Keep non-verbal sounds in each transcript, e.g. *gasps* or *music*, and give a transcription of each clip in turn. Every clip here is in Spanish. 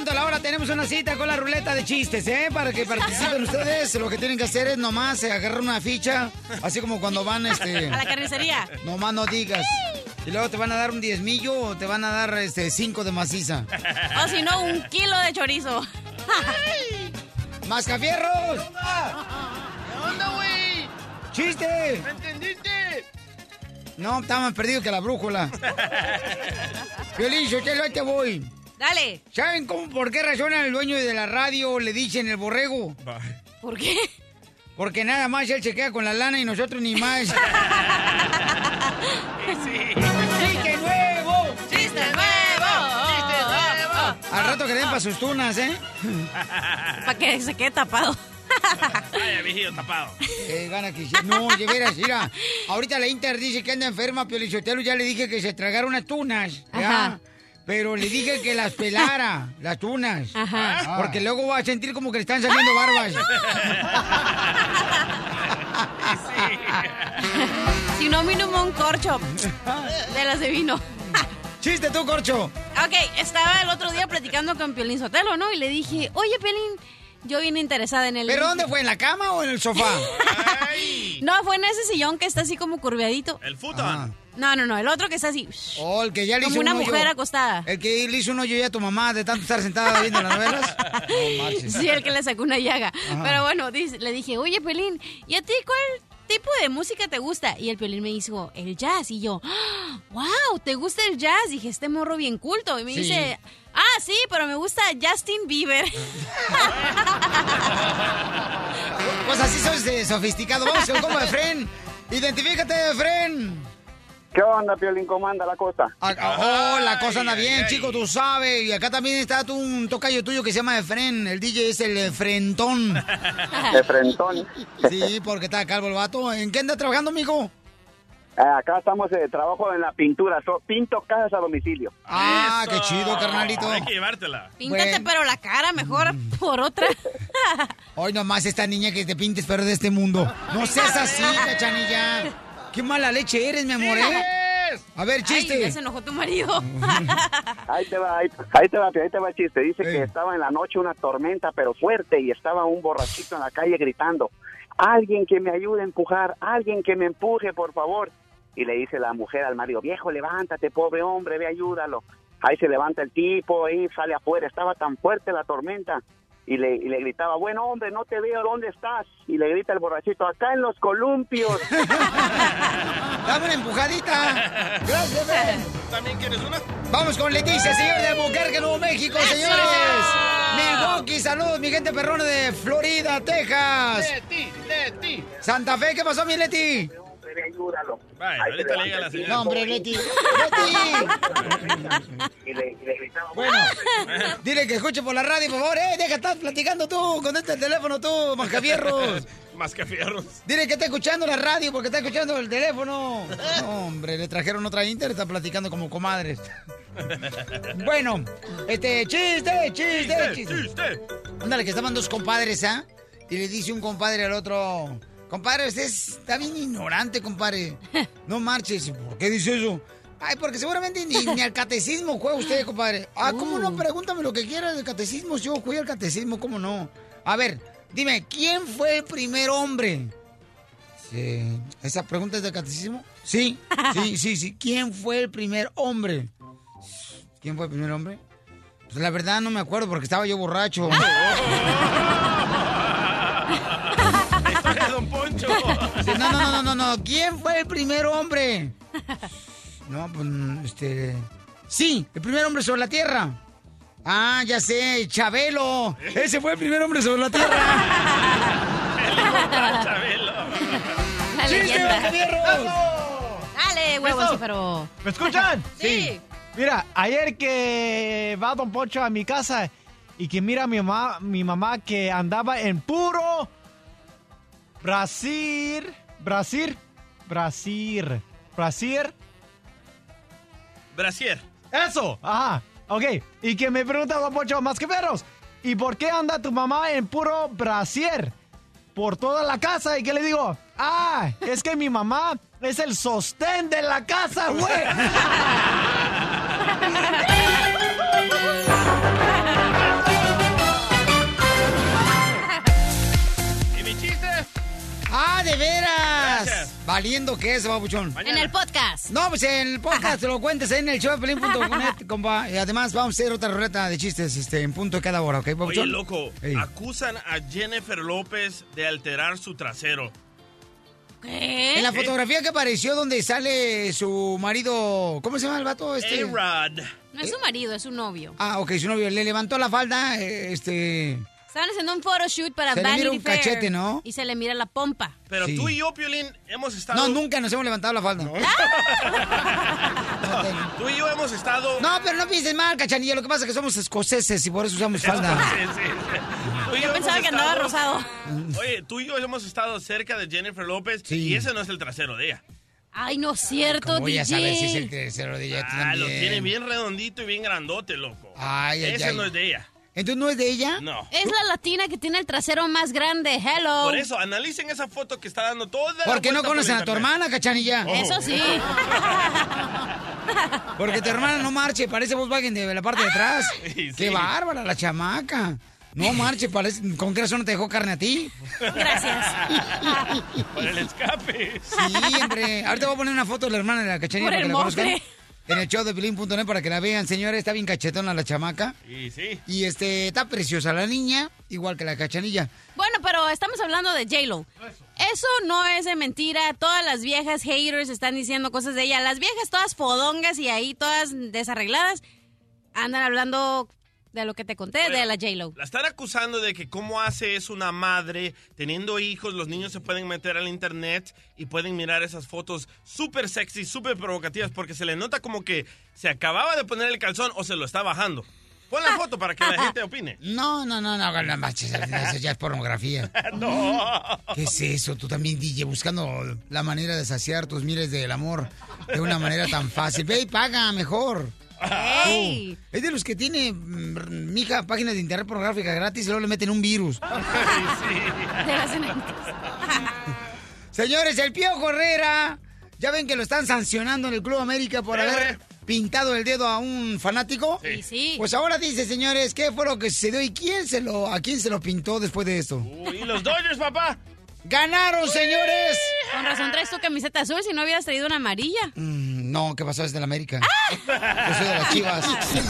Punto a la hora tenemos una cita con la ruleta de chistes, ¿eh? Para que participen ustedes. Lo que tienen que hacer es nomás agarrar una ficha, así como cuando van este. A la carnicería. Nomás no digas. Y luego te van a dar un diezmillo o te van a dar este cinco de maciza. O si no, un kilo de chorizo. ¡Mascafierros! ¿Qué onda, güey? ¡Chiste! ¿Me entendiste? No, está más perdido que la brújula. Violín, yo te lo te voy. Dale. ¿Saben cómo, por qué razón al dueño de la radio le dicen el borrego? ¿Por qué? Porque nada más él se queda con la lana y nosotros ni más. *laughs* ¡Chiste nuevo! ¡Chiste nuevo! ¡Chiste nuevo! Al rato que den para sus tunas, ¿eh? *laughs* Para que se quede tapado. Vaya, viejillo tapado. Eh, gana que sí. No, de veras, mira. Ahorita la Inter dice que anda enferma, Piolichotelo. Ya le dije que se tragara unas tunas. ¿ya? Ajá. Pero le dije que las pelara, *laughs* las tunas. Ajá. Porque luego va a sentir como que le están saliendo *laughs* barbas. *laughs* Si no, mínimo un corcho de las de vino. ¡Chiste tú, Corcho! Ok, estaba el otro día platicando con Piolín Sotelo, ¿no? Y le dije, oye, Piolín, yo vine interesada en el... ¿Pero dónde fue? ¿En la cama o en el sofá? No, fue en ese sillón que está así como curveadito. El futon. Ah. No, no, no, el otro que está así. Oh, el que ya le Como hizo una un hoyo. mujer acostada. El que le hizo un hoyo ya a tu mamá de tanto estar sentada viendo las novelas. No. *laughs* Sí, el que le sacó una llaga. Ajá. Pero bueno, le dije, oye, Pelín, ¿y a ti cuál tipo de música te gusta? Y el Pelín me dijo, el jazz. Y yo, wow, ¿te gusta el jazz? Dije, este morro bien culto. Y me Sí. dice, ah, sí, pero me gusta Justin Bieber. *laughs* Pues así sos de sofisticado. Vamos con como de Fren. Identifícate, Fren. ¿Qué onda, Piolín? ¿Cómo anda la cosa? Ah, ah, Oh, la cosa anda Ay, bien, ay, chico, tú sabes. Y acá también está tú, un tocayo tuyo que se llama Efren. El DJ es el eh, Frentón. De *laughs* frentón. Sí, porque está calvo el vato. ¿En qué anda trabajando, mijo? Eh, acá estamos de trabajo en la pintura. So- pinto casas a domicilio. Ah, Eso. qué chido, carnalito. Hay que llevártela. Píntate, Bueno. pero la cara mejor por otra. Hoy nomás esta niña que te pintes, pero de este mundo. No seas así, cachanilla. Qué mala leche eres, mi amor, ¿eh? A ver, Ay, chiste. ya se enojó tu marido. *laughs* Ahí te va, ahí, ahí te va, ahí te va el chiste. Dice que estaba en la noche una tormenta, pero fuerte, y estaba un borrachito en la calle gritando, alguien que me ayude a empujar, alguien que me empuje, por favor. Y le dice la mujer al marido, viejo, levántate, pobre hombre, ve, ayúdalo. Ahí se levanta el tipo, ahí sale afuera, estaba tan fuerte la tormenta. Y le, y le gritaba, bueno, hombre, no te veo, ¿dónde estás? Y le grita el borrachito, acá en los columpios. *laughs* Dame una empujadita. Gracias, Fren. ¿También quieres una? Vamos con Leticia, señor de Albuquerque, Nuevo México, señores. Milwaukee, saludos, mi gente perrona de Florida, Texas. Leti, Leti. Santa Fe, ¿qué pasó, mi Leti? Ayúdalo. Vaya, ahorita le llega la señora. No, hombre, Leti. Leti. Y le, y le gritaba, Bueno, dile que escuche por la radio, por favor. Eh, deja de estar platicando tú. Contesta el teléfono tú, mascafierros. *laughs* Más que fierros. Dile que está escuchando la radio porque está escuchando el teléfono. No, hombre, le trajeron otra inter, está platicando como comadres. *laughs* Bueno, este, chiste, chiste, chiste. ¡Chiste! Ándale, que estaban dos compadres, ¿ah? Y le dice un compadre al otro, compadre, usted está bien ignorante, compadre. No marches. ¿Por qué dice eso? Ay, porque seguramente ni, ni al catecismo juega usted, compadre. Ah, ¿cómo no? Pregúntame lo que quiera del catecismo. Yo jugué al catecismo, ¿cómo no? A ver, dime, ¿quién fue el primer hombre? Sí. ¿Esa pregunta es del catecismo? Sí, sí, *laughs* sí, sí. ¿Quién fue el primer hombre? ¿Quién fue el primer hombre? Pues la verdad no me acuerdo porque estaba yo borracho. *laughs* Poncho. Sí, No, no, no, no, no. ¿Quién fue el primer hombre? No, pues, este... Sí, el primer hombre sobre la Tierra. Ah, ya sé, Chabelo. Ese fue el primer hombre sobre la Tierra. Chabelo. La ¡Chiste, leyenda. Dale, pero... ¿Me escuchan? Sí. Mira, ayer que va Don Poncho a mi casa y que mira a mi mamá, mi mamá que andaba en puro Brasil, Brasil, Brasil, Brasil. Brasier. Eso, ajá, ok. Y que me pregunta Don Poncho Masqueveros, ¿y por qué anda tu mamá en puro brasier? Por toda la casa. ¿Y qué le digo? Ah, es que mi mamá es el sostén de la casa, güey. *laughs* ¡Ah, de veras! Gracias. Valiendo que es, babuchón. En el podcast. No, pues en el podcast te lo cuentes en el showpelín.net, *laughs* compa. Y además vamos a hacer otra ruleta de chistes este, en punto de cada hora, ¿ok, Oye, babuchón? loco, Ey. acusan a Jennifer López de alterar su trasero. ¿Qué? En la fotografía que apareció donde sale su marido... ¿Cómo se llama el vato? Este? A-Rod. No es su marido, es su novio. Ah, ok, su novio le levantó la falda, eh, este... Estaban haciendo un photoshoot para Se le Vanity mira un Fair, cachete, ¿no? Y se le mira la pompa. Pero Sí. tú y yo, Piolín, hemos estado... No, nunca nos hemos levantado la falda. *laughs* Tú y yo hemos estado... No, pero no pienses mal, cachanilla. Lo que pasa es que somos escoceses y por eso usamos falda. *laughs* Sí, sí, sí. Tú y Yo hemos pensaba que andaba estado- rosado. Oye, tú y yo hemos estado cerca de Jennifer López Sí. y ese no es el trasero de ella. Ay, no es cierto, Voy a DJ. saber si es el tercero de ella. Ah, lo tiene bien redondito y bien grandote, loco. Ay, ay, ese ay. no es de ella. ¿Entonces no es de ella? No. Es la latina que tiene el trasero más grande. Hello. Por eso, analicen esa foto que está dando toda la ¿Por qué no por conocen a tu hermana, cachanilla? Eso sí. *laughs* Porque tu hermana no marche, parece Volkswagen de la parte de atrás. *laughs* Sí, Qué bárbara la chamaca. No marche, parece, ¿con qué razón no te dejó carne a ti? Gracias. *laughs* Por el escape. Sí, hombre. Ahorita voy a poner una foto de la hermana de la cachanilla Por para que el la. En el show de Pilín.net para que la vean, señores. Está bien cachetona la chamaca. Y sí. Y este, está preciosa la niña, igual que la cachanilla. Bueno, pero estamos hablando de J-Lo. Eso no es de mentira. Todas las viejas haters están diciendo cosas de ella. Las viejas todas fodongas y ahí todas desarregladas andan hablando de lo que te conté de la J-Lo. La están acusando de que cómo hace es una madre teniendo hijos, los niños se pueden meter al internet y pueden mirar esas fotos súper sexy, súper provocativas, porque se le nota como que se acababa de poner el calzón o se lo está bajando. Pon la foto para que la gente opine. *laughs* No, no, no, no, no manches, eso ya es pornografía. *laughs* No. ¿Qué es eso? Tú también, DJ, buscando la manera de saciar tus miles del amor de una manera tan fácil. Ve y paga mejor. ¡Ey! Oh, es de los que tiene, mm, mija, páginas de internet pornográfica gratis y luego le meten un virus. *laughs* Enemigos. *laughs* Señores, el Piojo Herrera, ya ven que lo están sancionando en el Club América por Eh, haber pintado el dedo a un fanático. Y sí. Pues ahora dice, señores, ¿qué fue lo que sucedió y quién se lo, a quién se lo pintó después de esto? Uy, ¿Y los Dodgers, papá? ¡Ganaron, señores! Con razón traes tu camiseta azul si no hubieras traído una amarilla. Mm, no, ¿qué pasó? Es de la América. Yo soy de las chivas.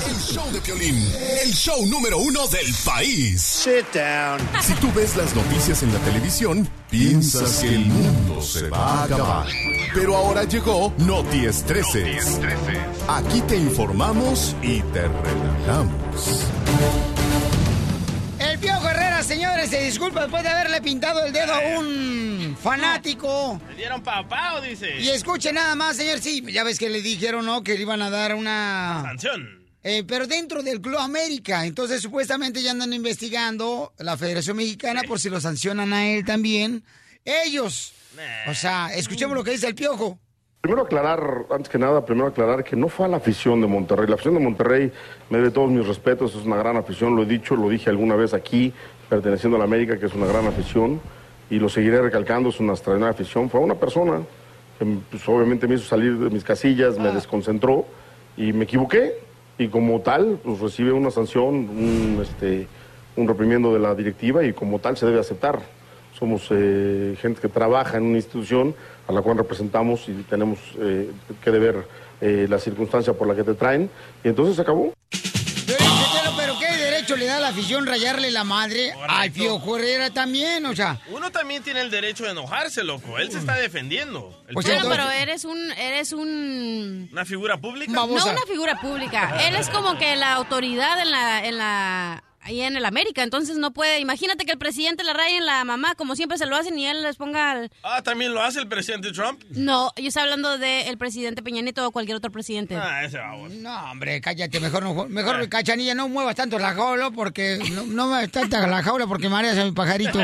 El show de Piolín, el show número uno del país. Sit down. Si tú ves las noticias en la televisión, piensas que el mundo se va a acabar. Pero ahora llegó Noti Estreses. Aquí te informamos y te relajamos. El Piojo Herrera, señores, se disculpa después de haberle pintado el dedo a un fanático. ¿Le dieron papá dice? Y escuche nada más, señor, sí, ya ves que le dijeron, ¿no? Que le iban a dar una... Sanción. Eh, pero dentro del Club América. Entonces, supuestamente ya andan investigando la Federación Mexicana por si lo sancionan a él también. Ellos. O sea, escuchemos lo que dice el Piojo. Primero aclarar, antes que nada, primero aclarar que no fue a la afición de Monterrey. La afición de Monterrey me debe todos mis respetos, es una gran afición, lo he dicho, lo dije alguna vez aquí, perteneciendo a la América, que es una gran afición, y lo seguiré recalcando, es una extraordinaria afición. Fue una persona que pues, obviamente me hizo salir de mis casillas, me desconcentró y me equivoqué, y como tal, pues recibe una sanción, un, este, un reprimiendo de la directiva, y como tal se debe aceptar. Somos eh, gente que trabaja en una institución a la cual representamos y tenemos eh, que deber eh, la circunstancia por la que te traen. Y entonces se acabó. Le da a la afición rayarle la madre al Piojo Herrera también? O sea, Uno también tiene el derecho de enojarse, loco. Él se está defendiendo. Pues Bueno, entonces- pero eres un, eres un ¿Una figura pública? Vamos. No una figura pública. Él es como que la autoridad en la, en la ahí en el América, entonces no puede. Imagínate que el presidente la raya en la mamá, como siempre se lo hacen, y él les ponga al... Ah, también lo hace el presidente Trump. No, yo estoy hablando del presidente Peña Nieto o cualquier otro presidente. Ah, ese va No, hombre, cállate, mejor no, mejor cachanilla, no muevas tanto la jaula porque no, no muevas tanta la jaula porque mareas a mi pajarito.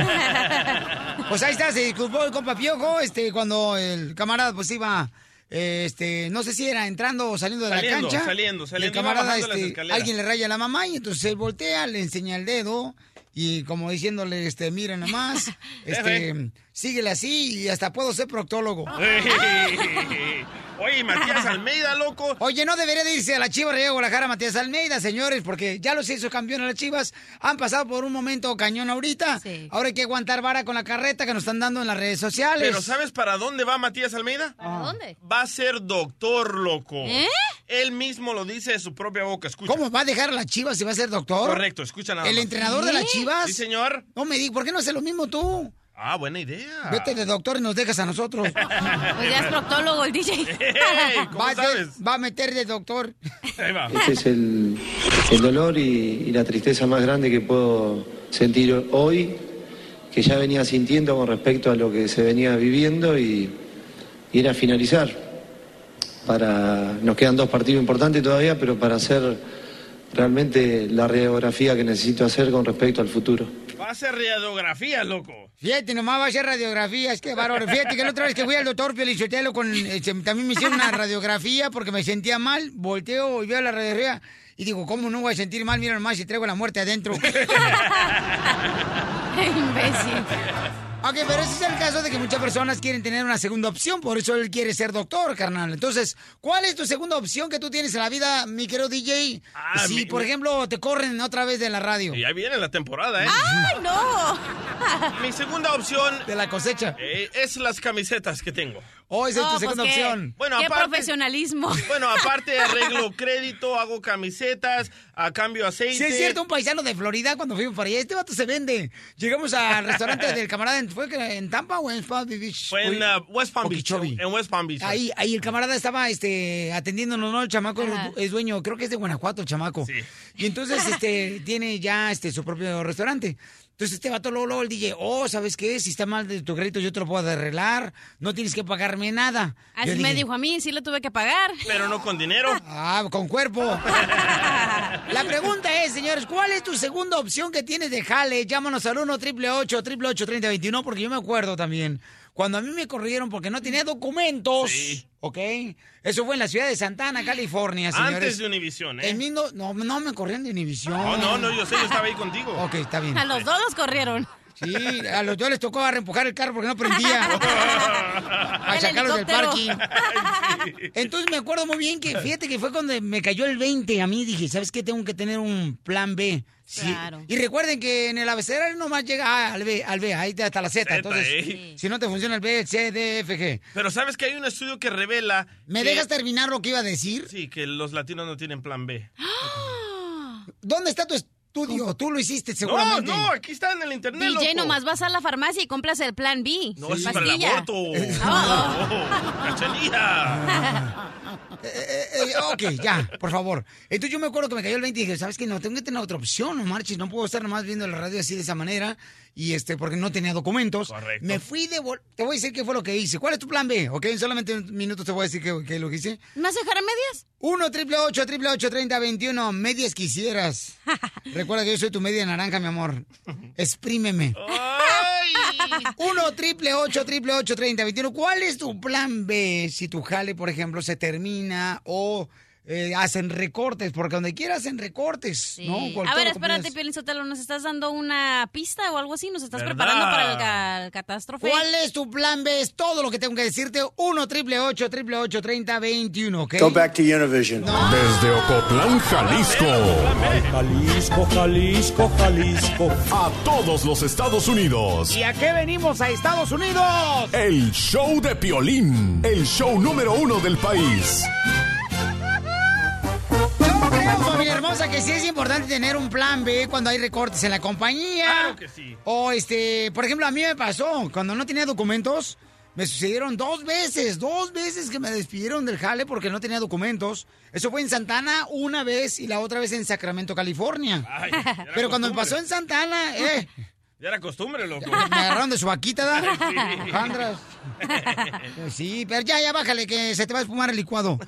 *laughs* pues ahí está, se disculpó el compa Piojo, este, cuando el camarada pues iba, este, no sé si era entrando o saliendo de Saliendo, la cancha. saliendo, y saliendo, el iba camarada, este, alguien le raya a la mamá y entonces él voltea, le enseña el dedo y como diciéndole, este, mira nomás, *laughs* este, síguele así y hasta puedo ser proctólogo. *laughs* Oye, Matías *laughs* Almeida, loco. Oye, no debería de irse a la Chivas Río Guadalajara Matías Almeida, señores, porque ya los hizo campeón a las Chivas. Han pasado por un momento cañón ahorita. Ahora hay que aguantar vara con la carreta que nos están dando en las redes sociales. Pero ¿sabes para dónde va Matías Almeida? ¿Para dónde? Va a ser doctor, loco. ¿Eh? Él mismo lo dice de su propia boca. Escucha. ¿Cómo va a dejar a las Chivas si va a ser doctor? Correcto, escucha nada ¿El más. entrenador de las Chivas? Sí, señor. No me digas, ¿por qué no hace lo mismo tú? Ah, buena idea. Vete de doctor y nos dejas a nosotros. *laughs* Pues ya es proctólogo el DJ. *laughs* ¿cómo va, a va a meter de doctor. Ahí va. Este es el, el dolor y, y la tristeza más grande que puedo sentir hoy, que ya venía sintiendo con respecto a lo que se venía viviendo y, y era finalizar. Para, nos quedan dos partidos importantes todavía, pero para hacer realmente la radiografía que necesito hacer con respecto al futuro. Va a hacer radiografía, loco. Fíjate, nomás va a hacer radiografías, qué bárbaro. Fíjate que la otra vez que fui al doctor Piolichotelo con, este, también me hicieron una radiografía porque me sentía mal. Volteo y veo la radiografía y digo, ¿cómo no voy a sentir mal? Mira nomás si traigo la muerte adentro. *laughs* Imbécil. Ok, pero ese es el caso de que muchas personas quieren tener una segunda opción, por eso él quiere ser doctor, carnal. Entonces, ¿cuál es tu segunda opción que tú tienes en la vida, mi querido DJ? Ah, si, mi- por ejemplo, te corren otra vez de la radio. Y ahí viene la temporada, ¿eh? ¡Ay, no! *laughs* Mi segunda opción De la cosecha. eh, es las camisetas que tengo. Oh, esa es tu pues segunda qué- opción. Bueno, Qué aparte- profesionalismo. *laughs* Bueno, aparte *laughs* arreglo crédito, hago camisetas, a cambio aceite. Sí, es cierto, un paisano de Florida cuando fuimos para allá. Este vato se vende. Llegamos al *laughs* restaurante del camarada. en- ¿Fue que en Tampa o en Palm Beach? Fue en uh, West Palm Beach. En West Palm Beach. Ahí, ahí el camarada estaba este, atendiéndonos, ¿no? El chamaco Ajá. es dueño, creo que es de Guanajuato el chamaco. Sí. Y entonces este, tiene ya este, su propio restaurante. Entonces este vato luego, luego el DJ, oh, ¿sabes qué? Si está mal de tu crédito yo te lo puedo arreglar, no tienes que pagarme nada. Yo Así me dije, dijo a mí, sí lo tuve que pagar. Pero no con dinero. *laughs* Ah, con cuerpo. *laughs* La pregunta es, señores, ¿cuál es tu segunda opción que tienes de jale? Llámanos al 1 888 888 3021 porque yo me acuerdo también. Cuando a mí me corrieron porque no tenía documentos, ¿ok? Eso fue en la ciudad de Santana, California, señores. Antes de Univision, ¿eh? El mismo, no, no me corrían de Univisión. No, no, no, yo sé, yo estaba ahí contigo. Ok, está bien. A los dos los corrieron. Sí, a los dos les tocó a reempujar el carro porque no prendía. *laughs* a sacarlos del parking. Entonces me acuerdo muy bien que fíjate que fue cuando me cayó el 20 a mí. Dije, ¿sabes qué? Tengo que tener un plan B. Sí. Claro. Y recuerden que en el abecedario nomás llega ah, al B, al B, ahí hasta la Z. Zeta, Entonces, eh. si no te funciona el B, el C, D, F, G. Pero ¿sabes que hay un estudio que revela... ¿Me que- dejas terminar lo que iba a decir? Sí, que los latinos no tienen plan B. ¿Dónde está tu estudio? Tú lo hiciste No, seguramente. no, aquí está en el internet, DJ, loco. nomás vas a la farmacia y compras el plan B. No, eso es para el Pastilla. aborto. *laughs* Oh, Oh, ¡Cachanilla! *laughs* Eh, eh, ok, ya, por favor. Entonces yo me acuerdo que me cayó el 20 y dije, ¿sabes qué? No, tengo que tener otra opción, no marches, no puedo estar nomás viendo la radio así de esa manera. Y este, porque no tenía documentos. Correcto. Me fui de... vol- Te voy a decir qué fue lo que hice. ¿Cuál es tu plan B? Ok, en solamente un minuto te voy a decir qué, qué es lo que hice. ¿No se dejar medias? 1 triple 8 triple 8 30 21 medias quisieras. *laughs* Recuerda que yo soy tu media naranja, mi amor. Exprímeme. ¡Ay! 1 triple 8 triple 8 30 21. ¿Cuál es tu plan B si tu jale, por ejemplo, se termina o eh, hacen recortes? Porque donde quiera hacen recortes, ¿no? Con A ver, espérate. Piolín Sotelo, ¿nos estás dando una pista o algo así? ¿Nos estás ¿Verdad? preparando para el, ca- el catástrofe? ¿Cuál es tu plan B? Es todo lo que tengo que decirte. 1 triple 8 triple 8 30 21, ¿ok? Go back to Univision. Desde Ocotlán, Jalisco. Jalisco, Jalisco, Jalisco. A todos los Estados Unidos. ¿Y a qué venimos a Estados Unidos? El show de Piolín. El show número uno del país. Hermosa, que sí es importante tener un plan B cuando hay recortes en la compañía. Claro que sí. O, este, por ejemplo, a mí me pasó, cuando no tenía documentos, Me sucedieron dos veces, dos veces que me despidieron del jale porque no tenía documentos. Eso fue en Santana una vez y la otra vez en Sacramento, California. Ay, Pero cuando me pasó en Santana, eh, Ya era costumbre, loco. *laughs* me agarraron de su vaquita, ¿da? *laughs* Sí. Alejandras. Sí, pero ya, ya bájale que se te va a espumar el licuado.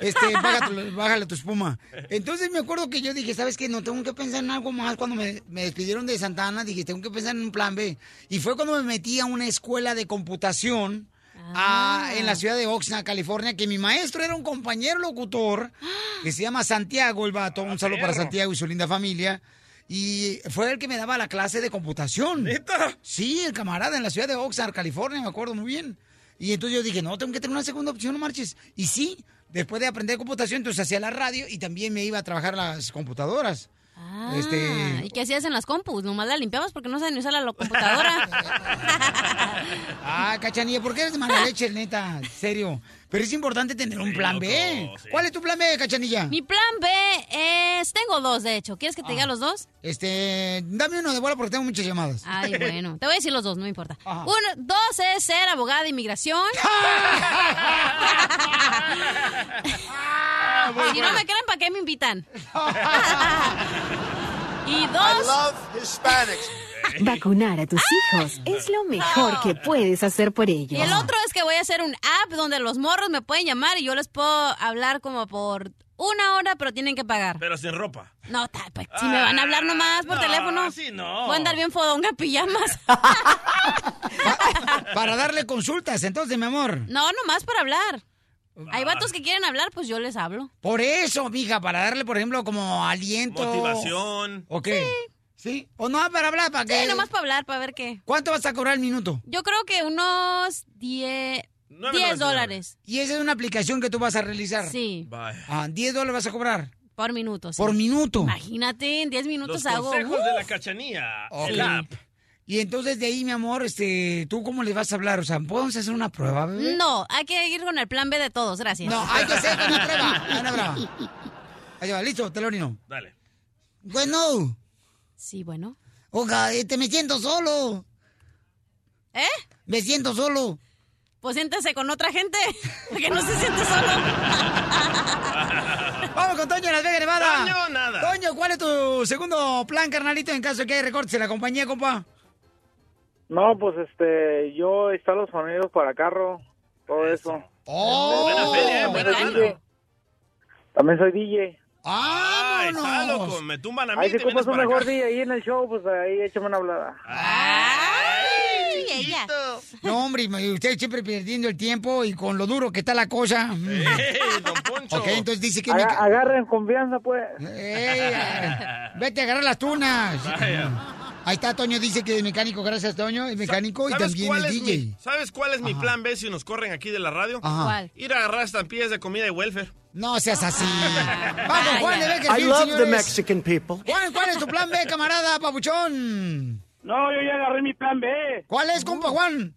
Este, *laughs* bájale tu espuma. Entonces me acuerdo que yo dije, ¿sabes qué? No tengo que pensar en algo más. Cuando me, me despidieron de Santana, dije, tengo que pensar en un plan B. Y fue cuando me metí a una escuela de computación ah, en la ciudad de Oxnard, California, que mi maestro era un compañero locutor que se llama Santiago, el vato. Un saludo para. Santiago y su linda familia. Y fue el que me daba la clase de computación. ¿Neta? Sí, el camarada en la ciudad de Oxnard, California, me acuerdo muy bien. Y entonces yo dije, no, tengo que tener una segunda opción, no marches. Y sí, después de aprender computación, entonces hacía la radio y también me iba a trabajar las computadoras. Ah, Este- ¿Y qué hacías en las compus? Nomás la limpiabas porque no sabes ni usar la computadora. *laughs* Ah, cachanilla, ¿por qué eres de mala leche, neta? En serio. Pero es importante tener un plan B. sí. ¿Cuál es tu plan B, cachanilla? Mi plan B es... Tengo dos, de hecho. ¿Quieres que te diga los dos? Este, dame uno de bola porque tengo muchas llamadas. Ay, bueno. *laughs* Te voy a decir los dos, no me importa. Ajá. Uno, dos es ser abogada de inmigración. *laughs* si no me creen, ¿para qué me invitan? *laughs* y dos... *laughs* Vacunar a tus hijos es lo mejor que puedes hacer por ellos. Y el otro es que voy a hacer un app donde los morros me pueden llamar y yo les puedo hablar como por una hora, pero tienen que pagar. Pero sin ropa. No, pues, si me van a hablar nomás por no, teléfono, así no. voy a andar bien fodonga pijamas. *laughs* Para darle consultas, entonces, mi amor. No, nomás para hablar. Hay vatos que quieren hablar, pues yo les hablo. Por eso, mija, para darle, por ejemplo, como aliento. Motivación. ¿O qué? Sí. ¿O no para hablar? ¿Para qué? Sí, nomás para hablar, para ver qué. ¿Cuánto vas a cobrar el minuto? Yo creo que unos 10 Nueve 10 dólares. Y esa es una aplicación que tú vas a realizar. Sí, Vaya. Ah, 10 dólares vas a cobrar. por minuto. sí. Por minuto. Imagínate, en 10 minutos Los hago. consejos de la cachanía. El app. Y entonces de ahí, mi amor, este, ¿tú cómo le vas a hablar? O sea, ¿podemos hacer una prueba, bebé? No, hay que ir con el plan B de todos, gracias. No, hay que hacer una prueba. *laughs* Una prueba. Ahí va, listo, telonino. Dale. Bueno, Sí, bueno. oiga, este, me siento solo. ¿Eh? Me siento solo. Pues siéntese con otra gente, *laughs* porque no se siente solo. *laughs* Vamos con Toño en Las Vegas, Nevada. Toño, nada. Toño, ¿cuál es tu segundo plan, carnalito, en caso de que hay recortes en la compañía, compa? No, pues este, yo instalo sonidos para carro, todo eso. ¡Oh! Buena feria, eh, buena También soy feria. DJ. También soy DJ. Ay, está loco. Me tumban a mí Ahí si ocupas un mejor acá. DJ ahí en el show, pues ahí échame una hablada. Ay, ella. No, hombre, y usted siempre perdiendo el tiempo y con lo duro que está la cosa. ¡Ey, don Poncho! Ok, entonces dice que... Aga- me- agarren confianza, pues. Ey, eh, vete a agarrar las tunas. Vaya. Ahí está, Toño dice que es mecánico, gracias, Toño. Es mecánico y ¿Sabes también es es DJ. mi- ¿Sabes cuál es mi plan B si nos corren aquí de la radio? Ajá. ¿Cuál? Ir a agarrar estampillas de comida y welfare. No seas así. *laughs* Vamos, Juan de I Beckerfield, love the. Mexican people. Juan, ¿cuál es tu plan B, camarada, papuchón? No, yo ya agarré mi plan B. ¿Cuál es, compa Juan?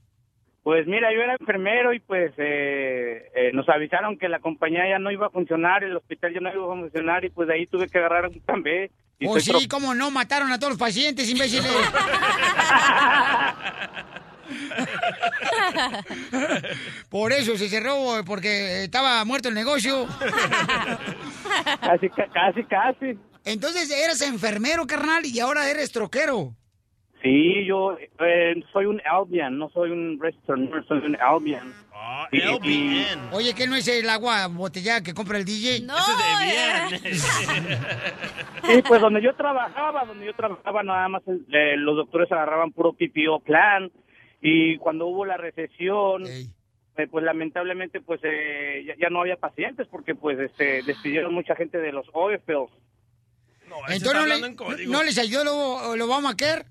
Pues mira, yo era enfermero y pues eh, eh, nos avisaron que la compañía ya no iba a funcionar, el hospital ya no iba a funcionar y pues de ahí tuve que agarrar un plan B. Y Oh, sí, cómo no, mataron a todos los pacientes, imbéciles. *laughs* Por eso se cerró, porque estaba muerto el negocio. casi, ca- casi, casi. Entonces eres enfermero, carnal, y ahora eres troquero. Sí, yo eh, soy un Albion, no soy un restaurant, soy un Albion. LBN. Oye, ¿qué no es el agua botellada que compra el DJ? No, Ese eh. es de bien. Sí, pues donde yo trabajaba, donde yo trabajaba nada más eh, los doctores agarraban puro PPO plan y cuando hubo la recesión, eh, pues lamentablemente pues eh, ya, ya no había pacientes porque pues este despidieron mucha gente de los fields. No, Entonces en. ¿no les ayudó lo, lo vamos a querer?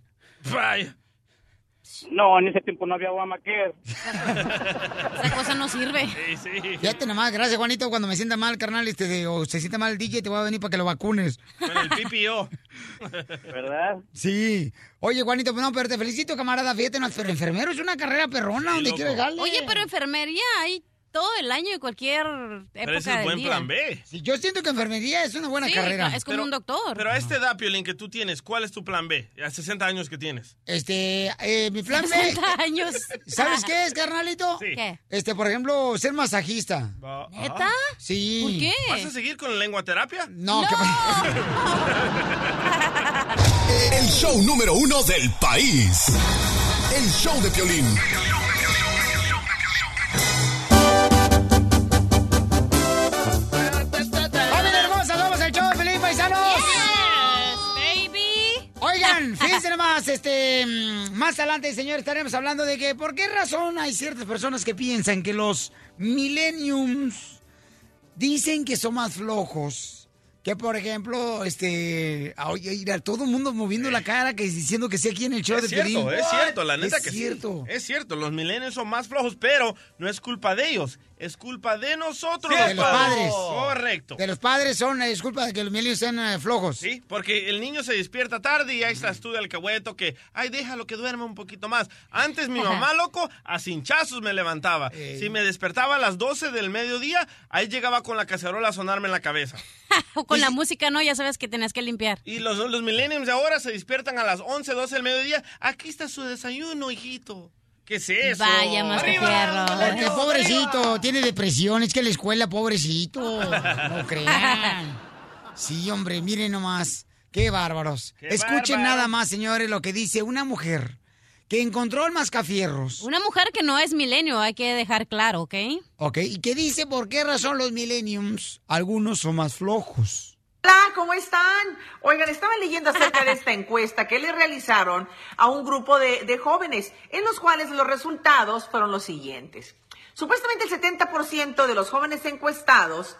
No, en ese tiempo no había Obamacare. *laughs* Esa cosa no sirve. Sí, sí. Fíjate nomás, gracias Juanito, cuando me sienta mal, carnal, este, de- o se sienta mal el DJ, te voy a venir para que lo vacunes. Con el PPO. ¿Verdad? Sí. Oye, Juanito, no, pero te felicito, camarada, fíjate, no, pero enfermero es una carrera perrona, donde loco. quieres darle. Oye, pero enfermería hay todo el año y cualquier época ese es del buen día. plan B. Sí, yo siento que enfermería es una buena Sí, carrera. es como un doctor. Pero a esta edad, Piolín, que tú tienes, ¿cuál es tu plan B? A 60 años que tienes. Este, eh, mi *laughs* plan B. 60 años. ¿Sabes qué es, carnalito? Sí. ¿Qué? Este, por ejemplo, ser masajista. ¿Neta? Sí. ¿Por qué? ¿Vas a seguir con la lengua terapia? No, que- *laughs* El show número uno del país. El show de Piolín. Este, mm, más adelante, señor, estaremos hablando de que por qué razón hay ciertas personas que piensan que los millenniums dicen que son más flojos. Que, por ejemplo, este, a- oye, ir a todo el mundo moviendo la cara, que diciendo que sí aquí en el show Es de cierto, es cierto, la neta Es que cierto. sí. Es cierto, los milenios son más flojos, pero no es culpa de ellos, es culpa de nosotros. De los padres. Correcto. De los padres son, eh, es culpa de que los millennials sean eh, flojos. Sí, porque el niño se despierta tarde y ahí estás tú de alcahueto que, ay, déjalo que duerma un poquito más. Antes mi mamá, loco, a cinchazos me levantaba. Si me despertaba a las 12 del mediodía, ahí llegaba con la cacerola a sonarme en la cabeza. *laughs* O con la música, no, ya sabes que tenías que limpiar. Y los, los millennials de ahora se despiertan a las 11, 12 del mediodía. Aquí está su desayuno, hijito. ¿Qué es eso? Vaya, más. Porque pobrecito, tiene depresión, es que la escuela, pobrecito. No *laughs* crean. Sí, hombre, miren nomás. Qué bárbaros. Qué Escuchen bárbaros. nada más, señores, lo que dice una mujer que encontró el mascafierros. Una mujer que no es milenio, hay que dejar claro, ¿ok? Ok, y que dice por qué razón los millenniums, algunos son más flojos. Hola, ¿cómo están? Oigan, estaba leyendo acerca de esta *laughs* encuesta que le realizaron a un grupo de, de jóvenes, en los cuales los resultados fueron los siguientes. Supuestamente el 70% de los jóvenes encuestados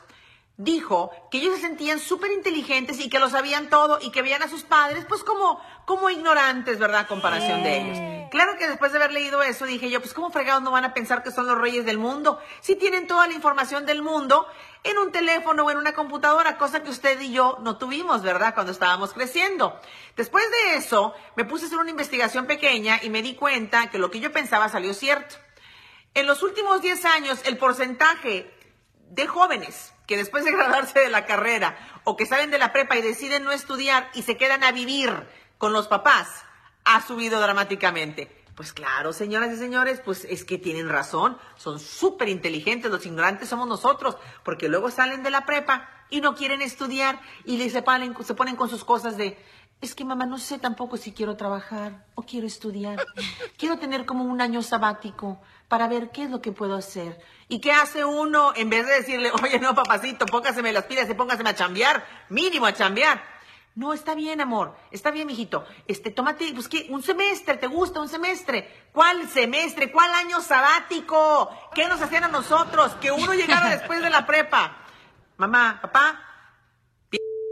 dijo que ellos se sentían súper inteligentes y que lo sabían todo y que veían a sus padres pues como, como ignorantes, ¿verdad? A comparación de ellos. Claro que después de haber leído eso dije yo, pues cómo fregados no van a pensar que son los reyes del mundo si tienen toda la información del mundo en un teléfono o en una computadora, cosa que usted y yo no tuvimos, ¿verdad? Cuando estábamos creciendo. Después de eso me puse a hacer una investigación pequeña y me di cuenta que lo que yo pensaba salió cierto. En los últimos 10 años, el porcentaje de jóvenes que después de *laughs* graduarse de la carrera o que salen de la prepa y deciden no estudiar y se quedan a vivir con los papás ha subido dramáticamente. Pues claro, señoras y señores, pues es que tienen razón, son súper inteligentes, los ignorantes somos nosotros, porque luego salen de la prepa y no quieren estudiar y les se ponen, se ponen con sus cosas de, es que mamá no sé tampoco si quiero trabajar o quiero estudiar, *laughs* quiero tener como un año sabático para ver qué es lo que puedo hacer. ¿Y qué hace uno en vez de decirle, oye, no, papacito, póngaseme las pilas y póngaseme a chambear, mínimo a chambear? No, está bien, amor. Está bien, mijito. Este, tómate, pues, ¿qué? Un semestre, ¿te gusta un semestre? ¿Cuál semestre? ¿Cuál año sabático? ¿Qué nos hacían a nosotros? Que uno llegara después de la prepa. Mamá, papá,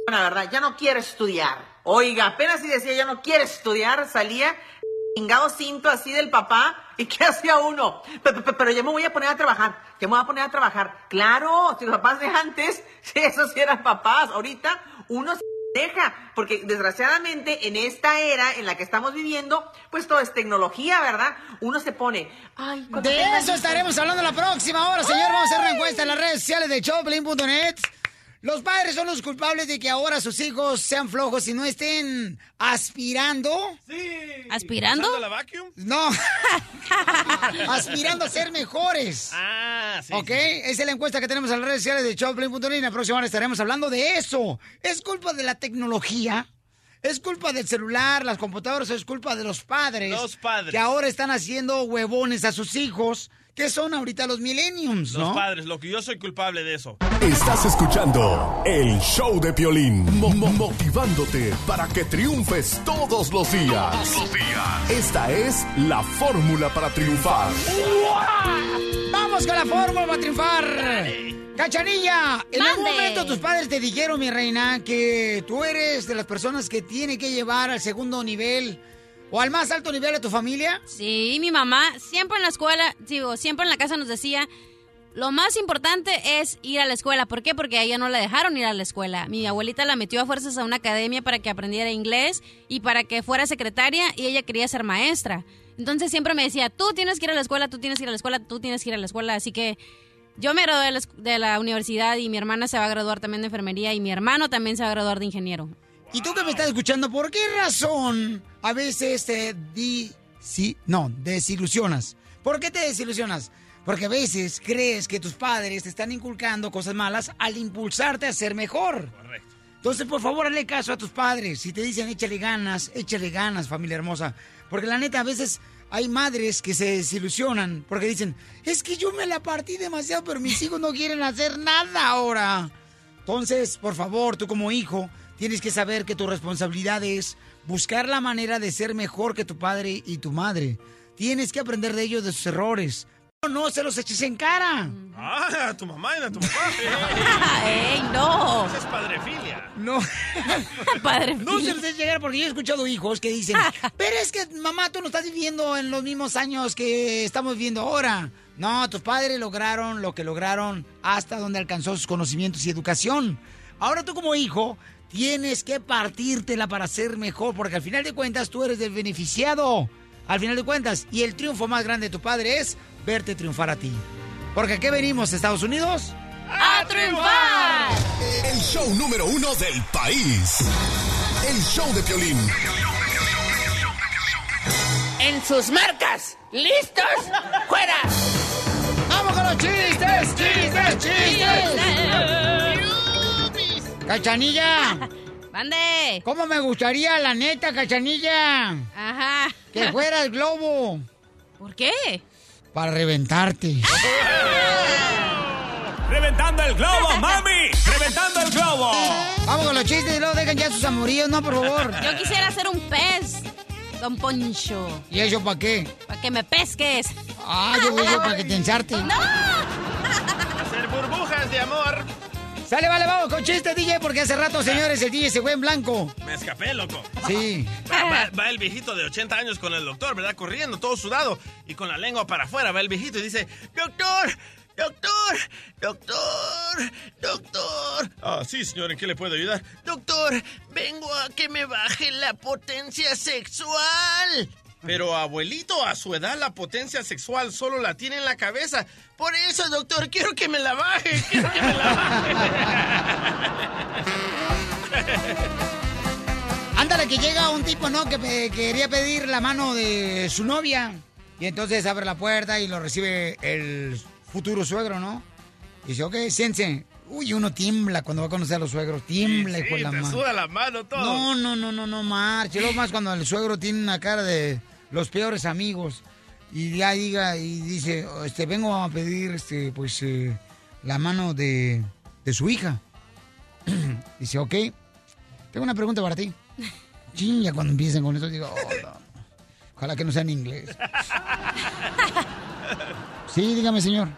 la verdad, ya no quiero estudiar. Oiga, apenas si decía ya no quiere estudiar, salía chingado cinto así del papá. ¿Y qué hacía uno? Pe- pe- pe- Pero ya me voy a poner a trabajar. Ya me voy a poner a trabajar. Claro, si los papás de antes, *laughs* sí, esos sí eran papás. Ahorita uno se deja, porque desgraciadamente en esta era en la que estamos viviendo, pues todo es tecnología, ¿verdad? Uno se pone, ay, De eso estaremos hablando la próxima hora, señor. Vamos a hacer una encuesta en las redes sociales de showplane.net. Los padres son los culpables de que ahora sus hijos sean flojos y no estén aspirando. ¿Aspirando? ¿Usando la vacuum? No. *laughs* aspirando a ser mejores. Ah, sí. ¿Ok? Esa es la encuesta que tenemos en las redes sociales de showplane.net y la próxima hora estaremos hablando de eso. ¿Es culpa de la tecnología? ¿Es culpa del celular, las computadoras o es culpa de los padres? Los padres. Que ahora están haciendo huevones a sus hijos, que son ahorita los millenniums, Los ¿no? padres, lo que yo soy culpable de eso. Estás escuchando el show de Piolín, mo- mo- motivándote para que triunfes todos los días. Todos los días. Esta es la fórmula para triunfar. ¡Vamos con la fórmula para triunfar! ¡Cachanilla! En algún momento tus padres te dijeron, mi reina, que tú eres de las personas que tiene que llevar al segundo nivel o al más alto nivel a tu familia. Sí, mi mamá siempre en la escuela, digo, siempre en la casa nos decía, lo más importante es ir a la escuela. ¿Por qué? Porque a ella no la dejaron ir a la escuela. Mi abuelita la metió a fuerzas a una academia para que aprendiera inglés y para que fuera secretaria y ella quería ser maestra. Entonces siempre me decía, tú tienes que ir a la escuela, tú tienes que ir a la escuela, tú tienes que ir a la escuela. Así que Yo me gradué de la, de la universidad y mi hermana se va a graduar también de enfermería y mi hermano también se va a graduar de ingeniero. Y tú que me estás escuchando, ¿por qué razón a veces te di, sí, no, desilusionas? ¿Por qué te desilusionas? Porque a veces crees que tus padres te están inculcando cosas malas al impulsarte a ser mejor. Correcto. Entonces, por favor, hazle caso a tus padres. Si te dicen échale ganas, échale ganas, familia hermosa. Porque la neta, a veces hay madres que se desilusionan porque dicen, es que yo me la partí demasiado, pero mis hijos no quieren hacer nada ahora. Entonces, por favor, tú como hijo, tienes que saber que tu responsabilidad es buscar la manera de ser mejor que tu padre y tu madre. Tienes que aprender de ellos, de sus errores. No, no se los eches en cara. Ah, a tu mamá y a tu papá. *laughs* ¡Ey, no! Esa es padrefilia. No. *laughs* Padre. No se los eches llegar porque yo he escuchado hijos que dicen, *laughs* pero es que mamá, tú no estás viviendo en los mismos años que estamos viviendo ahora. No, tus padres lograron lo que lograron hasta donde alcanzó sus conocimientos y educación. Ahora tú como hijo tienes que partírtela para ser mejor porque al final de cuentas tú eres el beneficiado. Al final de cuentas. Y el triunfo más grande de tu padre es verte triunfar a ti. Porque aquí venimos, Estados Unidos. ¡A triunfar! El show número uno del país. El show de Piolín. En sus marcas. ¿Listos? ¡Fuera! ¡Vamos con los chistes! ¡Chistes, chistes! ¡Cachanilla! *laughs* ¡Mande! ¿Cómo me gustaría, la neta, Cachanilla? Ajá. Que fuera el globo. ¿Por qué? Para reventarte. *laughs* ¡Reventando el globo, *laughs* mami! ¡Reventando el globo! Vamos con los chistes y luego dejen ya sus amoríos, ¿no? Por favor. Yo quisiera ser un pez, don Poncho. ¿Y eso para qué? Para que me pesques. Ah, yo voy para que te ensarte. Hacer burbujas de amor. Sale, vale, vamos con chistes, DJ, porque hace rato, señores, el DJ se fue en blanco. Me escapé, loco. Sí. Va, va- va el viejito de 80 años con el doctor, ¿verdad? Corriendo, todo sudado. Y con la lengua para afuera va el viejito y dice, doctor, doctor, doctor, doctor. Ah, sí, señor, ¿en qué le puedo ayudar? Doctor, vengo a que me baje la potencia sexual. Pero abuelito, a su edad la potencia sexual solo la tiene en la cabeza. Por eso, doctor, quiero que me la baje. Quiero que me la baje. *laughs* Ándale, que llega un tipo, ¿no? Que pe- quería pedir la mano de su novia. Y entonces abre la puerta y lo recibe el futuro suegro, ¿no? Y dice, ok, siéntense. Uy, uno tiembla cuando va a conocer a los suegros. Tiembla, Sí, hijo de la te mano. suda la mano todo. No, no, no, no, no, marche. Lo *laughs* más cuando el suegro tiene una cara de los peores amigos. Y ya diga y dice, este, vengo a pedir, este, pues, eh, la mano de, de su hija. *clears throat* dice, ok, tengo una pregunta para ti. *laughs* Chin, ya cuando empiecen con eso digo, oh, no. Ojalá que no sea en inglés. *laughs* Sí, dígame, señor.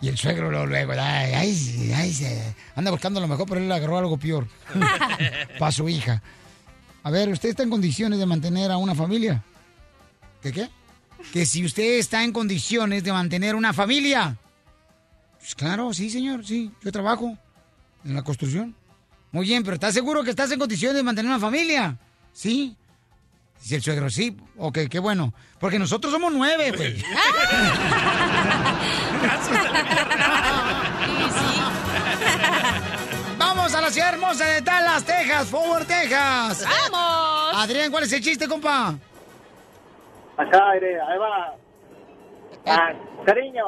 Y el suegro luego, luego ay, ay, sí, ay, sí, anda buscando lo mejor, pero él agarró algo peor. *laughs* Para su hija. A ver, ¿usted está en condiciones de mantener a una familia? ¿Qué qué? Que si usted está en condiciones de mantener una familia. Pues claro, sí, señor, sí. Yo trabajo en la construcción. Muy bien, pero ¿estás seguro que estás en condiciones de mantener una familia? Sí. Dice el suegro, sí. Ok, qué bueno. Porque nosotros somos nueve, pues. *laughs* *laughs* *laughs* Vamos a la ciudad hermosa de Dallas, Texas, Forward, Texas. ¡Vamos! Adrián, ¿cuál es el chiste, compa? Acá, aire, ahí va. Ah, cariño,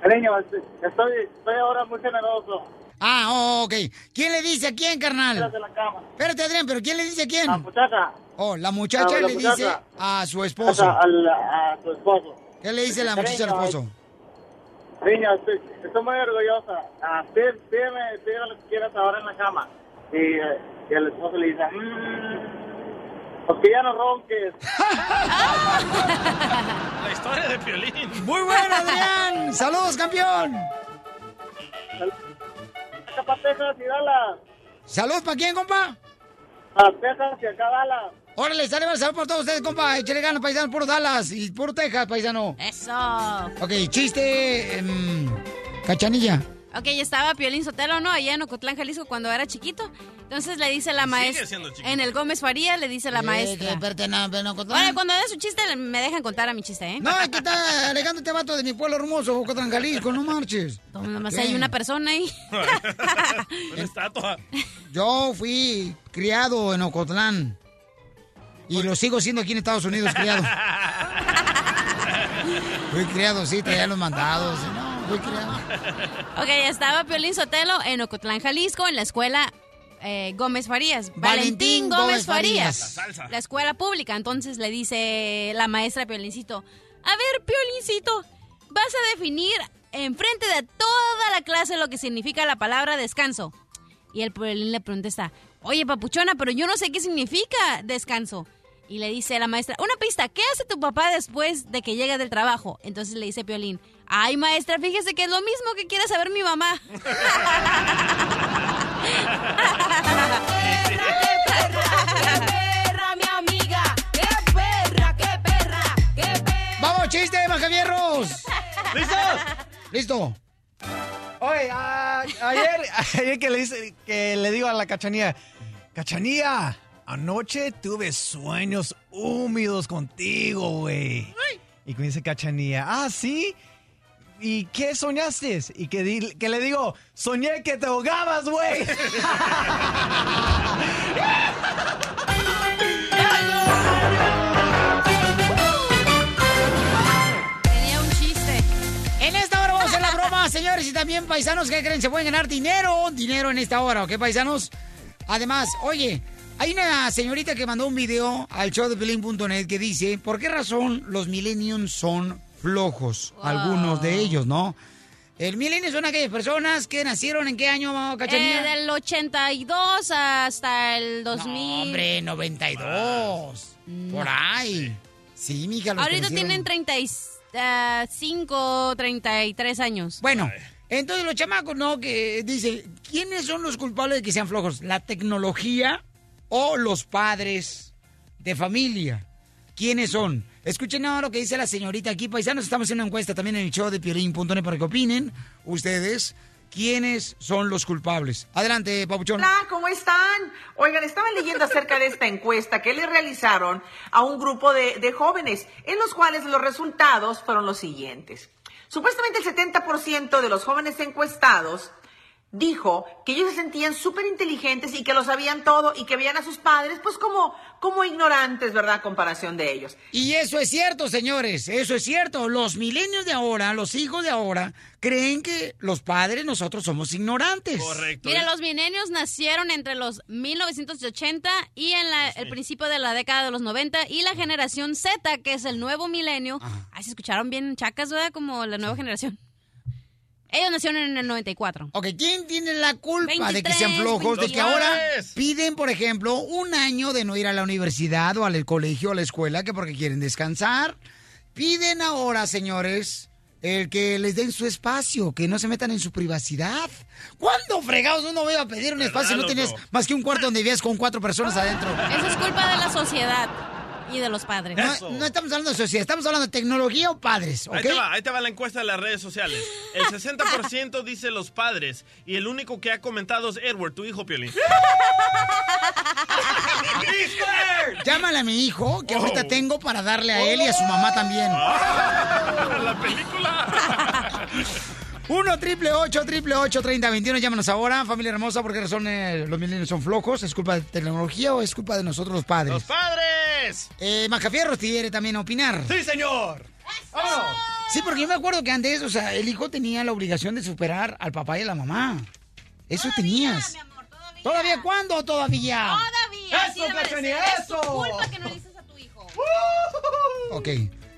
cariño, estoy, estoy ahora muy generoso. Ah, oh, ok. ¿Quién le dice a quién, carnal? Espérate la cama. Espérate, Adrián, pero ¿quién le dice a quién? La muchacha. Oh, la muchacha Ah, la le muchacha. dice a su esposo. A, su esposo. ¿Qué le dice la Cariño, muchacha al esposo? Cariño, estoy, estoy muy orgullosa. Ah, pídeme, pídeme lo que quieras ahora en la cama. Y, eh, y el esposo le dice, mmm, pues que ya no ronques. La historia de Piolín. Muy bueno, Adrián. Saludos, campeón. Acá para Texas y Dallas. Saludos para quién, compa. Para Texas y acá Dallas. Órale, sale, vale, saludos por todos ustedes, compa. Échale ganas, paisano, puro Dallas y puro Texas, paisano. Eso. Ok, chiste, em, cachanilla. Ok, estaba Piolín Sotelo, ¿no? Allá en Ocotlán, Jalisco, cuando era chiquito. Entonces le dice la Sigue maestra. siendo chiquito. En el Gómez Faría le dice la Eh, maestra. que espérate, no, pero no. Ahora, cuando dé su chiste, me dejan contar a mi chiste, ¿eh? No, aquí está alegando este vato de mi pueblo hermoso, Ocotlán, Jalisco, no marches. Nomás hay una persona ahí. *laughs* Una estatua. Yo fui criado en Ocotlán. Y lo sigo siendo aquí en Estados Unidos criado. *laughs* Fui criado, sí, traía los mandados. No. Ok, estaba Piolín Sotelo en Ocotlán, Jalisco, en la escuela eh, Gómez Farías. Valentín Gómez Farías. La escuela pública. Entonces le dice la maestra Piolincito, a ver, Piolincito, vas a definir enfrente de toda la clase lo que significa la palabra descanso. Y el Piolín le contesta, oye, papuchona, pero yo no sé qué significa descanso. Y le dice la maestra, una pista, ¿qué hace tu papá después de que llega del trabajo? Entonces le dice Piolín, ay maestra, fíjese que es lo mismo que quiere saber mi mamá. *laughs* perra, mi amiga! ¡Qué perra, qué perra, qué perra! ¡Vamos, chiste, Macavierros! ¿Listos? Listo. Oye, a- ayer, *laughs* ayer que, le dice, que le digo a la cachanía, cachanía, anoche tuve sueños húmedos contigo, güey. Y me dice cachanía, ah, sí. ¿Y qué soñaste? Y que, que le digo, soñé que te ahogabas, güey. Señores, y también paisanos que creen se pueden ganar dinero, dinero en esta hora, ¿ok, paisanos? Además, oye, hay una señorita que mandó un video al show de que dice, ¿por qué razón los millennials son flojos? Algunos de ellos, ¿no? El milenio son aquellas personas que nacieron en qué año, cachanilla? Eh, del 82 hasta el 2000. No, hombre, 92. Por ahí. Sí, mija, Ahorita tienen 35, 33 años. Bueno, entonces los chamacos, ¿no? Que dice, ¿quiénes son los culpables de que sean flojos? ¿La tecnología o los padres de familia? ¿Quiénes son? Escuchen ahora lo que dice la señorita aquí, paisanos. Estamos haciendo una encuesta también en el show de Piolín.net para que opinen ustedes quiénes son los culpables. Adelante, Papuchón. Hola, ¿cómo están? Oigan, estaban leyendo acerca de esta encuesta que le realizaron a un grupo de jóvenes, en los cuales los resultados fueron los siguientes. Supuestamente el 70% de los jóvenes encuestados dijo que ellos se sentían súper inteligentes y que lo sabían todo y que veían a sus padres pues como, como ignorantes, ¿verdad? A comparación de ellos. Y eso es cierto, señores, eso es cierto. Los milenios de ahora, los hijos de ahora, creen que los padres nosotros somos ignorantes. Correcto. Mira, los milenios nacieron entre los 1980 y en la- el principio de la década de los 90 y la generación Z, que es el nuevo milenio. Ay, se escucharon bien chacas, ¿verdad? Como la nueva generación. Ellos nacieron en el 94. Ok, ¿quién tiene la culpa de que 23, sean flojos? De que 22. ahora piden, por ejemplo, un año de no ir a la universidad o al colegio o a la escuela, que porque quieren descansar. Piden ahora, señores, el que les den su espacio, que no se metan en su privacidad. ¿Cuándo fregados uno iba a pedir un espacio y no tenías más que un cuarto donde vivías con cuatro personas adentro? Eso es culpa de la sociedad y de los padres. No, no estamos hablando de sociedad, estamos hablando de tecnología o padres, ¿ok? Ahí te, va, ahí te va la encuesta de las redes sociales. El 60% *laughs* dice los padres y el único que ha comentado es Edward, tu hijo, Piolín. *laughs* Llámale a mi hijo, que ahorita tengo para darle a él y a su mamá también. *laughs* la película. 1 triple 8 triple 8 30 21. Llámanos ahora, familia hermosa. ¿Por qué razón eh, los milenios son flojos? ¿Es culpa de tecnología o es culpa de nosotros los padres? ¡Los padres! Eh, Macafierro quiere también opinar. ¡Sí, señor! Sí, porque yo me acuerdo que antes, o sea, el hijo tenía la obligación de superar al papá y a la mamá. Eso tenías. ¿Todavía cuándo todavía? Todavía. ¡Eso, sí. Es eso! culpa que no le dices a tu hijo. Ok.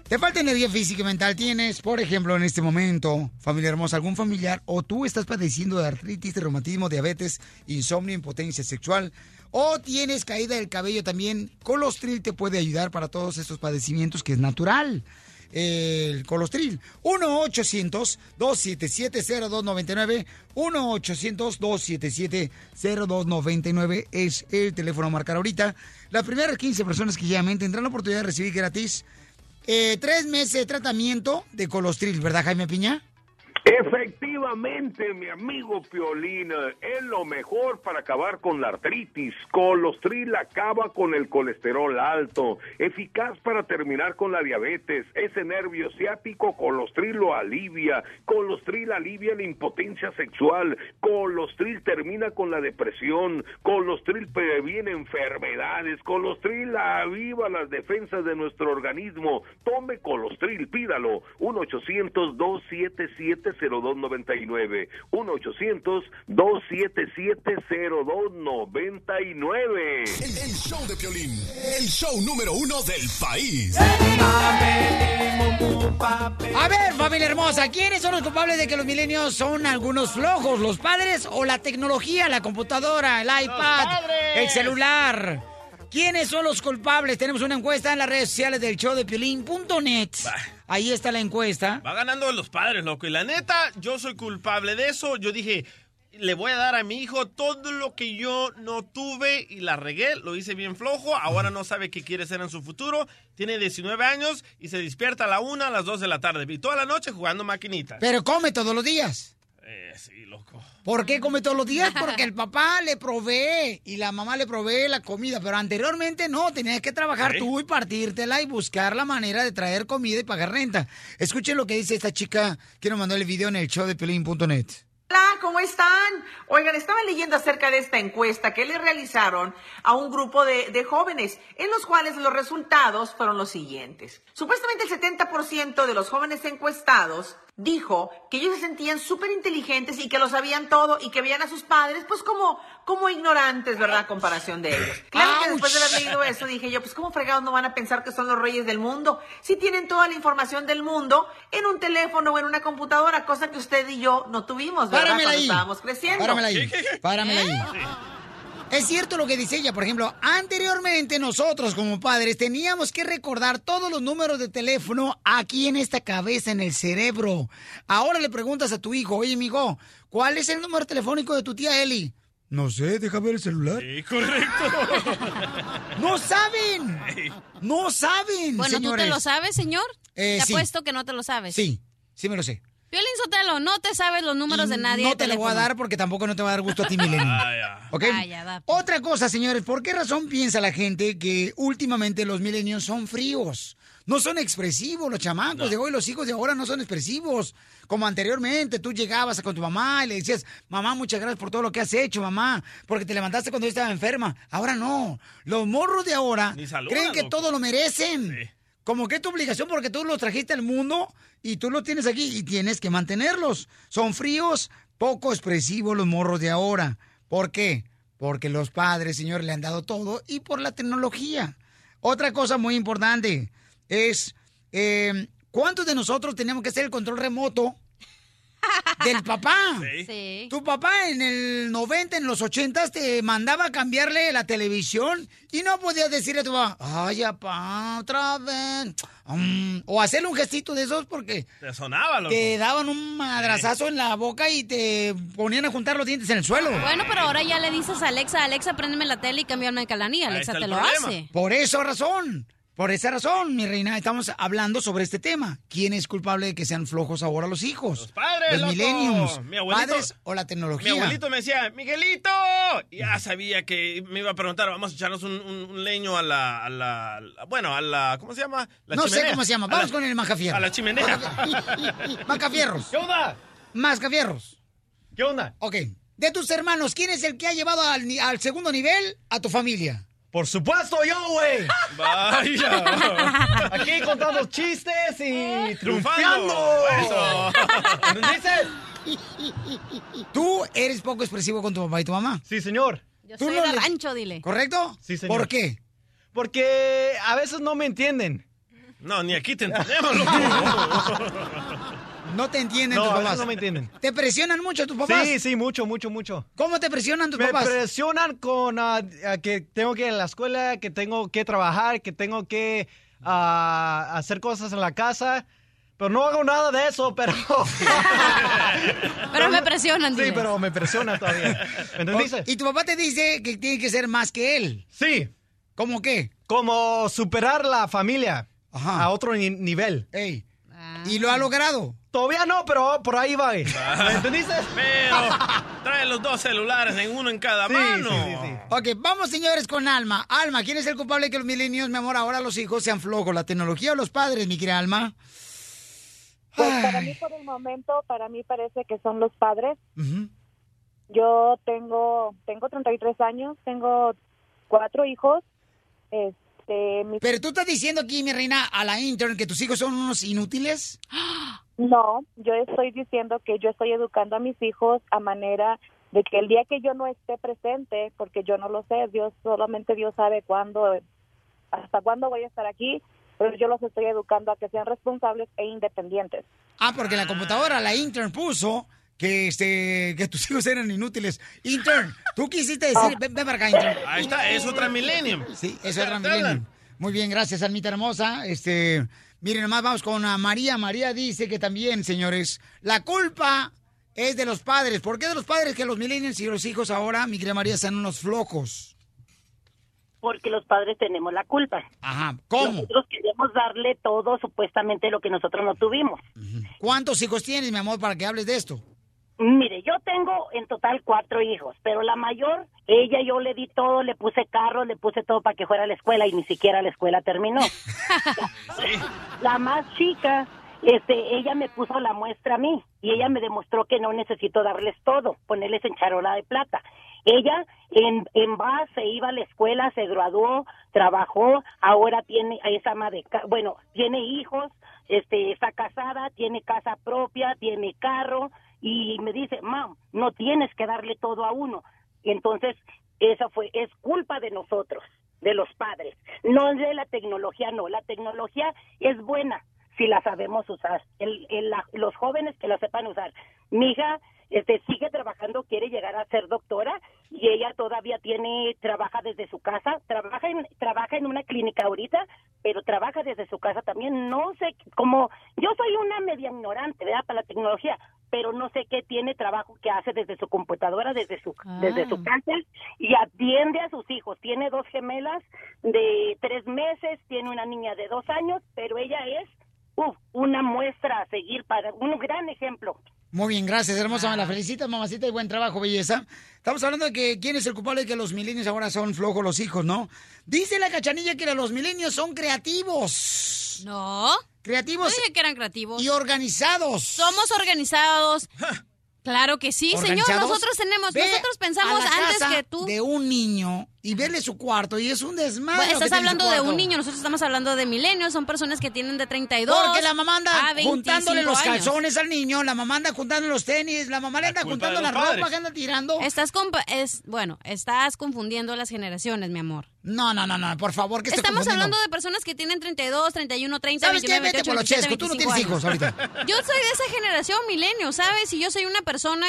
¿Te falta energía física y mental? ¿Tienes, por ejemplo, en este momento, familia hermosa, algún familiar o tú estás padeciendo de artritis, de reumatismo, diabetes, insomnio, impotencia sexual? ¿O tienes caída del cabello también? Colostril te puede ayudar para todos estos padecimientos que es natural. El colostril. 1-800-277-0299. 1-800-277-0299 es el teléfono a marcar ahorita. Las primeras 15 personas que llamen tendrán la oportunidad de recibir gratis eh, tres meses de tratamiento de colostril, ¿verdad, Jaime Piña? Efectivamente, mi amigo Piolina, es lo mejor para acabar con la artritis. Colostril acaba con el colesterol alto, eficaz para terminar con la diabetes. Ese nervio ciático, Colostril lo alivia. Colostril alivia la impotencia sexual. Colostril termina con la depresión. Colostril previene enfermedades. Colostril aviva las defensas de nuestro organismo. Tome Colostril, pídalo. 1 800 277 0299 1-800-277-0299. El, el show de Piolín, el show número uno del país. A ver, familia hermosa, ¿quiénes son los culpables de que los milenios son algunos flojos? ¿Los padres o la tecnología, la computadora, el iPad, el celular? ¿Quiénes son los culpables? Tenemos una encuesta en las redes sociales del show de Piolín.net. Ahí está la encuesta. Va ganando los padres, loco. Y la neta, yo soy culpable de eso. Yo dije, le voy a dar a mi hijo todo lo que yo no tuve y la regué. Lo hice bien flojo. Ahora no sabe qué quiere ser en su futuro. Tiene 19 años y se despierta a la 1, a las 2 de la tarde. Y toda la noche jugando maquinitas. Pero come todos los días. Eh, sí, loco. ¿Por qué come todos los días? Porque el papá le provee y la mamá le provee la comida. Pero anteriormente no, tenías que trabajar Sí. tú y partírtela y buscar la manera de traer comida y pagar renta. Escuchen lo que dice esta chica que nos mandó el video en el show de Piolín.net. Hola, ¿cómo están? Oigan, estaba leyendo acerca de esta encuesta que le realizaron a un grupo de, de jóvenes, en los cuales los resultados fueron los siguientes. Supuestamente el 70% de los jóvenes encuestados dijo que ellos se sentían súper inteligentes y que lo sabían todo y que veían a sus padres pues como, como ignorantes, ¿verdad? A comparación de ellos. Claro que después de haber leído eso dije yo, pues cómo fregados no van a pensar que son los reyes del mundo si tienen toda la información del mundo en un teléfono o en una computadora, cosa que usted y yo no tuvimos, ¿verdad? Páramela Cuando ahí. estábamos creciendo. Páramela ahí. Páramela ahí. Es cierto lo que dice ella, por ejemplo, anteriormente nosotros como padres teníamos que recordar todos los números de teléfono aquí en esta cabeza, en el cerebro. Ahora le preguntas a tu hijo, oye, amigo, ¿cuál es el número telefónico de tu tía Eli? No sé, deja ver el celular. Sí, correcto. *laughs* ¡No saben! ¡No saben! Bueno, ¿tú te lo sabes, señor? Eh, te sí. apuesto que no te lo sabes. Sí, sí me lo sé. Violín Sotelo, no te sabes los números de nadie. No de te lo voy a dar porque tampoco no te va a dar gusto a ti, Milenio. *laughs* ¿Ok? Ah, ya, da. Otra cosa, señores, ¿por qué razón piensa la gente que últimamente los milenios son fríos? No son expresivos los chamacos de hoy, los hijos de ahora no son expresivos. Como anteriormente, tú llegabas con tu mamá y le decías, mamá, muchas gracias por todo lo que has hecho, mamá, porque te levantaste cuando yo estaba enferma. Ahora no. Los morros de ahora creen que loco. todo lo merecen. Como que es tu obligación porque tú los trajiste al mundo y tú los tienes aquí y tienes que mantenerlos. Son fríos, poco expresivos los morros de ahora. ¿Por qué? Porque los padres, señor, le han dado todo y por la tecnología. Otra cosa muy importante es, eh, ¿cuántos de nosotros tenemos que hacer el control remoto del papá? *laughs* Sí. Tu papá en el 90, en los 80 te mandaba a cambiarle la televisión y no podías decirle a tu papá, ay, papá, otra vez. Mm, o hacerle un gestito de esos porque Te sonaba, loco. te daban un madrazazo en la boca y te ponían a juntar los dientes en el suelo. Bueno, pero ahora ya le dices a Alexa, Alexa, préndeme la tele y cámbiame el canal. y Alexa te lo hace. Por esa razón. Por esa razón, mi reina, estamos hablando sobre este tema. ¿Quién es culpable de que sean flojos ahora los hijos? Los padres, Los millennials. Mi ¿Padres o la Mi tecnología? abuelito me decía, Miguelito. Ya sabía que me iba a preguntar, vamos a echarnos un, un- un leño a la, a Bueno, a la. ¿Cómo se llama? La no sé cómo se llama. Vamos la- con el majafierro. A la chimenea. *laughs* Macafierros. ¿Qué onda? Mascafierros. ¿Qué onda? Ok. De tus hermanos, ¿quién es el que ha llevado al, al segundo nivel a tu familia? Por supuesto, yo, güey. Vaya. Aquí contando chistes y Triunfando. Eso. ¿Tú eres poco expresivo con tu papá y tu mamá? Sí, señor. Yo Tú soy no de le- rancho, dile. ¿Correcto? Sí, señor. ¿Por qué? Porque a veces no me entienden. No, ni aquí te entendemos, loco. No te entienden No, tus papás. no me entienden. ¿Te presionan mucho tus papás? Sí, sí, mucho, mucho, mucho. ¿Cómo te presionan tus Me papás? presionan con ah, que tengo que ir a la escuela, que tengo que trabajar, que tengo que ah, hacer cosas en la casa. Pero no hago nada de eso, pero... *laughs* *laughs* Pero me presionan, Sí, pero me presionan todavía. ¿Me entendiste? Y tu papá te dice que tiene que ser más que él. Sí. ¿Cómo qué? Como superar la familia Ajá. a otro ni- nivel. Ey. ¿Y lo ha logrado? Todavía no, pero por ahí va. eh. ¿Me entendiste? Pero trae los dos celulares, en uno en cada mano. Ok, vamos señores con Alma. Alma, ¿quién es el culpable de que los milenios, mi amor, ahora los hijos sean flojos? ¿La tecnología o los padres, mi querida Alma? Pues para mí por el momento, para mí parece que son los padres. Yo tengo tengo 33 años, tengo cuatro hijos. Este, mi- Pero tú estás diciendo aquí, mi reina, a la intern que tus hijos son unos inútiles. No, yo estoy diciendo que yo estoy educando a mis hijos a manera de que el día que yo no esté presente, porque yo no lo sé, Dios solamente Dios sabe cuándo, hasta cuándo voy a estar aquí, pero yo los estoy educando a que sean responsables e independientes. Ah, porque la computadora la intern puso que este que tus *laughs* hijos eran inútiles. Intern, tú quisiste decir, ven, ven para acá, intern. Ahí está, es otra millennium. Sí, es otra millennium. Muy bien, gracias, Almita hermosa. Este, miren, nomás vamos con ah, María. María dice que también, señores, la culpa es de los padres. ¿Por qué de los padres que los millennials y los hijos ahora, mi querida María, sean unos flojos? porque los padres tenemos la culpa. Ajá, ¿cómo? Nosotros queremos darle todo supuestamente lo que nosotros no tuvimos. ¿Cuántos hijos tienes, mi amor, para que hables de esto? Mire, yo tengo en total cuatro hijos, pero la mayor, ella yo le di todo, le puse carro, le puse todo para que fuera a la escuela y ni siquiera la escuela terminó. *laughs* la más chica, este, ella me puso la muestra a mí y ella me demostró que no necesito darles todo, ponerles en charola de plata. Ella en, en base iba a la escuela, se graduó, trabajó, ahora tiene esa ama de bueno, tiene hijos, este, está casada, tiene casa propia, tiene carro y me dice, mam, no tienes que darle todo a uno. Entonces, esa fue, es culpa de nosotros, de los padres, no de la tecnología, no, la tecnología es buena si la sabemos usar, el, el- la- los jóvenes que la sepan usar. Mi hija este, sigue trabajando, quiere llegar a ser doctora y ella todavía tiene, trabaja desde su casa, trabaja en, trabaja en una clínica ahorita, pero trabaja desde su casa también. No sé cómo, yo soy una media ignorante, ¿verdad? Para la tecnología, pero no sé qué tiene trabajo que hace desde su computadora, desde su, desde su casa y atiende a sus hijos. Tiene dos gemelas de tres meses, tiene una niña de dos años, pero ella es uf, una muestra a seguir para un gran ejemplo. Muy bien, gracias, hermosa. Me la felicitas, mamacita, y buen trabajo, belleza. Estamos hablando de que quién es el culpable de que los milenios ahora son flojos los hijos, ¿no? Dice la cachanilla que los milenios son creativos. No. Creativos. No dije que eran creativos. Y organizados. Somos organizados. Claro que sí, señor. Nosotros tenemos, Ve nosotros pensamos a la antes casa que tú. de un niño y verle su cuarto y es un desmadre. Bueno, estás hablando de un niño, nosotros estamos hablando de milenios, son personas que tienen de 32 Porque la mamá anda a 25 juntándole los años. calzones al niño, la mamá anda juntando los tenis, la mamá le anda juntando la padres. ropa que anda tirando. Estás compa- es bueno, estás confundiendo las generaciones, mi amor. No, no, no, no, por favor, que estoy Estamos hablando de personas que tienen 32, 31, 30, ¿Sabes qué? 29, Vete 28, por los 27, chescos, tú no 25 tienes hijos años. ahorita. *laughs* Yo soy de esa generación milenio, ¿sabes? Y yo soy una persona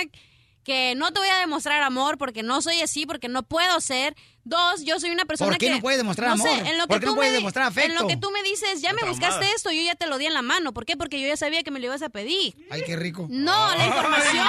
que no te voy a demostrar amor porque no soy así, porque no puedo ser. Dos, yo soy una persona ¿Por qué que... no puede demostrar no sé, amor? en lo ¿Por que qué tú no puede me, demostrar En lo afecto? que tú me dices, ya me buscaste esto, yo ya te lo di en la mano. ¿Por qué? Porque yo ya sabía que me lo ibas a pedir. Ay, qué rico. No, la información.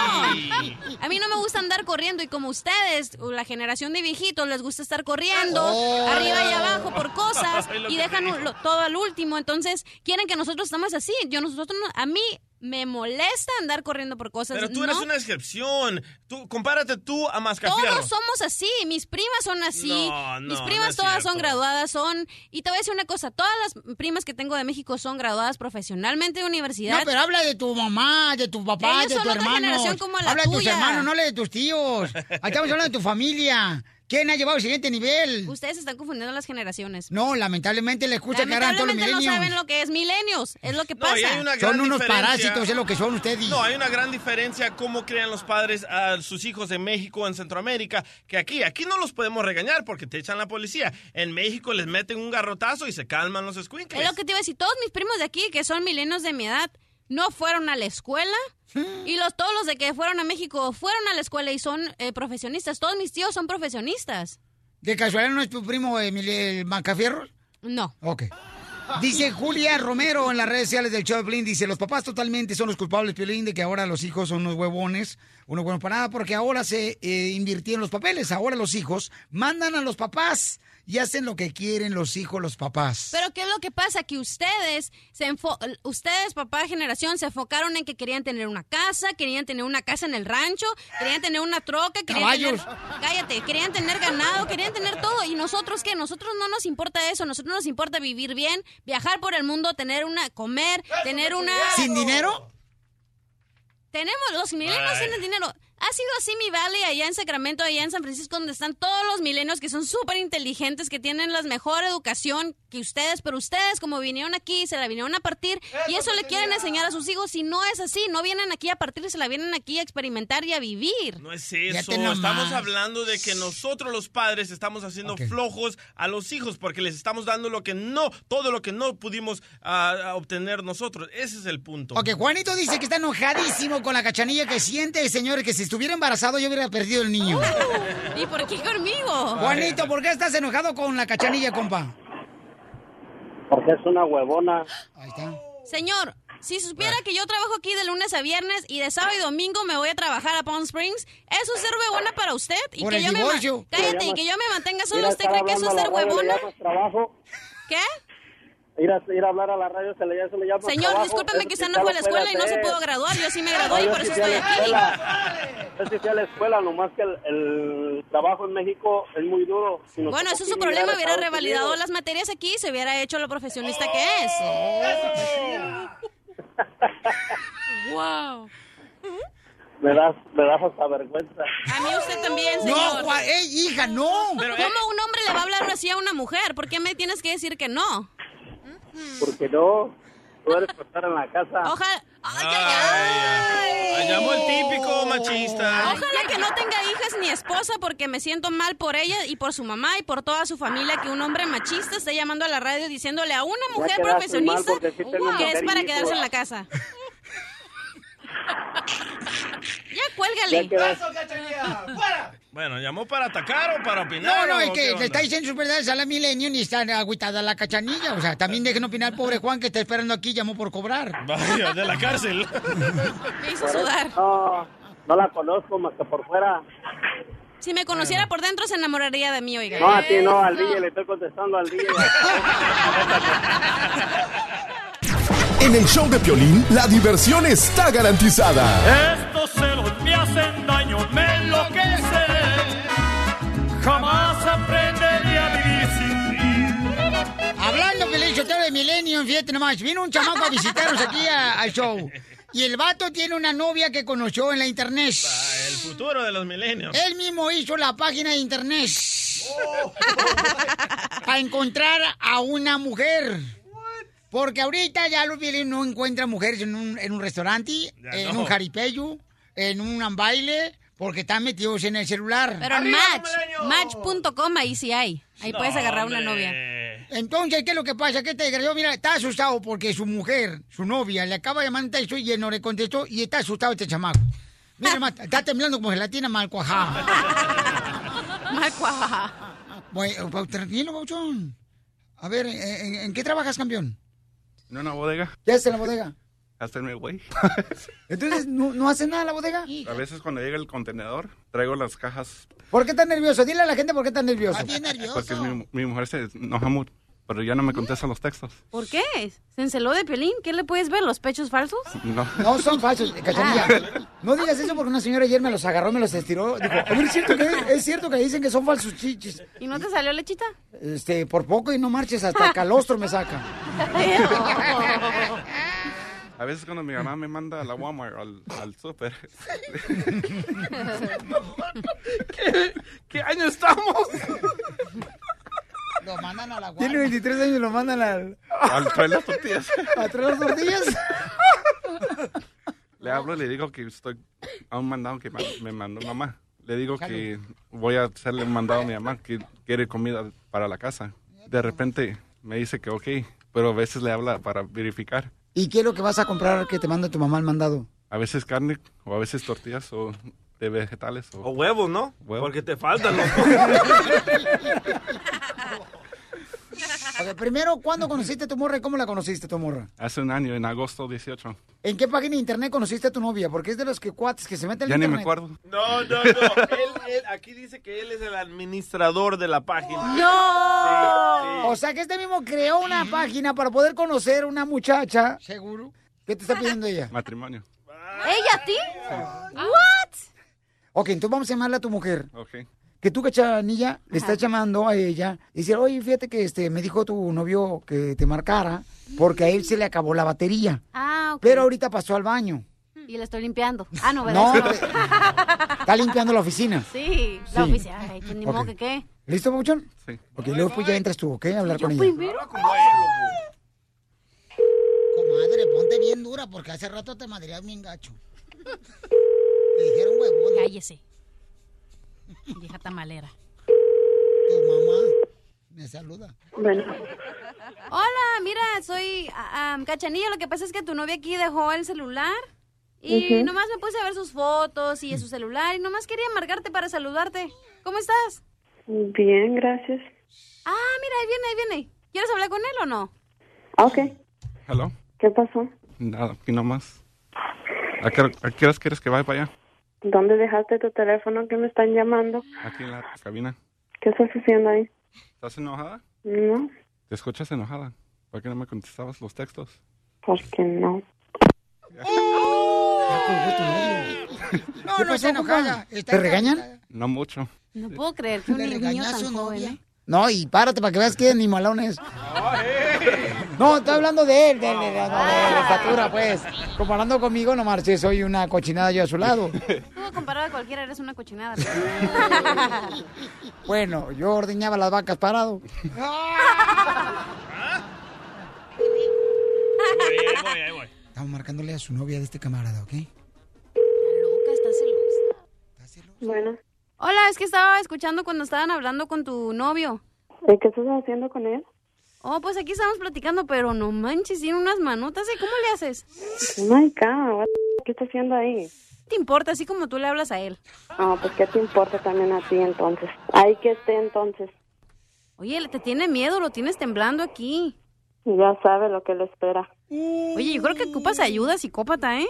A mí no me gusta andar corriendo y como ustedes, la generación de viejitos, les gusta estar corriendo Oh. arriba y abajo por cosas *laughs* y dejan lo- todo al último. Entonces, quieren que nosotros estemos así. Yo nosotros no- a mí me molesta andar corriendo por cosas. Pero tú eres no una excepción. Tú, compárate tú a Mascafierro. todos somos así, mis primas son así, No, no, mis primas todas cierto. son graduadas, son... Y te voy a decir una cosa, todas las primas que tengo de México son graduadas profesionalmente de universidad. No, pero habla de tu mamá, de tu papá, Ellos de son tu hermano. generación como la habla de tus tuya. hermanos, no habla de tus tíos. Estamos hablando de tu familia. *laughs* ¿Quién ha llevado al siguiente nivel? Ustedes están confundiendo las generaciones. No, lamentablemente le escucha que harán todos los Lamentablemente no milenios. saben lo que es milenios, es lo que No, pasa. y hay una gran Son unos diferencia. parásitos, es lo que son ustedes. No, hay una gran diferencia cómo crean los padres a sus hijos en México, en Centroamérica, que aquí. Aquí no los podemos regañar porque te echan la policía. En México les meten un garrotazo y se calman los escuincles. Es lo que te iba a decir, todos mis primos de aquí, que son milenios de mi edad, no fueron a la escuela. Y los, todos los de que fueron a México fueron a la escuela y son eh, profesionistas. Todos mis tíos son profesionistas. ¿De casualidad no es tu primo Emilio el Macafierro? No. Ok. Dice Julia Romero en las redes sociales del show de Piolín, dice, los papás totalmente son los culpables, Piolín, de que ahora los hijos son unos huevones, unos buenos para nada, porque ahora se eh, invirtieron los papeles. Ahora los hijos mandan a los papás y hacen lo que quieren los hijos, los papás. Pero ¿qué es lo que pasa? Que ustedes, se enfo- ustedes, papá de generación, se enfocaron en que querían tener una casa, querían tener una casa en el rancho, querían tener una troca, querían Caballos. tener... Cállate, querían tener ganado, querían tener todo. ¿Y nosotros qué? Nosotros no nos importa eso, nosotros nos importa vivir bien, viajar por el mundo, tener una, comer, tener una... ¿Sin dinero? Tenemos, los milenios tienen dinero. Ha sido así mi Valley allá en Sacramento, allá en San Francisco, donde están todos los milenios que son súper inteligentes, que tienen la mejor educación que ustedes, pero ustedes como vinieron aquí, se la vinieron a partir y eso le quieren enseñar a sus hijos. Si no es así, no vienen aquí a partir, se la vienen aquí a experimentar y a vivir. No es eso. Estamos hablando de que nosotros los padres estamos haciendo flojos a los hijos porque les estamos dando lo que no, todo lo que no pudimos ah, ah, obtener nosotros. Ese es el punto. Ok, Juanito dice que está enojadísimo con la cachanilla que siente, señores, que si estuviera embarazado yo hubiera perdido el niño. ¿Y por qué conmigo? Juanito, ¿por qué estás enojado con la cachanilla, compa? Porque es una huevona. Ahí está. Señor, si supiera que yo trabajo aquí de lunes a viernes y de sábado y domingo me voy a trabar a Palm Springs, ¿eso es ser huevona para usted? Y Por que el yo me. Cállate, y que yo me mantenga solo, ¿usted cree que eso es ser huevona? ¿Qué? Ir a, ir a hablar a la radio se le, se le llama Señor, trabajo. discúlpeme Eso que usted no fue a la escuela y no se pudo graduar. Yo sí me gradué y por sí eso estoy aquí. Yo sí fui a la escuela, nomás que el, el trabajo en México es muy duro. Si Bueno, eso es su problema. Hubiera revalidado Unidos. las materias aquí y se hubiera hecho lo profesionista que es. wow. *laughs* *laughs* Me das, me das hasta vergüenza. A mí usted también, No, señor. Juan, ey, hija, no. ¿Cómo un hombre le va a hablar así a una mujer? ¿Por qué me tienes que decir que no? Porque no, para estar en la casa. Ojalá. Ay, llamó el típico machista. Ojalá que no tenga hijas ni esposa porque me siento mal por ella y por su mamá y por toda su familia que un hombre machista esté llamando a la radio diciéndole a una mujer profesionista sí que es para hijo. quedarse en la casa. Ya Ya cuélgale. quedaste- Bueno, ¿llamó para atacar o para opinar? No, no, es que le está diciendo sus verdades a la milenio y está agüitada la cachanilla. O sea, también dejen opinar al pobre Juan que está esperando aquí, llamó por cobrar. Vaya, de la cárcel. Me hizo sudar. No, no la conozco más que por fuera. Si me conociera por dentro se enamoraría de mí, oiga. No, a ti no, al DJ le estoy contestando al DJ. *laughs* En el show de Piolín, la diversión está garantizada. Estos celos me hacen daño, me enloquece. Jamás aprenderé a vivir sin ti. Hablando, Feliz Sotelo de Milenio, fíjate nomás, vino un chamaco a visitarnos aquí a- al show. Y el vato tiene una novia que conoció en la internet. El futuro de los milenios. Él mismo hizo la página de internet. Para encontrar a una mujer. Porque ahorita ya los violines no encuentran mujeres en un, en un restaurante, Ya en no. un jaripeyo, en un baile, porque están metidos en el celular. Pero Match, Match.com ahí sí hay. Ahí puedes agarrar una novia. Entonces, ¿qué es lo que pasa? Que este desgraciado, mira, está asustado porque su mujer, su novia, le acaba de mandar texto y él no le contestó y está asustado este chamaco. Mira, está temblando como gelatina mal cuajada. *laughs* mal cuajada. Bueno, tranquilo, Bauchón. A ver, ¿en, en- en qué trabajas, campeón? En una bodega. ¿Qué haces en la bodega? *laughs* Hacerme güey. *laughs* Entonces, ¿no, no hace nada en la bodega? A veces cuando llega el contenedor, traigo las cajas ¿Por qué estás nervioso? Dile a la gente por qué estás nervioso. bien porque mi, mi mujer se enoja mucho, pero ya no me contesta los textos. ¿Por qué? ¿Se enceló de Piolín? ¿Qué le puedes ver? ¿Los pechos falsos? No. No son falsos, cachanilla. Ah. No digas eso porque una señora ayer me los agarró, me los estiró. Dijo, a ver, ¿es cierto que, es cierto que dicen que son falsos chichis? ¿Y no te salió lechita? Este, por poco y no marches, hasta calostro me saca. A veces cuando mi mamá me manda a la Walmart al, al súper. *laughs* ¿Qué, qué año estamos? Lo mandan a la Tiene 23 años y lo mandan al... al traer las tortillas. *laughs* ¿A traer las tortillas? Le hablo y le digo que estoy a un mandado que me mandó mamá. Le digo que voy a hacerle un mandado a mi mamá que quiere comida para la casa. De repente me dice que ok, pero a veces le habla para verificar. ¿Y qué es lo que vas a comprar que te manda tu mamá al mandado? A veces carne o a veces tortillas o de vegetales. O, O huevos, ¿no? Huevos. Porque te faltan, loco. Ok, *laughs* Ok, primero, ¿cuándo conociste a tu morra y cómo la conociste tu morra? Hace un año, en agosto 18. ¿En qué página de internet conociste a tu novia? Porque es de los que cuates que se meten en Ya ni me acuerdo. No, no, no. *laughs* Él- él- aquí dice que él es el administrador de la página. ¡No! O sea que este mismo creó una página para poder conocer una muchacha. ¿Seguro? ¿Qué te está pidiendo ella? Matrimonio. ¿Ella a ti? ¿What? Ok, entonces vamos a llamarle a tu mujer. Ok. Que tú, cachanilla, le estás llamando a ella y dice, oye, fíjate que este me dijo tu novio que te marcara porque a él se le acabó la batería. Ah, ok. Pero ahorita pasó al baño. Y la estoy limpiando. Ah, no, ¿verdad? No, Está limpiando la oficina. Sí, la Sí. oficina. Ay, pues ni modo que qué. ¿Listo, Pabuchón? Sí. Ok, luego pues ya entras tú, ¿ok? A hablar Yo con ella. primero. Comadre, ponte bien dura porque hace rato te madreas bien gacho. Te dijeron huevón. Cállese. Vieja tamalera. Tu mamá me saluda. Bueno, Hola, mira, soy ah, ah, Cachanilla. Lo que pasa es que tu novia aquí dejó el celular. Y nomás me puse a ver sus fotos y su celular. Y nomás quería marcarte para saludarte. ¿Cómo estás? bien, gracias. Ah, mira, ahí viene, ahí viene. ¿Quieres hablar con él o no? Ok, ¿Hello? ¿qué pasó? Nada, aquí nomás. ¿A qué, a qué horas quieres que vaya para allá? ¿Dónde dejaste tu teléfono que me están llamando? Aquí en la cabina. ¿Qué estás haciendo ahí? ¿Estás enojada? No, ¿Te escuchas enojada? ¿Por qué no me contestabas los textos? ¿por qué no? No, no está enojada. ¿Te regañan? No mucho. No puedo creer que un ¿Le niño tan su joven, novia? ¿eh? No, y párate para que veas qué animalón es. No, estoy hablando de él, de, él, de, de- de la estatura, pues. Comparando conmigo, no marches, soy una cochinada yo a su lado. *laughs* Tú comparado a cualquiera eres una cochinada. *laughs* Bueno, yo ordeñaba las vacas parado. Ahí voy, ahí voy. Estamos marcándole a su novia de este camarada, ¿ok? Loca, está celosa. Bueno, Hola, es que estaba escuchando cuando estaban hablando con tu novio. ¿y qué estás haciendo con él? Oh, pues aquí estamos platicando, pero no manches, tiene unas manotas, ¿eh? ¿Cómo le haces? Oh my God, what- ¿qué está haciendo ahí? ¿Te importa, así como tú le hablas a él? Ah, pues ¿qué te importa también a ti entonces? Ahí que esté entonces. Oye, te tiene miedo, lo tienes temblando aquí. Ya sabe lo que le espera. Oye, yo creo que ocupas ayuda, psicópata, ¿eh?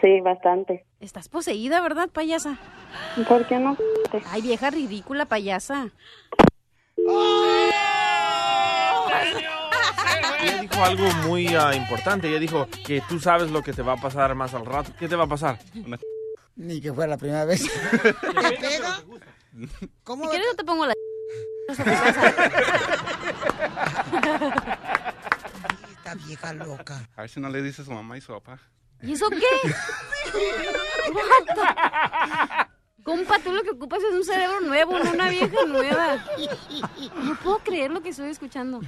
Sí, bastante. Estás poseída, ¿verdad, payasa? ¿Por qué no? Ay, vieja ridícula, payasa. Ella dijo algo muy ah, importante. Ella dijo que tú sabes lo que te va a pasar más al rato. ¿Qué te va a pasar? Ni que fuera la primera vez. *laughs* ¿Te pega? ¿Cómo? Si quieres, yo te pongo la... *laughs* Esta vieja loca. A ver si no le dices a su mamá y su papá. ¿Y eso qué? *laughs* Compa, tú lo que ocupas es un cerebro nuevo, no una vieja nueva. No puedo creer lo que estoy escuchando.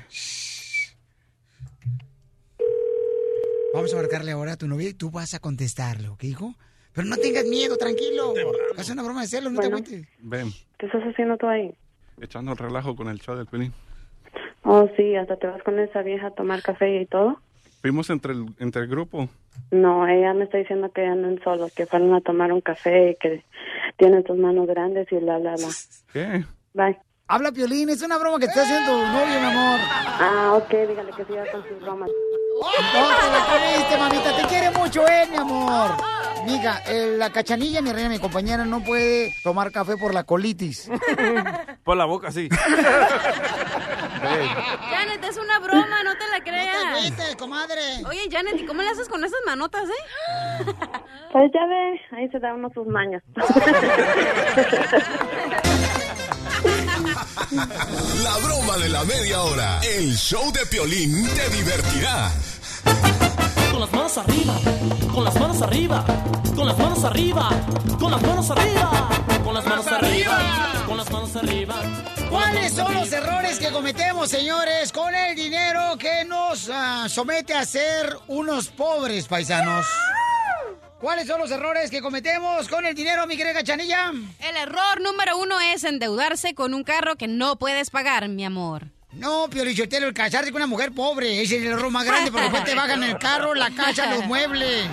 Vamos a marcarle ahora a tu novia y tú vas a contestarle, ¿ok, hijo? Pero no tengas miedo, tranquilo. Es una broma de celos, no Bueno. te agüites. Ven, ¿Qué estás haciendo tú ahí? echando el relajo con el show del Pelín. Oh, sí, hasta te vas con esa vieja a tomar café y todo. Fuimos entre el, entre el grupo. No, ella me está diciendo que andan solos, que fueron a tomar un café y que tienen tus manos grandes y bla, bla, bla. ¿Qué? Bye. Habla, Piolín, es una broma que te está haciendo tu novio, mi amor. Ah, ok, dígale que siga con sus bromas. No te la creíste, mamita, te quiere mucho él, mi amor. Miga, eh, la cachanilla, mi reina, mi compañera, no puede tomar café por la colitis. Por la boca, sí. *laughs* Janet, es una broma, no te la creas. No te comadre. Oye, Janet, ¿y cómo le haces con esas manotas, eh? Pues ya ve, ahí se da uno sus mañas. *laughs* La broma de la media hora. El show de Piolín te divertirá. Con las manos arriba, con las manos arriba, con las manos arriba, con las manos arriba, con las manos arriba, con las manos arriba. ¿Cuáles son los errores que cometemos, señores, con el dinero que nos ah, somete a ser unos pobres paisanos? ¿Cuáles son los errores que cometemos con el dinero, mi querida Cachanilla? El error número uno es endeudarse con un carro que no puedes pagar, mi amor. No, Piolichotelo, el casarse con una mujer pobre. Ese es el error más grande porque después te *laughs* bajan el carro, la casa, los muebles.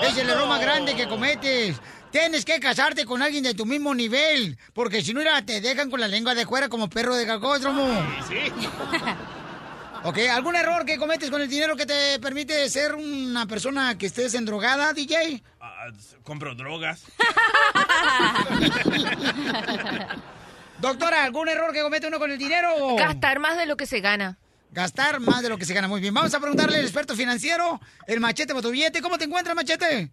Ese es el error más grande que cometes. Tienes que casarte con alguien de tu mismo nivel, porque si no, te dejan con la lengua de fuera como perro de cacódromo. *laughs* Ok, ¿algún error que cometes con el dinero que te permite ser una persona que estés endrogada, DJ? Ah, compro drogas. *laughs* Doctora, ¿algún error que comete uno con el dinero? Gastar más de lo que se gana. Gastar más de lo que se gana. Muy bien. Vamos a preguntarle al experto financiero, el machete billete. ¿Cómo te encuentras, machete?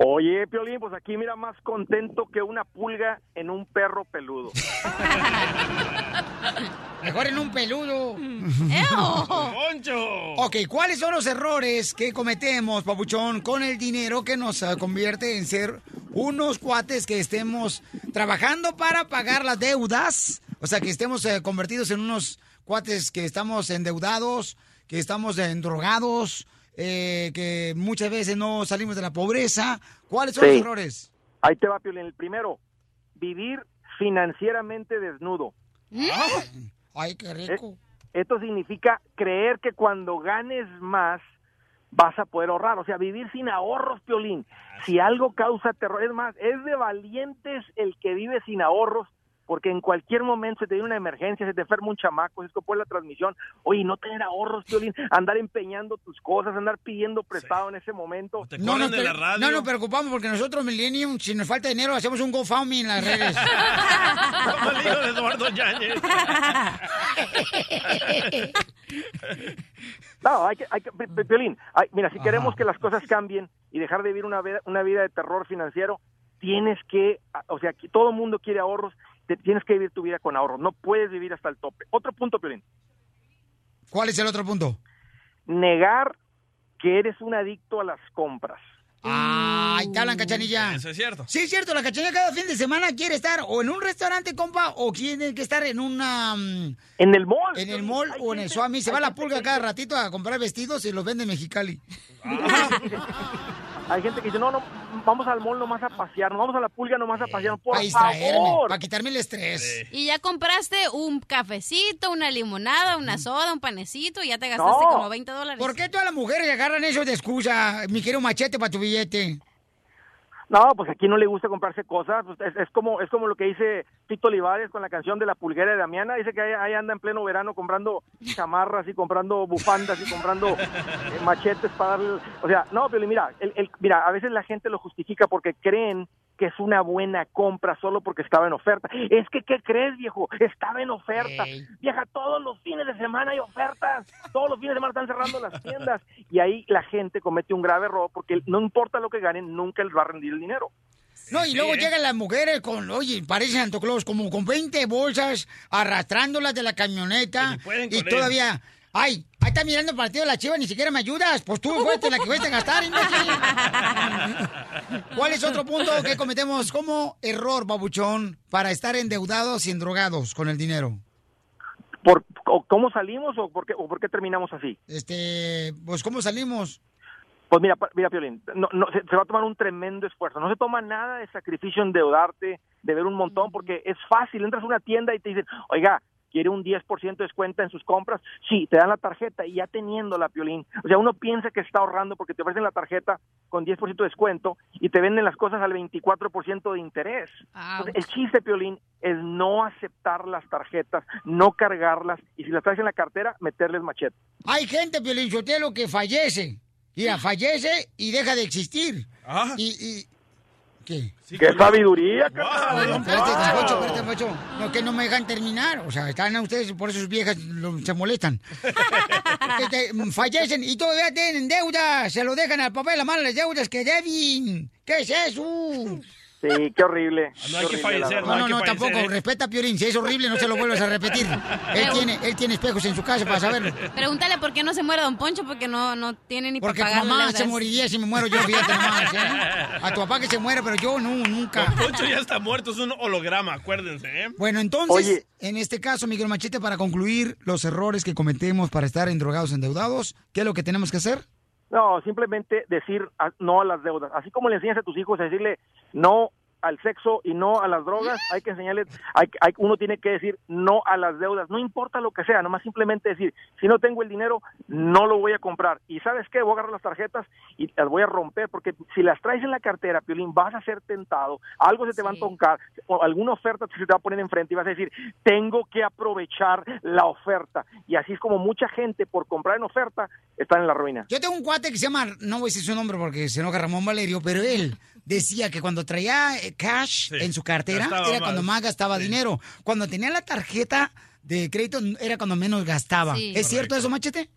Oye, Piolín, pues aquí mira más contento que una pulga en un perro peludo. *laughs* Mejor en un peludo. Ok, ¿cuáles son los errores que cometemos, papuchón, con el dinero que nos ah, convierte en ser unos cuates que estemos trabajando para pagar las deudas? O sea, que estemos eh, convertidos en unos cuates que estamos endeudados, que estamos endrogados, eh, que muchas veces no salimos de la pobreza. ¿Cuáles son Sí. los errores? Ahí te va, Piolín. El primero, vivir financieramente desnudo. Ay, qué rico. Eh, Esto significa creer que cuando ganes más vas a poder ahorrar, o sea, vivir sin ahorros, Piolín. Si algo causa terror, es más, es de valientes el que vive sin ahorros, porque en cualquier momento se te viene una emergencia, se te enferma un chamaco, se escapó la transmisión, oye, no tener ahorros, Piolín, andar empeñando tus cosas, andar pidiendo prestado en ese momento. No nos, pre- no nos preocupamos porque nosotros, Millennium, si nos falta dinero, hacemos un GoFundMe en las redes. Como el hijo de Eduardo Yáñez. No, hay que, hay que, hay- mira, si queremos que las cosas cambien y dejar de vivir una vida, una vida de terror financiero, tienes que, o sea, que todo el mundo quiere ahorros, te- tienes que vivir tu vida con ahorros, no puedes vivir hasta el tope. Otro punto, Piolín, ¿Cuál es el otro punto? negar que eres un adicto a las compras. Ay, te hablan, cachanilla. Eso es cierto. Sí, es cierto, la cachanilla cada fin de semana quiere estar o en un restaurante, compa, o quiere que estar en una... mm, En el mall. En el mall o en el Suami. Se va a la pulga cada ratito a comprar vestidos y los vende en Mexicali. *laughs* *laughs* Hay gente que dice, no, no, vamos al mall nomás a pasear, no vamos a la pulga nomás a pasear, por Para distraerme, favor. para quitarme el estrés. Y ya compraste un cafecito, una limonada, una soda, un panecito y ya te gastaste No. como 20 dólares. ¿Por qué todas las mujeres agarran eso de excusa? Mi querido machete para tu billete. No, pues aquí no le gusta comprarse cosas. pues es, como es como lo que dice Tito Olivares con la canción de la pulguera de Damiana. Dice que ahí, ahí anda en pleno verano comprando chamarras y comprando bufandas y comprando eh, machetes para darle... O sea, no, pero mira, el- mira, a veces la gente lo justifica porque creen que es una buena compra solo porque estaba en oferta. Es que, ¿qué crees, viejo? Estaba en oferta. Vieja, todos los fines de semana hay ofertas. Todos los fines de semana están cerrando las tiendas. Y ahí la gente comete un grave error porque no importa lo que ganen, nunca les va a rendir el dinero. No, y luego llegan las mujeres con, oye, parecen Santo Claus, como con 20 bolsas, arrastrándolas de la camioneta. pueden Y con él. Ay, ahí está mirando el partido de la chiva, ni siquiera me ayudas. Pues tú fuiste la que fuiste a gastar, imbécil. *laughs* ¿Cuál es otro punto que cometemos como error, babuchón, para estar endeudados y endrogados con el dinero? ¿Por, o ¿Cómo salimos o por, qué, o por qué terminamos así? Este, pues, ¿cómo salimos? Pues mira, mira, Piolín, no, no, se, se va a tomar un tremendo esfuerzo. No se toma nada de sacrificio endeudarte, de ver un montón, porque es fácil. Entras a una tienda y te dicen, oiga, ¿quiere un 10% de descuento en sus compras? Sí, te dan la tarjeta y ya teniendo la Piolín. O sea, uno piensa que está ahorrando porque te ofrecen la tarjeta con 10% de descuento y te venden las cosas al 24% de interés. Entonces, el chiste, Piolín, es no aceptar las tarjetas, no cargarlas y si las traes en la cartera, meterles machete. Hay gente, Piolinchotelo, que fallece. Mira, fallece y deja de existir. Y, y... ¿Qué? ¡Qué sabiduría, espérate, espérate. No, que no me dejan terminar. O sea, están a ustedes, por eso sus viejas lo- se molestan. *laughs* Este, fallecen y todavía tienen deuda. Se lo dejan al papá de la mano las deudas que deben. ¿Qué es eso? Sí, qué horrible. No hay que fallecer. No, no, no, tampoco. ¿eh? Respeta a Piorín. Si es horrible, no se lo vuelvas a repetir. Él tiene, él tiene espejos en su casa para saberlo. Pregúntale por qué no se muere Don Poncho, porque no, no tiene ni Porque para tu pagar mamá se moriría si me muero yo, fíjate nomás, ¿eh? A tu papá que se muere, pero yo no, nunca. Don Poncho ya está muerto, es un holograma, acuérdense, ¿eh? Bueno, entonces, Oye. en este caso, Miguel Machete, para concluir los errores que cometemos para estar endrogados, endeudados, ¿qué es lo que tenemos que hacer? No, simplemente decir a- no a las deudas. Así como le enseñas a tus hijos a decirle no al sexo y no a las drogas, hay que enseñarles, hay, hay- uno tiene que decir no a las deudas, no importa lo que sea, nomás simplemente decir, si no tengo el dinero, no lo voy a comprar. Y sabes qué, voy a agarrar las tarjetas y las voy a romper, porque si las traes en la cartera, Piolín, vas a ser tentado, algo se te va a tocar, o alguna oferta se te va a poner enfrente y vas a decir, tengo que aprovechar la oferta. Y así es como mucha gente, por comprar en oferta, está en la ruina. Yo tengo un cuate que se llama, no voy a decir su nombre porque se enoja Ramón Valerio, pero él decía que cuando traía eh, cash en su cartera era cuando más gastaba dinero. Cuando tenía la tarjeta de crédito era cuando menos gastaba. Sí. ¿Es cierto eso, Machete?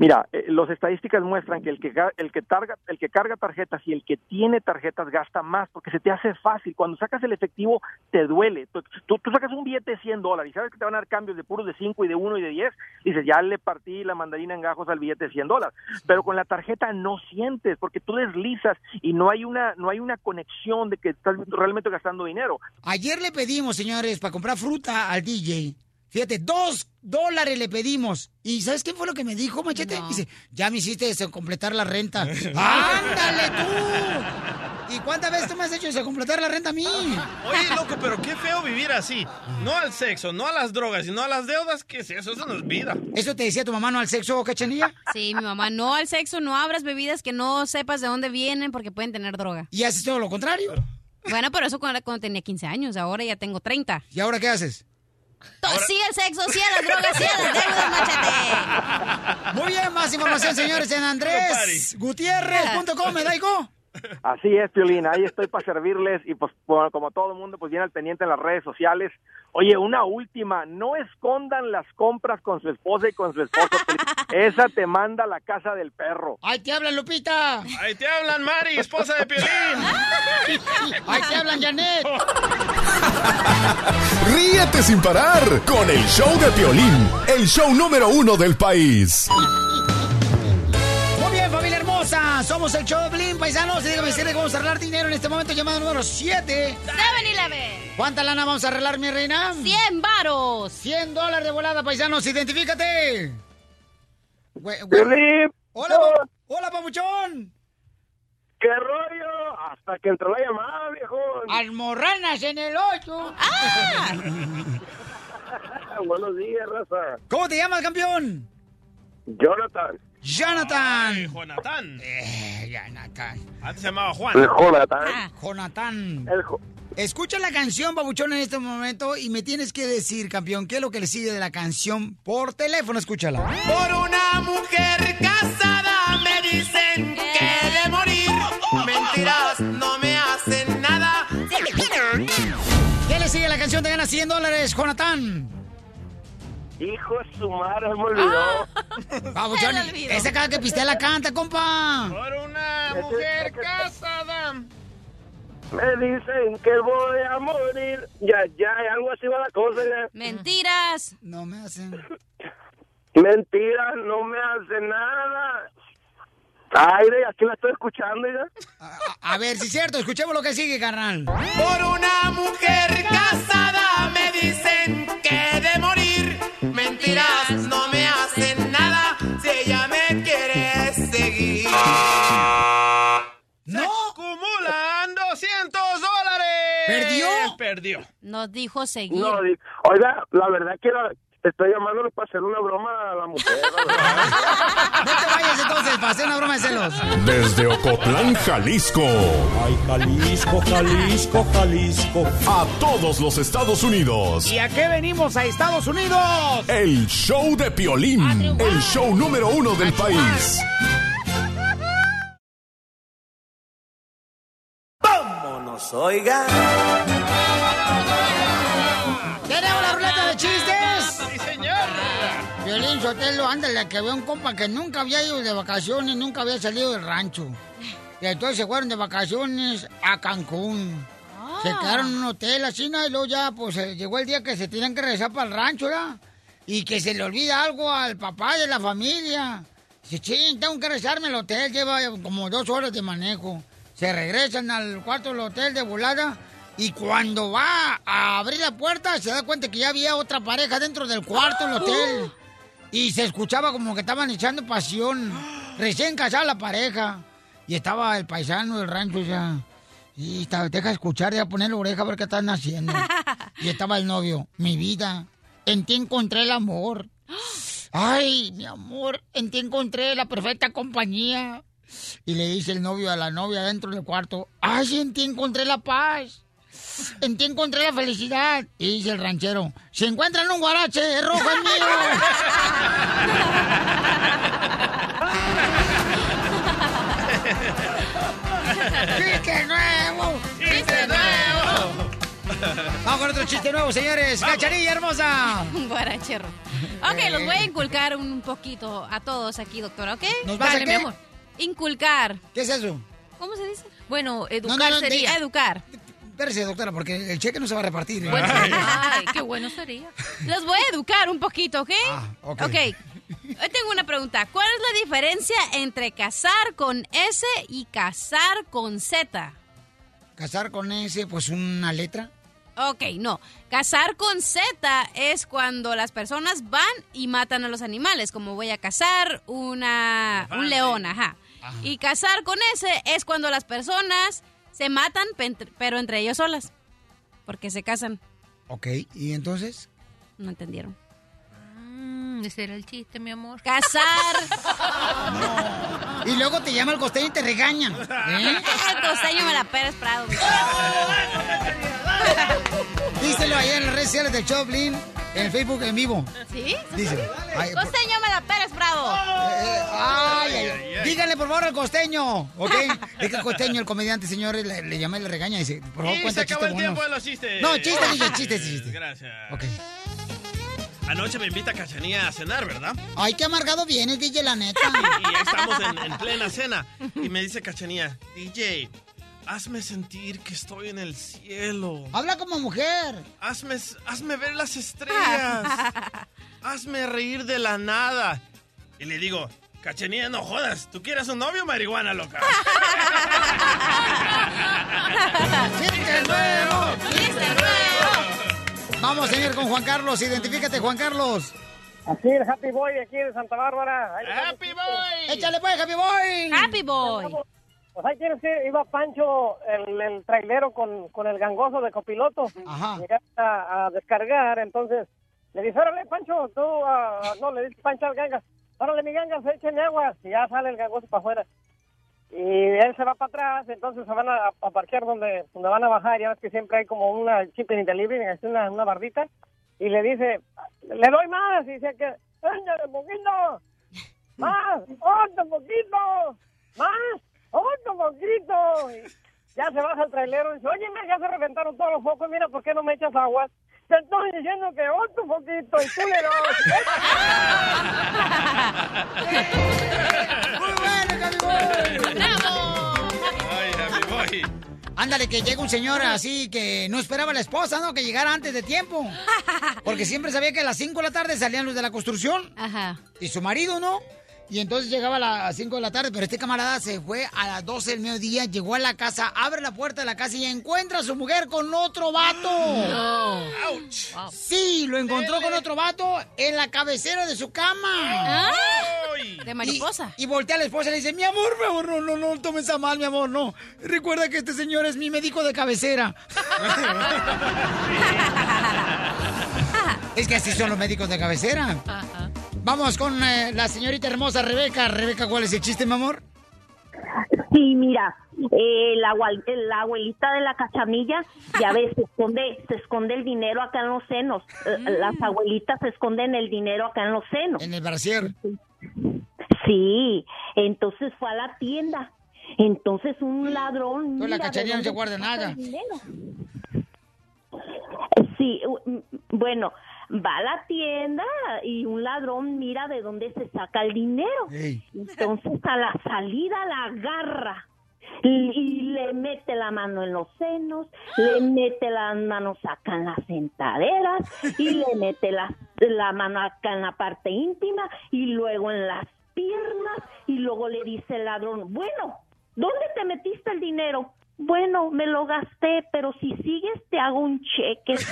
Mira, eh, las estadísticas muestran que el que el que targa, el que carga tarjetas y el que tiene tarjetas gasta más porque se te hace fácil. Cuando sacas el efectivo te duele. Tú, tú, tú sacas un billete de 100 dólares y sabes que te van a dar cambios de puros de 5 y de 1 y de 10. Dices, ya le partí la mandarina en gajos al billete de 100 dólares. Pero con la tarjeta no sientes porque tú deslizas y no hay una no hay una conexión de que estás realmente gastando dinero. Ayer le pedimos, señores, para comprar fruta al DJ. Fíjate, dos dólares le pedimos. ¿Y sabes qué fue lo que me dijo, Machete? Dice, ya me hiciste eso, completar la renta. *laughs* ¡Ándale tú! ¿Y cuántas veces tú me has hecho eso, completar la renta a mí? *laughs* Oye, loco, pero qué feo vivir así. No al sexo, no a las drogas y no a las deudas. ¿Qué es eso? Eso no es vida. ¿Eso te decía tu mamá no al sexo, cachanilla? Sí, mi mamá, no al sexo, no abras bebidas que no sepas de dónde vienen porque pueden tener droga. ¿Y haces todo lo contrario? Bueno, pero eso cuando, cuando tenía 15 años, ahora ya tengo 30. ¿Y ahora qué haces? To- Sí al sexo, sí a las drogas, sí a las deudas, machete. Muy bien, más información, señores, en andresgutierrez.com, ¿me daigo? Así es, Piolín, ahí estoy para servirles y pues bueno, como todo el mundo pues viene al pendiente en las redes sociales. Oye, una última, no escondan las compras con su esposa y con su esposo. Esa te manda a la casa del perro. ¡Ahí te hablan, Lupita! Ahí te hablan, Mari, esposa de Piolín. ¡Ahí te hablan, Janet! *laughs* Ríete sin parar con el show de Piolín, el show número uno del país. Hermosa. Somos el show de Blin, paisanos. Y decirle que vamos a arreglar dinero en este momento. Llamada número 7. 7-Eleven. ¿Cuánta lana vamos a arreglar, mi reina? 100 varos. 100 dólares de volada, paisanos. Identifícate. Güe- Piolín, Hola, pa- hola, papuchón. ¿Qué rollo? Hasta que entró la llamada, viejo. Almorranas en el 8. ¡Ah! *laughs* Buenos días, raza. ¿Cómo te llamas, campeón? Jonathan. Jonathan. Ay, Jonathan. Eh, Jonathan. Antes se llamaba Juan. El Jonathan. Ah, Jonathan. El Jo- Escucha la canción, babuchón, en este momento y me tienes que decir, campeón, qué es lo que le sigue de la canción por teléfono. Escúchala. Por una mujer casada me dicen que he de morir. Mentiras no me hacen nada. ¿Qué le sigue a la canción? Te gana 100 dólares, Jonathan. Hijo de su madre, *laughs* me olvidó. Le olvidó. esa cada que pistea la canta, compa. Por una mujer casada. Me dicen que voy a morir. Ya, ya, algo así va la cosa. ya. Mentiras. No me hacen. *laughs* Mentira, no me hace nada. Aire, aquí la estoy escuchando ya. A ver, si es cierto, escuchemos lo que sigue, carnal. Por una mujer casada me dicen que he de morir. Mentiras no me hacen nada si ella me quiere seguir. ¡No! Acumulan 200 dólares. ¿Perdió? Perdió. Nos dijo seguir. No, oiga, la verdad que era- estoy llamándole para hacer una broma a la mujer. *laughs* No te vayas entonces para hacer una broma de celos. Desde Ocotlán, Jalisco. Ay, Jalisco, Jalisco, Jalisco. A todos los Estados Unidos. ¿Y a qué venimos a Estados Unidos? El show de Piolín. El show número uno del país. Vámonos, oiga. Violín Sotelo, ándale, que había un compa que nunca había ido de vacaciones, nunca había salido del rancho. Y entonces se fueron de vacaciones a Cancún. Se quedaron en un hotel así, ¿no? y luego ya, pues eh, llegó el día que se tenían que regresar para el rancho, ¿verdad? Y que se le olvida algo al papá de la familia. Dice, ching, tengo que regresarme al hotel, lleva como dos horas de manejo. Se regresan al cuarto del hotel de volada y cuando va a abrir la puerta se da cuenta que ya había otra pareja dentro del cuarto del hotel. *gasps* *gasps* Y se escuchaba como que estaban echando pasión. Recién casada la pareja. Y estaba el paisano del rancho ya. Y estaba, deja escuchar, deja poner la oreja a ver qué están haciendo. *laughs* Y estaba el novio. Mi vida, en ti encontré el amor. Ay, mi amor, en ti encontré la perfecta compañía. Y le dice el novio a la novia dentro del cuarto. Ay, en ti encontré la paz. En ti encontré la felicidad. Y dice el ranchero. Se encuentra en un guarache, es rojo el mío. ¡Chiste nuevo! ¡Chiste nuevo! Vamos con otro chiste nuevo, señores. Cacharilla hermosa. Un *laughs* guarachero. Ok, los voy a inculcar un poquito a todos aquí, doctora, ¿ok? ¿Nos vas a Dale, qué? mi amor. Inculcar. ¿Qué es eso? ¿Cómo se dice? Bueno, educar No, no, no, sería. Educar. Espérese, doctora, porque el cheque no se va a repartir. ¿eh? Bueno, ay, qué bueno sería. Los voy a educar un poquito, ¿ok? ok. Ok. Hoy tengo una pregunta. ¿Cuál es la diferencia entre casar con S y casar con Z? Casar con ese, pues una letra. Ok, no. Casar con Z es cuando las personas van y matan a los animales, como voy a cazar una, un león, ajá. Y casar con S es cuando las personas se matan, pero entre ellos solas, porque se casan. Ok, ¿y entonces? No entendieron. Mm, ese era el chiste, mi amor. Casar. *laughs* Y luego te llama el costeño y te regaña. ¿eh? *laughs* El costeño me la Pérez Prado. Díselo ahí en las redes sociales del Choplin, en el Facebook en vivo. ¿Sí? Dice. Ay, por- Costeño me la Pérez Prado. Ay, ay, ay. Díganle por favor al costeño, ¿ok? Es que el costeño, el comediante, señores, le, le llama y le regaña y dice, por favor, Y cuenta se acabó el tiempo de los chistes. No, chistes, dije, chistes, chistes. Gracias. Ok. Anoche me invita Cachanía a cenar, ¿verdad? Ay, qué amargado vienes, DJ, la neta. Y ya estamos en, en plena cena. Y me dice Cachanía, DJ, hazme sentir que estoy en el cielo. Habla como mujer. Hazme, hazme ver las estrellas. *laughs* hazme reír de la nada. Y le digo, Cachanía, no jodas. ¿Tú quieres un novio marihuana, loca? *laughs* *laughs* ¡Chiste nuevo! ¡Chiste nuevo! Vamos, señor, con Juan Carlos. Identifícate, Juan Carlos. Así el Happy Boy de aquí de Santa Bárbara. Ahí ¡Happy. Boy! ¡Échale pues, Happy Boy! Happy Boy. Pues ahí tienes que iba Pancho, el, el trailero, con, con el gangoso de copiloto. Ajá. A, a descargar, entonces le dice, órale, Pancho, tú, ah, no, le dice Pancho al ganga, órale, mi ganga, échenle agua. Y ya sale el gangoso para afuera. Y él se va para atrás, entonces se van a, a parquear donde, donde van a bajar. Ya ves que siempre hay como una chip in delivery, es una, una bardita. Y le dice, le doy más. Y dice que, échale poquito, *laughs* más, otro poquito, más, otro poquito. Y ya se baja el trailero y dice, oye, ya se reventaron todos los focos, mira, ¿por qué no me echas agua? Te estoy diciendo que otro poquito y tú le das. *laughs* ¡Muy bueno, Boy! Ay, Boy. Ándale, que llega un señor así que no esperaba a la esposa, ¿no? Que llegara antes de tiempo. *laughs* Porque siempre sabía que a las 5 de la tarde salían los de la construcción. Ajá. Y su marido, ¿no? Y entonces llegaba a las 5 de la tarde, pero este camarada se fue a las 12 del mediodía, llegó a la casa, abre la puerta de la casa y encuentra a su mujer con otro vato. ¡Auch! Sí, lo encontró con otro vato en la cabecera de su cama. ¡Ay! De mariposa. Y, y voltea a la esposa y le dice, mi amor, mi amor, no, no, no, tomes a mal, mi amor, no. Recuerda que este señor es mi médico de cabecera. *laughs* es que así son los médicos de cabecera. Vamos con eh, la señorita hermosa Rebeca. Rebeca, ¿cuál es el chiste, mi amor? Sí, mira, eh, la, abuel- la abuelita de la cachanilla, ya ves, se esconde, se esconde el dinero acá en los senos. Eh, Las abuelitas se esconden el dinero acá en los senos. En el brasier. Sí, entonces fue a la tienda. Entonces un ladrón. La mira de cachanilla no se guarda nada. Sí, bueno, va a la tienda y un ladrón mira de dónde se saca el dinero. Entonces a la salida la agarra y, y le mete la mano en los senos, le mete las manos acá en las sentaderas y le mete la, la mano acá en la parte íntima y luego en las piernas y luego le dice el ladrón, bueno, ¿dónde te metiste el dinero? Bueno, me lo gasté, pero si sigues te hago un cheque.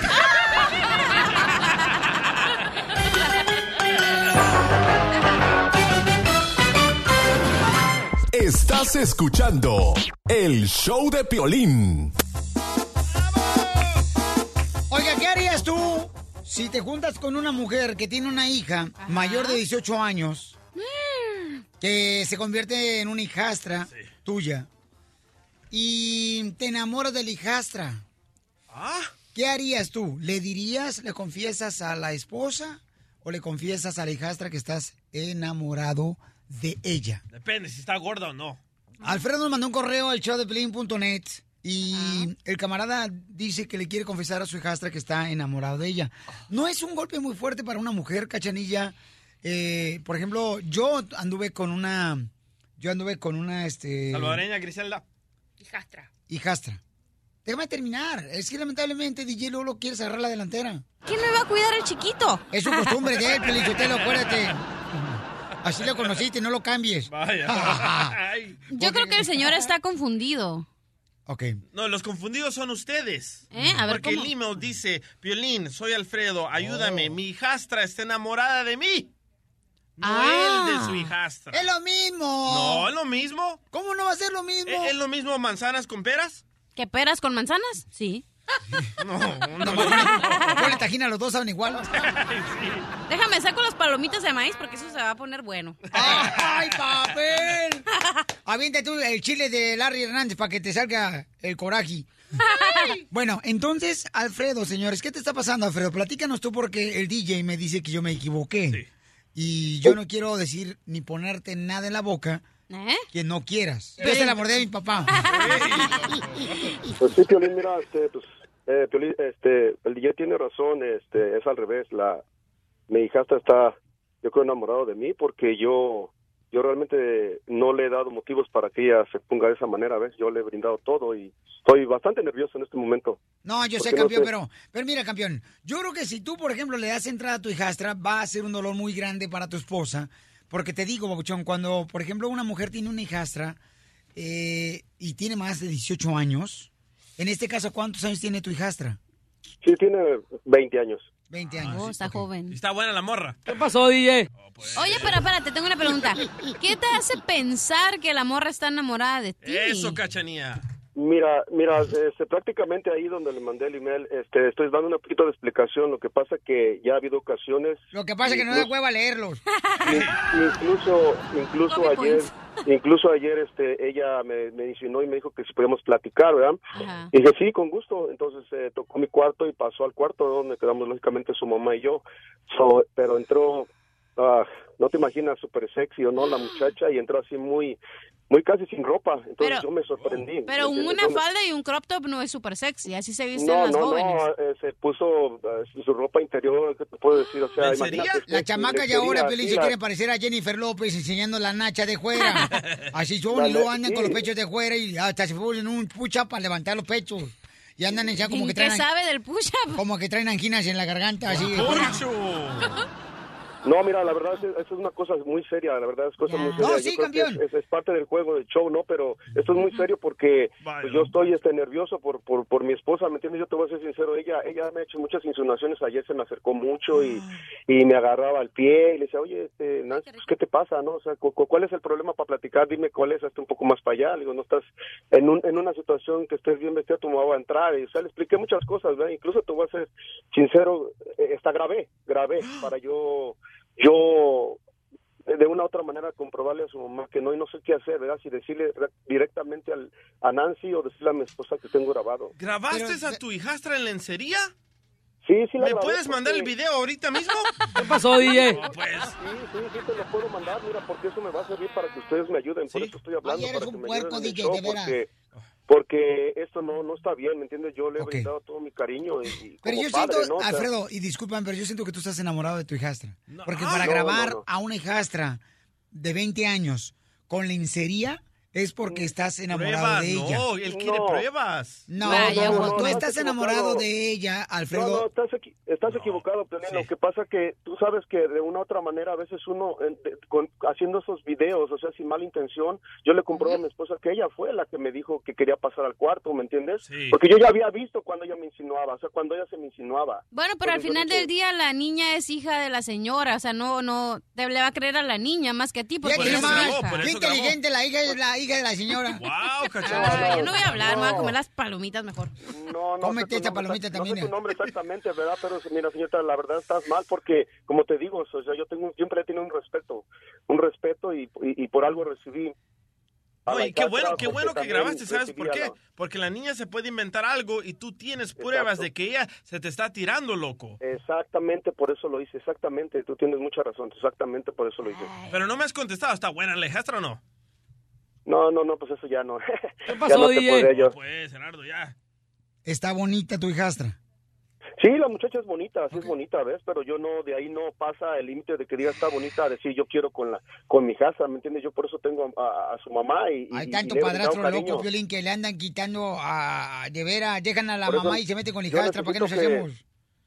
Estás escuchando el show de Piolín. Oiga, ¿qué harías tú si te juntas con una mujer que tiene una hija mayor de 18 años que se convierte en una hijastra tuya y te enamoras de la hijastra? ¿Qué harías tú? ¿Le dirías, le confiesas a la esposa o le confiesas a la hijastra que estás enamorado de ella? Depende si está gorda o no. Alfredo nos mandó un correo al showdeplin.net y el camarada dice que le quiere confesar a su hijastra que está enamorado de ella. ¿No es un golpe muy fuerte para una mujer, cachanilla? Eh, por ejemplo, yo anduve con una... Yo anduve con una, este... Salvadoreña Griselda. Hijastra. Hijastra. Déjame terminar. Es que lamentablemente DJ Lolo quiere cerrar la delantera. ¿Quién me va a cuidar el chiquito? Es su costumbre *laughs* de él, Pelichotelo, acuérdate. Así lo conociste, no lo cambies. *laughs* Yo creo que el señor está confundido. Ok. No, los confundidos son ustedes. ¿Eh? A ver, Porque ¿cómo? el email dice, Piolín, soy Alfredo, ayúdame, mi hijastra está enamorada de mí. No Ah. él de su hijastra. Es lo mismo. No, es lo mismo. ¿Cómo no va a ser lo mismo? ¿Es, es lo mismo manzanas con peras? ¿Qué peras con manzanas? Sí. *laughs* No, no. Ponle tajina, los dos saben igual. *laughs* Déjame saco las palomitas de maíz porque eso se va a poner bueno. ¡Ay, *laughs* papel! Avienta tú el chile de Larry Hernández para que te salga el coraje. Bueno, entonces, Alfredo, señores, ¿qué te está pasando, Alfredo? Platícanos tú porque el DJ me dice que yo me equivoqué. Y yo no quiero decir ni ponerte nada en la boca ¿Eh? que no quieras. Yo se la mordé a mi papá. *laughs* Pues sí, Piolín, mira, este, pues, eh, Piolín, este, el DJ tiene razón, este, es al revés, la, mi hijastra está, yo creo, enamorado de mí porque yo, yo realmente no le he dado motivos para que ella se ponga de esa manera, ¿ves? Yo le he brindado todo y estoy bastante nervioso en este momento. No, yo sé, no campeón, sé. pero, pero mira, campeón, yo creo que si tú, por ejemplo, le das entrada a tu hijastra, va a ser un dolor muy grande para tu esposa. Porque te digo, Babuchón, cuando, por ejemplo, una mujer tiene una hijastra eh, y tiene más de 18 años, en este caso, ¿cuántos años tiene tu hijastra? Sí, tiene 20 años. 20 años. Oh, está joven. Está buena la morra. ¿Qué pasó, DJ? Oye, pero espérate, tengo una pregunta. ¿Qué te hace pensar que la morra está enamorada de ti? Eso, cachanía. Mira, mira, este, prácticamente ahí donde le mandé el email, este, estoy dando un poquito de explicación. Lo que pasa que ya ha habido ocasiones. Lo que pasa es que no da incluso- hueva leerlos. *laughs* In- incluso incluso ayer incluso ayer este ella me, me insinuó y me dijo que si podíamos platicar verdad Ajá. y dije sí con gusto entonces eh, tocó mi cuarto y pasó al cuarto donde quedamos lógicamente su mamá y yo So, pero entró ah, no te imaginas súper sexy o no la muchacha y entró así muy muy casi sin ropa entonces Pero- yo me sorprendí Pero una falda y un crop top no es súper sexy, así se visten no, las no, jóvenes. no, eh, se puso eh, su ropa interior, ¿qué te puedo decir? O sea, La chamaca ya ahora, sí, se la- quiere parecer a Jennifer López enseñando la nacha de fuera. *laughs* Así son, y luego andan sí. con los pechos de fuera y hasta se ponen un pucha para levantar los pechos. Y andan ya como que ¿Qué traen... sabe del push-up? Como que traen anginas en la garganta, así. *laughs* No, mira, la verdad, es- eso es una cosa muy seria, la verdad es cosa muy seria. No, Yo sí, creo que campeón. Es, es parte del juego, del show, ¿no? Pero esto es muy serio porque pues, yo estoy este, nervioso por, por, por mi esposa, ¿me entiendes? Yo te voy a ser sincero, ella ella me ha hecho muchas insinuaciones, ayer se me acercó mucho y, y me agarraba al pie y le decía, oye, este, Nancy, pues, ¿qué te pasa, no? O sea, cu- cu- ¿cuál es el problema para platicar? Dime cuál es, hazte un poco más para allá. Le digo, no estás en, un, en una situación que estés bien vestida, tu mamá va a entrar. Y, o sea, le expliqué muchas cosas, ¿verdad? Incluso te voy a ser sincero, eh, está grave, grave, para yo yo de una u otra manera comprobarle a su mamá que no y no sé qué hacer, ¿verdad? Si decirle re- directamente al, a Nancy o decirle a mi esposa que tengo grabado. ¿Grabaste a tu hijastra en lencería? Sí, sí la ¿Me grabé puedes mandar el video ahorita mismo? *laughs* *laughs* ¿Qué pasó, DJ? No, pues. Sí, sí, sí te lo puedo mandar, mira, porque eso me va a servir para que ustedes me ayuden, por eso estoy hablando, Ay, eres para que un me puerco, el DJ, de veras. porque, porque esto no, no está bien, ¿me entiendes? Yo le he brindado todo mi cariño y, y Pero yo padre, siento, Alfredo, y disculpan, pero yo siento que tú estás enamorado de tu hijastra. Porque para no, grabar no, no. a una hijastra de 20 años con lencería es porque estás enamorado Pruebas, de ella. no, él quiere pruebas. No, No, no, no, no, tú no, estás enamorado de ella, Alfredo. No, no, estás, equi- estás equivocado, Piolín. Lo que pasa que tú sabes que de una u otra manera a veces uno en- de- con- haciendo esos videos, o sea, sin mala intención, yo le compruebo a mi esposa que ella fue la que me dijo que quería pasar al cuarto, ¿me entiendes? Sí. Porque yo ya había visto cuando ella me insinuaba, o sea, cuando ella se me insinuaba. Bueno, pero al Entonces, final del día la niña es hija de la señora, o sea, no, no, te le va a creer a la niña más que a ti, porque qué inteligente la hija es la hija hija de la señora. *laughs* Wow, Ay, yo no voy a hablar, me voy a No. comer las palomitas mejor. No, no Cómete esta palomita no también, sé tu eh. nombre *laughs* exactamente, ¿verdad? Pero mira, señorita, la verdad estás mal porque, como te digo, o sea, yo tengo siempre he tenido un respeto, un respeto y, y, y por algo recibí. Oye, qué bueno, qué bueno que grabaste, ¿sabes por qué? Porque la niña se puede inventar algo y tú tienes pruebas Exacto. de que ella se te está tirando, loco. Exactamente, por eso lo hice, exactamente, tú tienes mucha razón, exactamente por eso lo hice. Pero no me has contestado, ¿está buena la hijastra o no? No, no, no, pues eso ya no. *laughs* ¿Qué pasó, ya no te DJ? yo. Pues, Gerardo, ya. Está bonita tu hijastra. Sí, la muchacha es bonita, sí es bonita, ¿ves? Pero yo no, de ahí no pasa el límite de que diga está bonita a decir yo quiero con la con mi hija, ¿me entiendes? Yo por eso tengo a, a- a su mamá y... Hay tanto padrastro loco, Violín, que le andan quitando a... De veras, dejan a la Por eso mamá y se meten con la hijastra. ¿Para qué nos que- hacemos?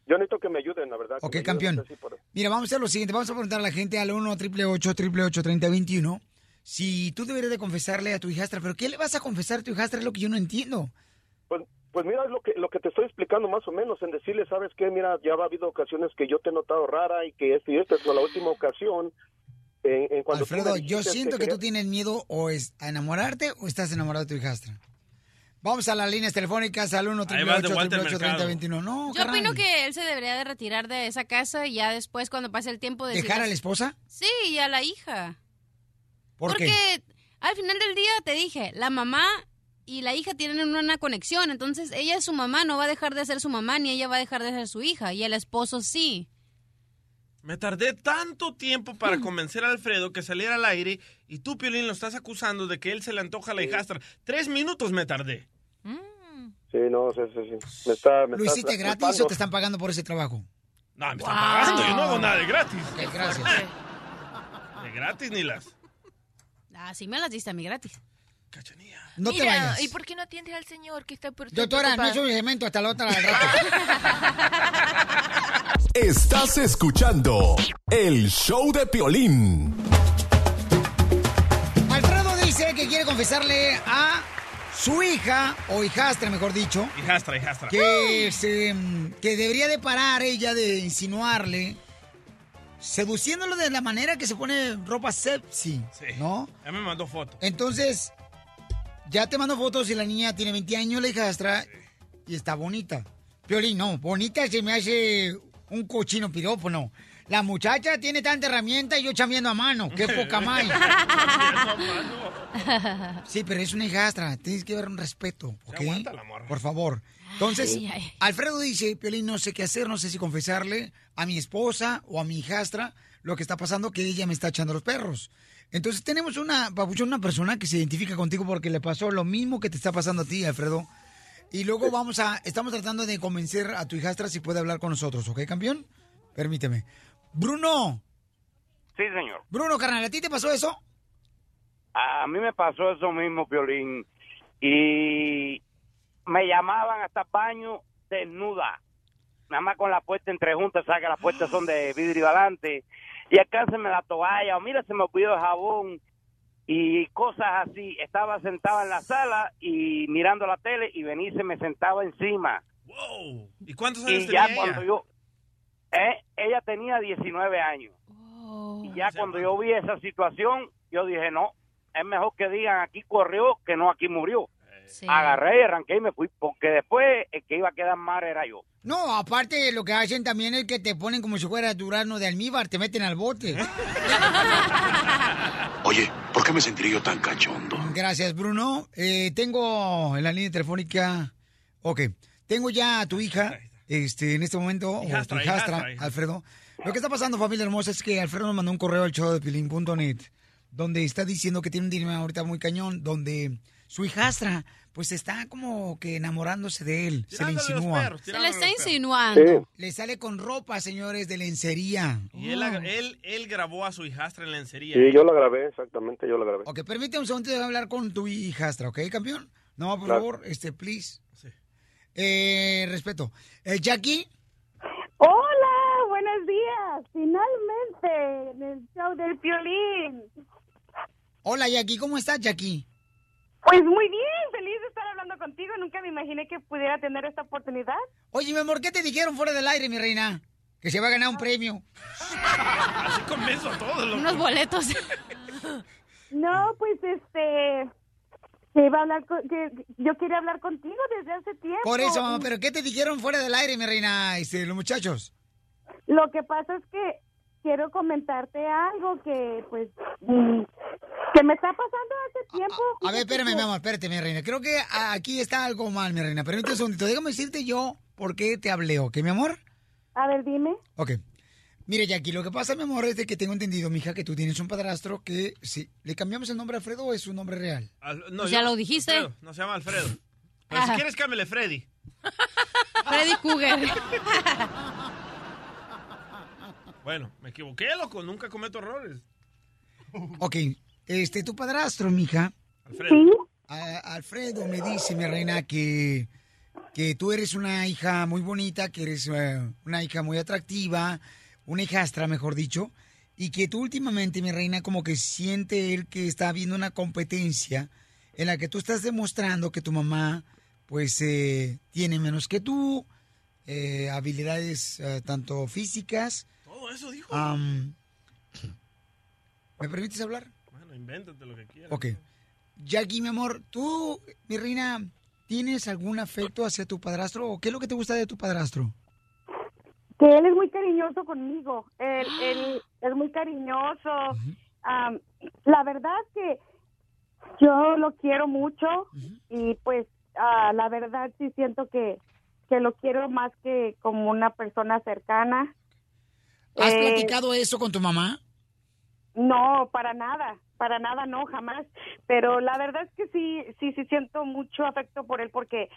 Yo necesito que me ayuden, la verdad. que Ok, ayuden, campeón. así por- Mira, vamos a hacer lo siguiente. Vamos a preguntar a la gente al 1 888 3021 si tú deberías de confesarle a tu hijastra. ¿Pero qué le vas a confesar a tu hijastra? Es lo que yo no entiendo. Pues, pues mira, es lo que, lo que te estoy explicando más o menos, en decirle, ¿sabes qué? Mira, ya ha habido ocasiones que yo te he notado rara y que esto y esto, pero la última ocasión... En, en cuando Alfredo, yo siento que quería- tú tienes miedo o es a enamorarte o estás enamorado de tu hijastra. Vamos a las líneas telefónicas al 1 Ahí vas de Walter 888 Mercado. 3021 No, Yo opino que él se debería de retirar de esa casa y ya después, cuando pase el tiempo, de ¿Dejar a la esposa? Sí, y a la hija. ¿Por Porque qué? al final del día te dije, la mamá y la hija tienen una conexión, entonces ella es su mamá, no va a dejar de ser su mamá, ni ella va a dejar de ser su hija, y el esposo sí. Me tardé tanto tiempo para convencer a Alfredo que saliera al aire y tú, Piolín, lo estás acusando de que él se le antoja a la hijastra. Tres minutos me tardé. Sí, no, sí, sí, sí. Me está, me ¿Lo está hiciste gratis o te están pagando por ese trabajo? No, me están pagando, yo no hago nada de gratis. Ok, gracias. De gratis ni las. Ah, sí me las diste a mí gratis. No te Mira, vayas. ¿y por qué no atiendes al señor que está por Doctora, no es un cemento hasta la otra rato. *laughs* Estás escuchando el show de Piolín. Alfredo dice que quiere confesarle a su hija, o hijastra, mejor dicho, Hijastra, hijastra. que, se, que debería de parar ella de insinuarle, seduciéndolo de la manera que se pone ropa sexy, ¿no? Ya me mandó foto. Entonces, ya te mando fotos y la niña tiene 20 años, la hijastra, y está bonita. Piolín, no, bonita se me hace un cochino pirófono. La muchacha tiene tanta herramienta y yo chambeando a mano. ¡Qué *laughs* poca más! Sí, pero es una hijastra. Tienes que ver un respeto, ¿ok? Por favor. Entonces, Ay, ay. Alfredo dice, Piolín, no sé qué hacer, no sé si confesarle a mi esposa o a mi hijastra lo que está pasando, que ella me está echando los perros. Entonces tenemos una, papuchón, una persona que se identifica contigo porque le pasó lo mismo que te está pasando a ti, Alfredo. Y luego vamos a, estamos tratando de convencer a tu hijastra si puede hablar con nosotros, ¿ok, campeón? Permíteme. Bruno, Sí, señor. Bruno, carnal, ¿a ti te pasó eso? A mí me pasó eso mismo, Piolín. Y me llamaban hasta baño desnuda. Nada más con la puerta entre juntas, que las puertas son de vidrio adelante. Y acá se me la toalla, o mira, se me olvidó el jabón. Y cosas así. Estaba sentada en la sala y mirando la tele y venía y se me sentaba encima. Wow. ¿Y cuántos años Y tenía ya ella? cuando yo... Eh, ella tenía 19 años. y ya cuando yo vi esa situación, yo dije, no, es mejor que digan aquí corrió que no aquí murió. Agarré y arranqué y me fui, porque después el que iba a quedar mal era yo. No, aparte lo que hacen también es que te ponen como si fuera durano de almíbar, te meten al bote. *laughs* Oye, ¿por qué me sentiré yo tan cachondo? Gracias, Bruno. Eh, tengo en la línea telefónica. Ok, tengo ya a tu hija, este, en este momento, o Hijastra, tu hijastra, hijastra, hija. Alfredo. Lo que está pasando, familia hermosa, es que Alfredo nos mandó un correo al show de pilín.net, donde está diciendo que tiene un dilema ahorita muy cañón, donde su hijastra, pues está como que enamorándose de él, se le insinúa. perros, Se le está insinuando. Le sale con ropa, señores, de lencería. Y él, él, él grabó a su hijastra en lencería. Sí, yo la grabé, exactamente, yo la grabé. Ok, permíteme un segundo de hablar con tu hijastra, ¿ok, campeón? No, por Claro. favor, este, please. Eh, respeto. Eh, Jackie, Hola, buenos días. Finalmente, en el show del violín. hola Jackie, ¿cómo estás, Jackie? Pues muy bien, feliz de estar hablando contigo. Nunca me imaginé que pudiera tener esta oportunidad. Oye, mi amor, ¿qué te dijeron fuera del aire, mi reina? Que se va a ganar un premio. *laughs* Así convenzo a todos. loco. Unos boletos. No, pues este, Que iba a hablar con- que yo quería hablar contigo desde hace tiempo. Por eso, mamá, ¿pero qué te dijeron fuera del aire, mi reina, este, los muchachos? Lo que pasa es que quiero comentarte algo que, pues, mm, que me está pasando hace tiempo. A ver, espérame, mi amor, espérate, mi reina. Creo que aquí está algo mal, mi reina. Permíteme un segundito. Déjame decirte yo por qué te hablé, ¿ok, mi amor? A ver, dime. Ok. Mire, Jackie, lo que pasa, mi amor, es de que tengo entendido, mija, que tú tienes un padrastro que, sí, ¿le cambiamos el nombre a Alfredo o es su nombre real? Al- Pues ya yo- lo dijiste. Alfredo, no se llama Alfredo. Pero si Ajá. quieres, cámbiale Freddy. *laughs* Freddy Cougar. *laughs* Bueno, me equivoqué, loco. Nunca cometo errores. Ok, este, tu padrastro, mija. Alfredo. A- Alfredo me dice, mi reina, que, que tú eres una hija muy bonita, que eres eh, una hija muy atractiva, una hijastra, mejor dicho, y que tú últimamente, mi reina, como que siente él que está habiendo una competencia en la que tú estás demostrando que tu mamá, pues, eh, tiene menos que tú, eh, habilidades eh, tanto físicas. Eso dijo. ¿Me permites hablar? Bueno, invéntate lo que quieras. Ok. Jackie, mi amor, tú, mi reina, ¿tienes algún afecto hacia tu padrastro o qué es lo que te gusta de tu padrastro? Que él es muy cariñoso conmigo. Él, él es muy cariñoso. Am, la verdad que yo lo quiero mucho y pues ah, la verdad sí siento que, que lo quiero más que como una persona cercana. ¿Has Eh, platicado eso con tu mamá? No, para nada, para nada, no, jamás. Pero la verdad es que sí, sí, sí siento mucho afecto por él porque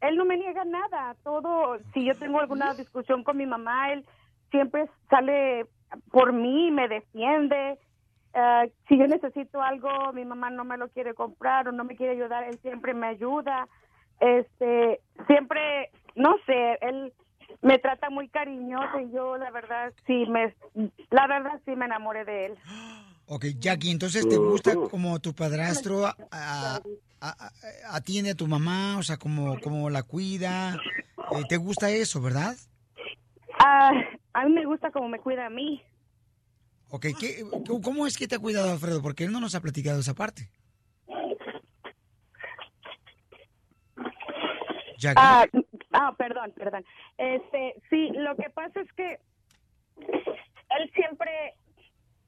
él no me niega nada. Todo, si yo tengo alguna discusión con mi mamá, él siempre sale por mí, me defiende. Eh, si yo necesito algo, mi mamá no me lo quiere comprar o no me quiere ayudar, él siempre me ayuda. Este, siempre, no sé, él me trata muy cariñoso y yo la verdad sí me, la verdad sí me enamoré de él. Ok, Jackie, entonces te gusta como tu padrastro a- a- a- atiende a tu mamá, o sea, como, como la cuida. Eh, ¿Te gusta eso, verdad? Ah, a mí me gusta como me cuida a mí. Ok, ¿qué- ¿cómo es que te ha cuidado Alfredo? Porque él no nos ha platicado esa parte. Jackie. Ah, ah, perdón, perdón. Este, sí, lo que pasa es que él siempre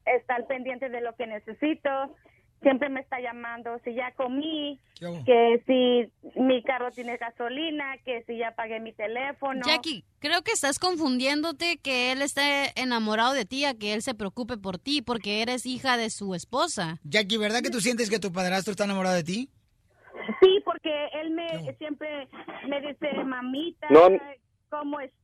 está al pendiente de lo que necesito, siempre me está llamando si ya comí, que si mi carro tiene gasolina, que si ya pagué mi teléfono. Jackie, creo que estás confundiéndote que él esté enamorado de ti, a que él se preocupe por ti, porque eres hija de su esposa. Jackie, ¿verdad que tú sientes que tu padrastro está enamorado de ti? Sí, porque él me siempre me dice, mamita, No. ¿cómo estás?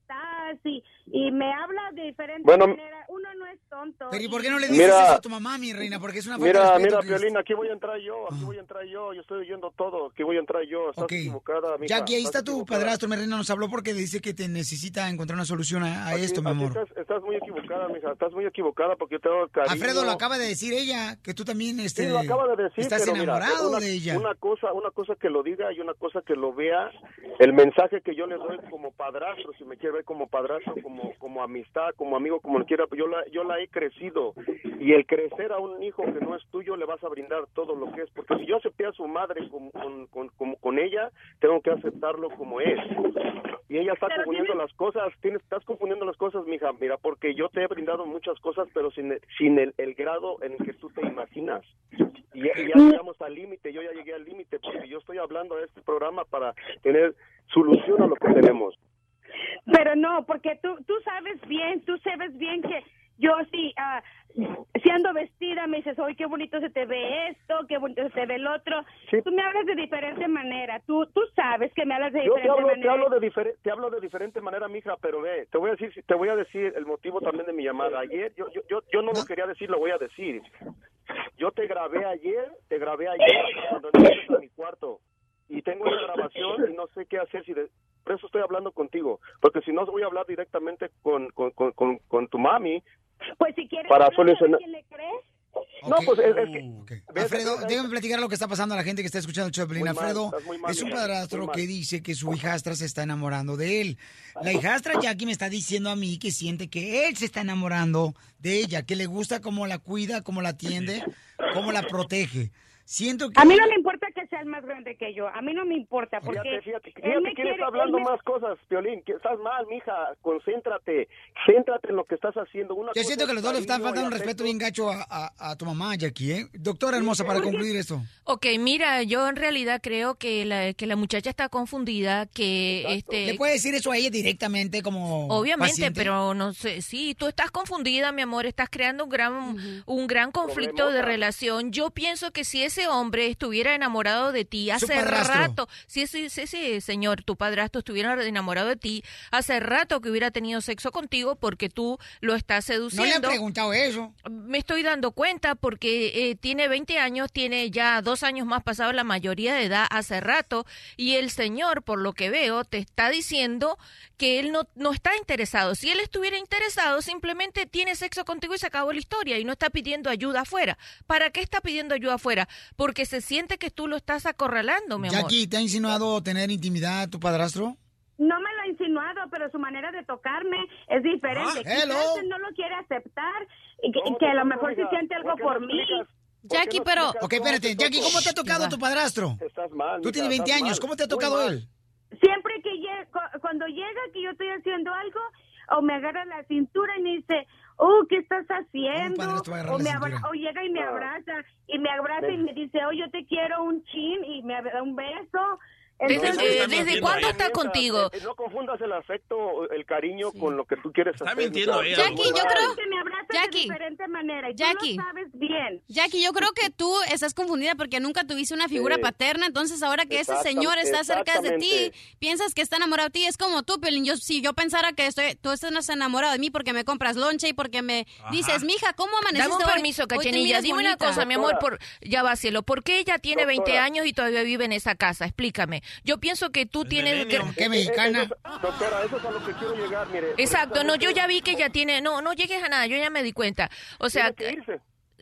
Y, y me habla de diferentes Bueno. Uno no es tonto. Pero ¿y por qué no le dices Mira. eso a tu mamá, mi reina? Porque es una falta de Mira, mira, Piolín, aquí voy a entrar yo, aquí voy a entrar yo, yo estoy oyendo todo, aquí voy a entrar yo, estás Ok. equivocada, mija, Jackie, ahí estás está tu padrastro, mi reina, nos habló porque dice que te necesita encontrar una solución a, a Aquí- esto, mi amor. Estás, estás muy equivocada, mija, estás muy equivocada porque yo tengo cariño. Alfredo lo acaba de decir ella, que tú también este, Sí, lo acaba de decir, estás pero mira, enamorado una, de ella. Una cosa, una cosa que lo diga y una cosa que lo vea. El mensaje que yo le doy como padrastro, si me quiere como padrastro, como como amistad, como amigo, como lo quiera, yo la yo la he crecido y el crecer a un hijo que no es tuyo le vas a brindar todo lo que es, porque si yo acepté a su madre con con, con, como con ella, tengo que aceptarlo como es. Y ella está confundiendo las cosas, tienes, estás confundiendo las cosas, mija, mira, porque yo te he brindado muchas cosas, pero sin, sin el, el grado en el que tú te imaginas. Y ya, y ya llegamos al límite, yo ya llegué al límite, porque yo estoy hablando de este programa para tener solución a lo que tenemos. Pero no, porque tú, tú sabes bien, tú sabes bien que yo sí, ah, si ando vestida, me dices, oye, qué bonito se te ve esto, qué bonito se te ve el otro. Tú me hablas de diferente manera, tú, tú sabes que me hablas de Yo te diferente hablo, te manera. hablo de diferente, te hablo de diferente manera, mija, pero ve, te voy a decir, te voy a decir el motivo también de mi llamada. Ayer, yo, yo, yo, yo no lo quería decir, lo voy a decir. Yo te grabé ayer, te grabé ayer cuando entraste a mi cuarto y tengo una grabación y no sé qué hacer si de- por eso estoy hablando contigo, porque si no voy a hablar directamente con, con, con, con, con tu mami Pues si quieres para hablar, ¿a solucionar. quién le crees? No, pues es, es que Alfredo, déjame platicar lo que está pasando a la gente que está escuchando el mal, Alfredo mal, es un padrastro que dice que su hijastra se está enamorando de él. La hijastra Jackie me está diciendo a mí que siente que él se está enamorando de ella, que le gusta cómo la cuida, cómo la atiende, cómo la protege. siento que... A mí no me importa que sea el más grande que yo. A mí no me importa porque Fíjate, fíjate, él fíjate me quién está quiere- hablando él me- más cosas, Piolín, que estás mal, mija, concéntrate, céntrate en lo que estás haciendo. Una Yo cosa siento que los dos le están faltando un respeto bien gacho a, a- a tu mamá, Jackie, ¿eh? Doctora hermosa, para concluir esto. Ok, mira, yo en realidad creo que la, que la muchacha está confundida, que este... ¿Le puede decir eso a ella directamente como Obviamente, paciente? pero no sé, sí, tú estás confundida, mi amor, estás creando un gran, un gran conflicto de relación. Yo pienso que si ese hombre estuviera enamorado de ti hace rato, si ese, ese señor, tu padrastro, estuviera enamorado de ti, hace rato que hubiera tenido sexo contigo porque tú lo estás No seduciendo. le han preguntado eso. Me estoy dando cuenta porque eh, tiene 20 años, tiene ya dos años más pasado la mayoría de edad hace rato y el señor, por lo que veo, te está diciendo que él no, no está interesado. Si él estuviera interesado, simplemente tiene sexo contigo y se acabó la historia y no está pidiendo ayuda afuera. ¿Para qué está pidiendo ayuda afuera? Porque se siente que tú lo estás acorralando, mi amor. Jackie, ¿te ha insinuado tener intimidad tu padrastro? No me lo ha insinuado, pero su manera de tocarme es diferente. Ah, hello. Quizás él no lo quiere aceptar y que, a lo mejor sí siente algo por mí. Jackie, pero... Ok, espérate, Jackie, ¿cómo te ha tocado tu padrastro? Estás mal. Tú tienes 20 estás años, mal, ¿cómo te ha tocado él? Siempre que llega, cu- cuando llega que yo estoy haciendo algo, o me agarra la cintura y me dice, oh, ¿qué estás haciendo? a agarrar O, me abra- o llega y me Ah. abraza, y me abraza y me dice, oh, yo te quiero un chin, y me da un beso. ¿Desde, Entonces- eh, ¿desde cuándo está contigo? Eh, No confundas el afecto, el cariño con lo que tú quieres hacer. mintiendo ella, Jackie, yo creo... que me abrazas Jackie. de diferente manera, y tú Jackie. lo sabes bien. Jackie, yo creo que tú estás confundida porque nunca tuviste una figura Sí. paterna, entonces ahora que ese señor está cerca de ti, piensas que está enamorado de ti, es como tú, Pelín. Yo, si yo pensara que estoy, tú estás enamorado de mí porque me compras lonche y porque me dices, mija, ¿cómo amaneciste Dame un permiso, Cachenilla. Dime una bonita". cosa, mi amor, por ya va cielo. ¿Por qué ella tiene 20 Doctora. años y todavía vive en esa casa? Explícame. Yo pienso que tú tienes que- ¿Qué mexicana? Eh, eso es- doctora, eso es a lo que quiero llegar, mire. Exacto, no, yo ya vi que ella tiene, no, no llegues a nada, yo ya me di cuenta. O sea,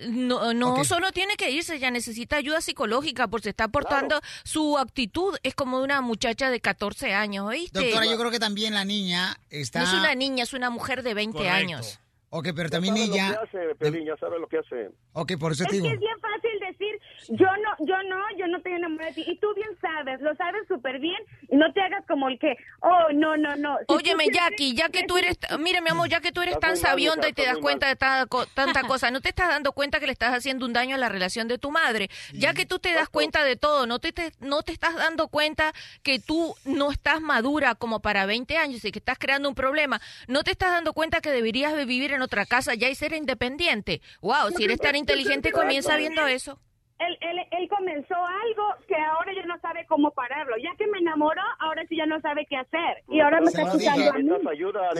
no, no solo tiene que irse, ella necesita ayuda psicológica porque se está portando, su actitud es como de una muchacha de 14 años, ¿oíste? Doctora, yo creo que también la niña está... No es una niña, es una mujer de 20 años. Ok, pero Ya también sabe ella... Lo que hace, Pelín, ya sabe lo que hace. Ok, por eso Es te digo. que es bien fácil decir, yo no, yo no, yo no estoy enamorada de ti. Y tú bien sabes, lo sabes súper bien. Y no te hagas como el que, oh, no, no, no. Si Óyeme, Jackie, ya que tú eres, mire, mi amor, ya que tú eres tan sabionda y te das cuenta de tanta, tanta *laughs* cosa, ¿no te estás dando cuenta que le estás haciendo un daño a la relación de tu madre? Ya que tú te das cuenta de todo, ¿no te, te- no te estás dando cuenta que tú no estás madura como para 20 años y que estás creando un problema? ¿No te estás dando cuenta que deberías de vivir en otra casa ya y ser independiente? Wow, si eres tan inteligente, comienza viendo eso. Él, él, él comenzó algo que ahora ya no sabe cómo pararlo. Ya que me enamoró, ahora sí ya no sabe qué hacer. Y ahora me está escuchando a mí. Ayuda,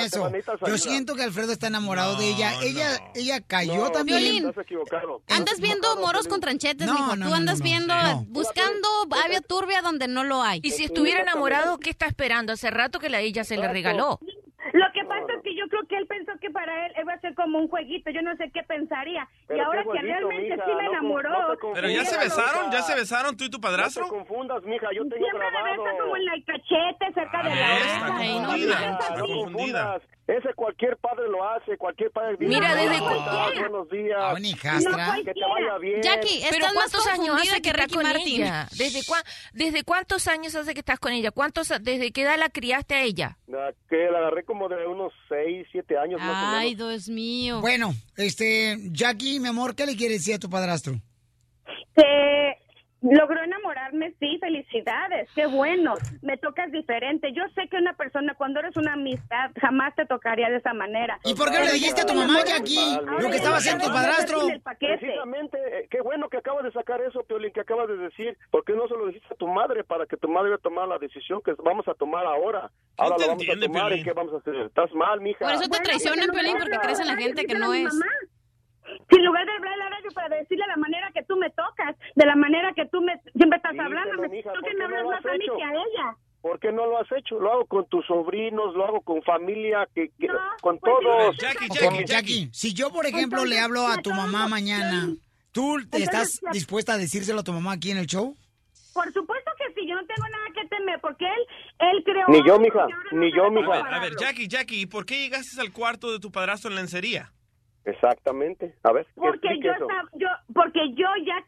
eso. Yo siento que Alfredo está enamorado de ella. Ella ella cayó No, también. Violín. Estás equivocado. Andas viendo moros con tranchetes, No, mijo. no, Tú no, andas no, viendo, no. buscando avia turbia donde no lo hay. Y si estuviera enamorado, ¿qué está esperando? Hace rato que la ella se le regaló. Lo que pasa es que yo creo que él pensó que para él iba a ser como un jueguito. Yo no sé qué pensaría. Pero y ahora que realmente mija, sí me enamoró. no Pero ya se besaron, ya se besaron tú y tu padrastro. No te confundas, mija, yo tengo Siempre me grabado. besa como en el cachete, cerca de la oreja. está confundida, no, está no, confundida. Ese cualquier padre lo hace, cualquier padre dice, Mira, desde "¿Cómo cu- estás? Buenos días. Ah, una hijastra. Que te vaya bien. Jackie, Pero ¿cuántos años hace que Ricky ella? ¿Desde, cua- ¿Desde cuántos años hace que estás con ella? ¿Cuántos, ¿Desde qué edad la criaste a ella? La que la agarré como de unos 6, 7 años más o Ay, menos. Dios mío. Bueno, este, Jackie, mi amor, ¿qué le quiere decir a tu padrastro? Que logró enamorarme, sí, felicidades, qué bueno. Me tocas diferente. Yo sé que una persona, cuando eres una amistad, jamás te tocaría de esa manera. ¿Y por qué no le dijiste a tu mamá, Jackie, lo que estaba haciendo tu padrastro? Precisamente, eh, qué bueno que acabas de sacar eso, Piolín, que acabas de decir. ¿Por qué no se lo dijiste a tu madre para que tu madre tomara la decisión que vamos a tomar ahora? Ahora lo vamos entiende, a tomar y qué vamos a hacer. Estás mal, mija. Por eso te traicionan, Piolín, porque crees en la gente que no es. Si en lugar de hablar a la radio para decirle la manera que tú me tocas, de la manera que tú me siempre estás Díselo, hablando, me, mija, tú ¿por que me no hablas lo más has a mí hecho? que a ella. ¿Por qué no lo has hecho? Lo hago con tus sobrinos, lo hago con familia, que, que- con pues todos. Jackie, Jackie, Jackie, si yo, por ejemplo, le hablo a tu mamá mañana, ¿tú estás dispuesta a decírselo a tu mamá aquí en el show? Por supuesto que sí, yo no tengo nada que temer, porque él, él creó... Ni yo, mija, ni no yo, mija. A ver, a ver. Jackie, Jackie, ¿y por qué llegaste al cuarto de tu padrastro en lencería? Exactamente. A ver, ¿qué Porque yo, eso? yo, porque yo ya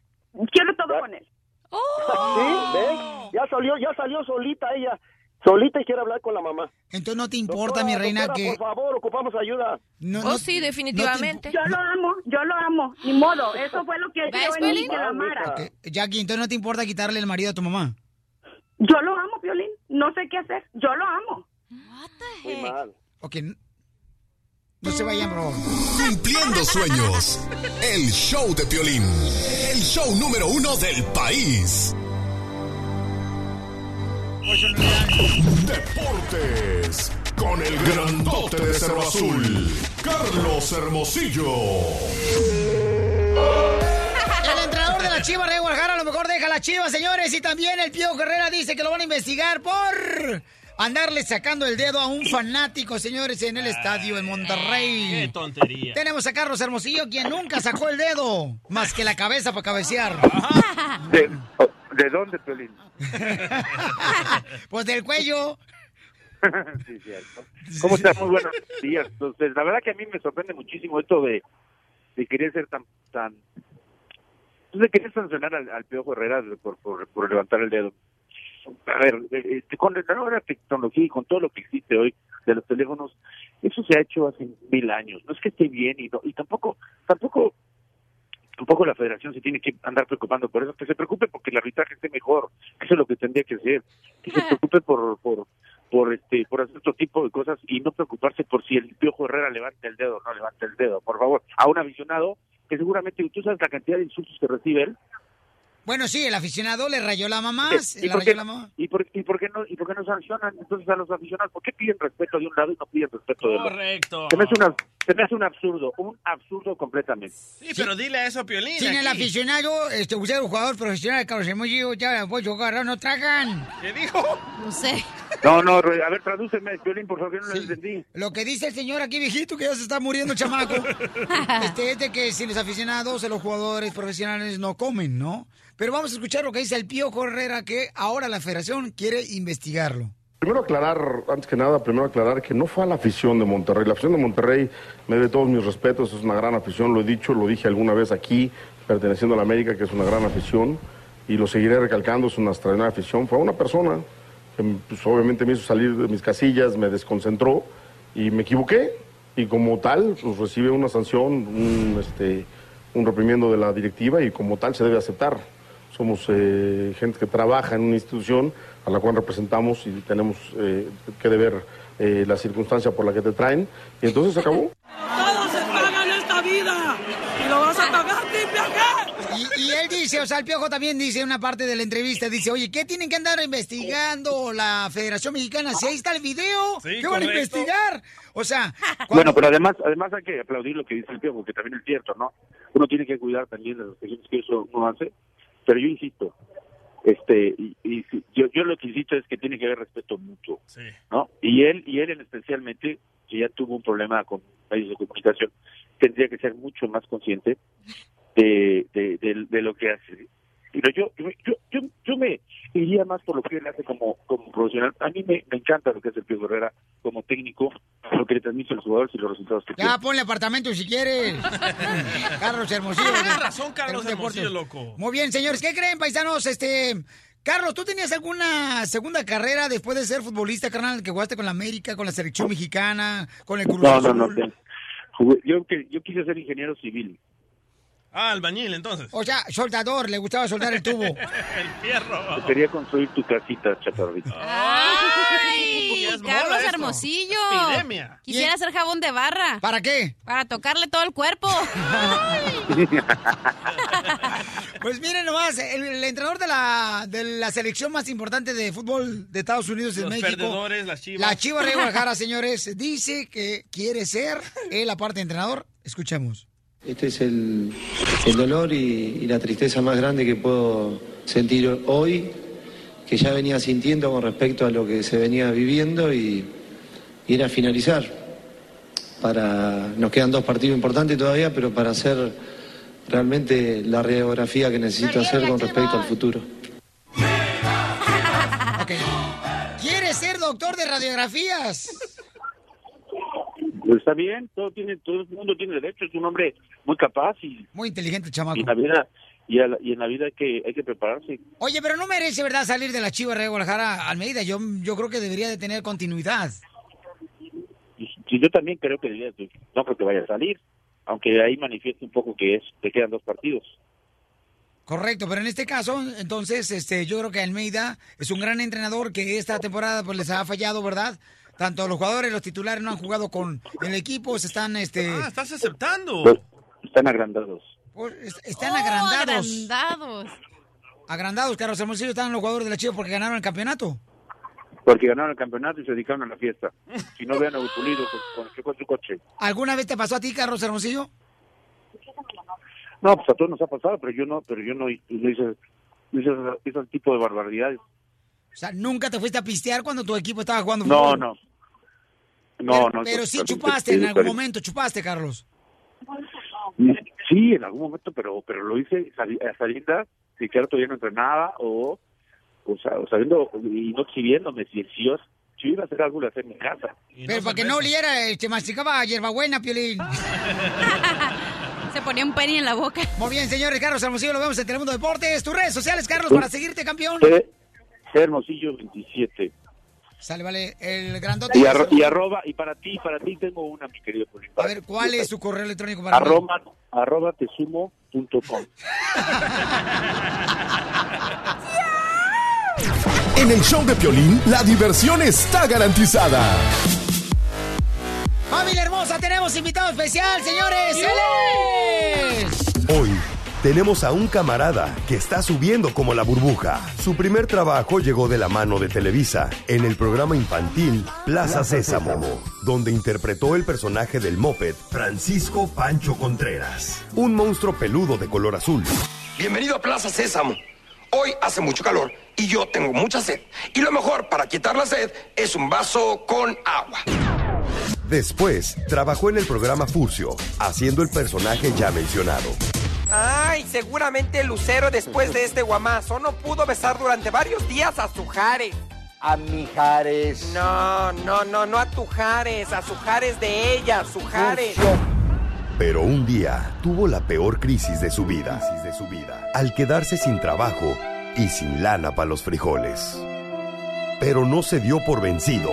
quiero todo con él. ¿Sí? ¿Ves? Ya salió, ya salió solita ella. Solita y quiere hablar con la mamá. Entonces no te importa, Doctora, mi reina, doctora, que... Por favor, ocupamos ayuda. No, oh, sí, definitivamente. Yo lo amo, yo lo amo. Ni modo, eso fue lo que ¿Ves, yo en que la amara. Ok, Jackie, entonces no te importa quitarle el marido a tu mamá. Yo lo amo, Piolín. No sé qué hacer. Yo lo amo. Muy mal. Ok, no se vayan, bro. Cumpliendo sueños. El show de Piolín. El show número uno del país. Deportes. Con el grandote de Cerro Azul. Carlos Hermosillo. El entrenador de la Chiva, Rey Guadalajara, a lo mejor deja la Chiva, señores. Y también el Pío Herrera dice que lo van a investigar por andarle sacando el dedo a un fanático, señores, en el estadio en Monterrey. Qué tontería. Tenemos a Carlos Hermosillo, quien nunca sacó el dedo, más que la cabeza para cabecear. *laughs* ¿De, ¿de dónde, Piolín? *laughs* Pues del cuello. *laughs* sí, cierto. ¿Cómo estás? Muy buenos días. Entonces, la verdad que a mí me sorprende muchísimo esto de, de querer ser tan... tan de querer sancionar al, al Piojo Herrera por, por, por levantar el dedo. A ver, eh, eh, con la nueva tecnología y con todo lo que existe hoy de los teléfonos, eso se ha hecho hace mil años. No es que esté bien y, no, y tampoco, tampoco tampoco la federación se tiene que andar preocupando por eso, que se preocupe porque el arbitraje esté mejor, eso es lo que tendría que ser, que se preocupe por, por, por este, por hacer otro tipo de cosas y no preocuparse por si el Piojo Herrera levanta el dedo o no levanta el dedo, por favor, a un aficionado que seguramente tú sabes la cantidad de insultos que recibe él, Bueno, sí, el aficionado le rayó la mamá. ¿Y le por, rayó qué, la mamá. y, por, ¿Y por qué no y por qué no sancionan entonces a los aficionados? ¿Por qué piden respeto de un lado y no piden respeto del otro? Correcto. Se me hace, una, se me hace un absurdo, un absurdo completamente. Sí, pero dile eso a Piolín. Sin el aquí. aficionado, este, usted un jugador profesional Carlos Hermosillo, ya pues agarrar, no tragan. ¿Qué dijo? No sé. No, no, a ver, tradúceme, Piolín, por favor, que no lo entendí. Lo que dice el señor aquí, viejito, que ya se está muriendo, chamaco, *laughs* este, es de que si los aficionados, los jugadores profesionales no comen, ¿no? Pero vamos a escuchar lo que dice el Pío Herrera, que ahora la federación quiere investigarlo. Primero aclarar, antes que nada, primero aclarar que no fue a la afición de Monterrey. La afición de Monterrey me debe todos mis respetos, es una gran afición, lo he dicho, lo dije alguna vez aquí, perteneciendo a la América, que es una gran afición, y lo seguiré recalcando, es una extraordinaria afición. Fue una persona que pues, obviamente me hizo salir de mis casillas, me desconcentró y me equivoqué, y como tal, pues recibe una sanción, un, este, un reprimiendo de la directiva, y como tal se debe aceptar. Somos eh, gente que trabaja en una institución a la cual representamos y tenemos eh, que deber eh, la circunstancia por la que te traen. Y entonces se acabó. Todo se paga en esta vida y lo vas a pagar, Y, y él dice, o sea, el Piojo también dice en una parte de la entrevista, dice, oye, ¿qué tienen que andar investigando la Federación Mexicana? Si ahí está el video, Sí, ¿qué van a investigar? O sea, *laughs* Bueno, pero además, además hay que aplaudir lo que dice el Piojo, que también es cierto, ¿no? Uno tiene que cuidar también de cuestiones que eso no hace, pero yo insisto, este, y, y yo, yo lo que insisto es que tiene que haber respeto mutuo, ¿no? Y él, y él en especialmente, que ya tuvo un problema con medios de comunicación, tendría que ser mucho más consciente de, de, de- de lo que hace. Pero yo, yo, yo, yo, yo me iría más por lo que él hace como, como profesional. A mí me, me encanta lo que hace el Pío Herrera como técnico, lo que le transmite a los jugadores y los resultados que tiene. ya ponle apartamento si quieres. *laughs* Carlos Hermosillo. Tienes razón, Carlos. Hermosillo, loco. Muy bien, señores, ¿qué creen, paisanos? Este, Carlos, ¿tú tenías alguna segunda carrera después de ser futbolista, carnal, que jugaste con la América, con la selección mexicana, con el Cruz No, no, Azul? no. jugué- yo, que, yo quise ser ingeniero civil. Ah, albañil, entonces. O sea, soldador, le gustaba soldar el tubo. *laughs* el fierro. Quería construir tu casita, chaparrito. ¡Ay! Carlos. Hermosillo. Epidemia. Quisiera hacer jabón de barra. ¿Para qué? Para tocarle todo el cuerpo. *laughs* Pues miren nomás, el, el entrenador de la, de la selección más importante de fútbol de Estados Unidos y Los México. perdedores, las chivas. La Chiva de Guadalajara, señores, dice que quiere ser él, aparte de entrenador. Escuchemos. Este es el, el dolor y, la tristeza más grande que puedo sentir hoy, que ya venía sintiendo con respecto a lo que se venía viviendo y, y era finalizar. Para, nos quedan dos partidos importantes todavía, pero para hacer realmente la radiografía que necesito hacer con respecto al futuro. *laughs* ¿Quiere ser doctor de radiografías? Está bien, todo tiene, todo el mundo tiene derecho, es un hombre muy capaz y, Muy inteligente, chamaco. y la vida y, a la- y en la vida hay que, hay que prepararse. Oye, pero no merece, ¿verdad?, salir de la Chivas de Guadalajara a Almeida. Yo, yo creo que debería de tener continuidad. Y, y yo también creo que debería- no creo que vaya a salir, aunque ahí manifiesta un poco que es te quedan dos partidos. Correcto, pero en este caso, entonces, este, yo creo que Almeida es un gran entrenador que esta temporada pues les ha fallado, ¿verdad? Tanto los jugadores, los titulares no han jugado con el equipo, se están, este, Ah, estás aceptando. Pues, están agrandados. pues, est- están Oh, agrandados. agrandados. Agrandados, Carlos Hermosillo, están los jugadores de la Chivas porque ganaron el campeonato. Porque ganaron el campeonato y se dedicaron a la fiesta. Si no vean a Pulido con, con, con su coche. ¿Alguna vez te pasó a ti, Carlos Hermosillo? No, pues a todos nos ha pasado, pero yo no, pero yo no, no hice, no hice ese, tipo de barbaridades. O sea, ¿nunca te fuiste a pistear cuando tu equipo estaba jugando No, fútbol? no. No, pero, no. Pero sí chupaste en algún momento, chupaste, Carlos. Sí, en algún momento, pero pero lo hice a sabiendas si claro todavía no entrenaba o, o, sa- o sabiendo y no exhibiéndome si, si yo si yo iba a hacer algo lo hacía en mi casa. Pero para que no oliera, este, masticaba hierbabuena, Piolín. *laughs* Se ponía un penny en la boca. Muy bien, señores, Carlos Hermosillo, lo vemos en Telemundo Deportes. Tus redes sociales, Carlos, para seguirte, campeón. Hermosillo 27. Sale, vale, el grandote. Y, arro- y arroba, y para ti, para ti tengo una, mi querido Polín. A ver, ¿cuál es tu correo electrónico para mí? Arroba, arroba tesumo.com. *laughs* En el show de Piolín, la diversión está garantizada. Familia hermosa, tenemos invitado especial, señores. ¡Él es! Hoy tenemos a un camarada que está subiendo como la burbuja. Su primer trabajo llegó de la mano de Televisa en el programa infantil Plaza Sésamo, donde interpretó el personaje del moped Francisco Pancho Contreras, un monstruo peludo de color azul. Bienvenido a Plaza Sésamo. Hoy hace mucho calor y yo tengo mucha sed. Y lo mejor para quitar la sed es un vaso con agua. Después, trabajó en el programa Furcio, haciendo el personaje ya mencionado. Ay, seguramente el Lucero después de este guamazo no pudo besar durante varios días a su Jares. A Mijares. No, no, no, no a tu Jares, a su Jares de ella, su Jares. Pero un día tuvo la peor crisis de su vida, de su vida, al quedarse sin trabajo y sin lana para los frijoles. Pero no se dio por vencido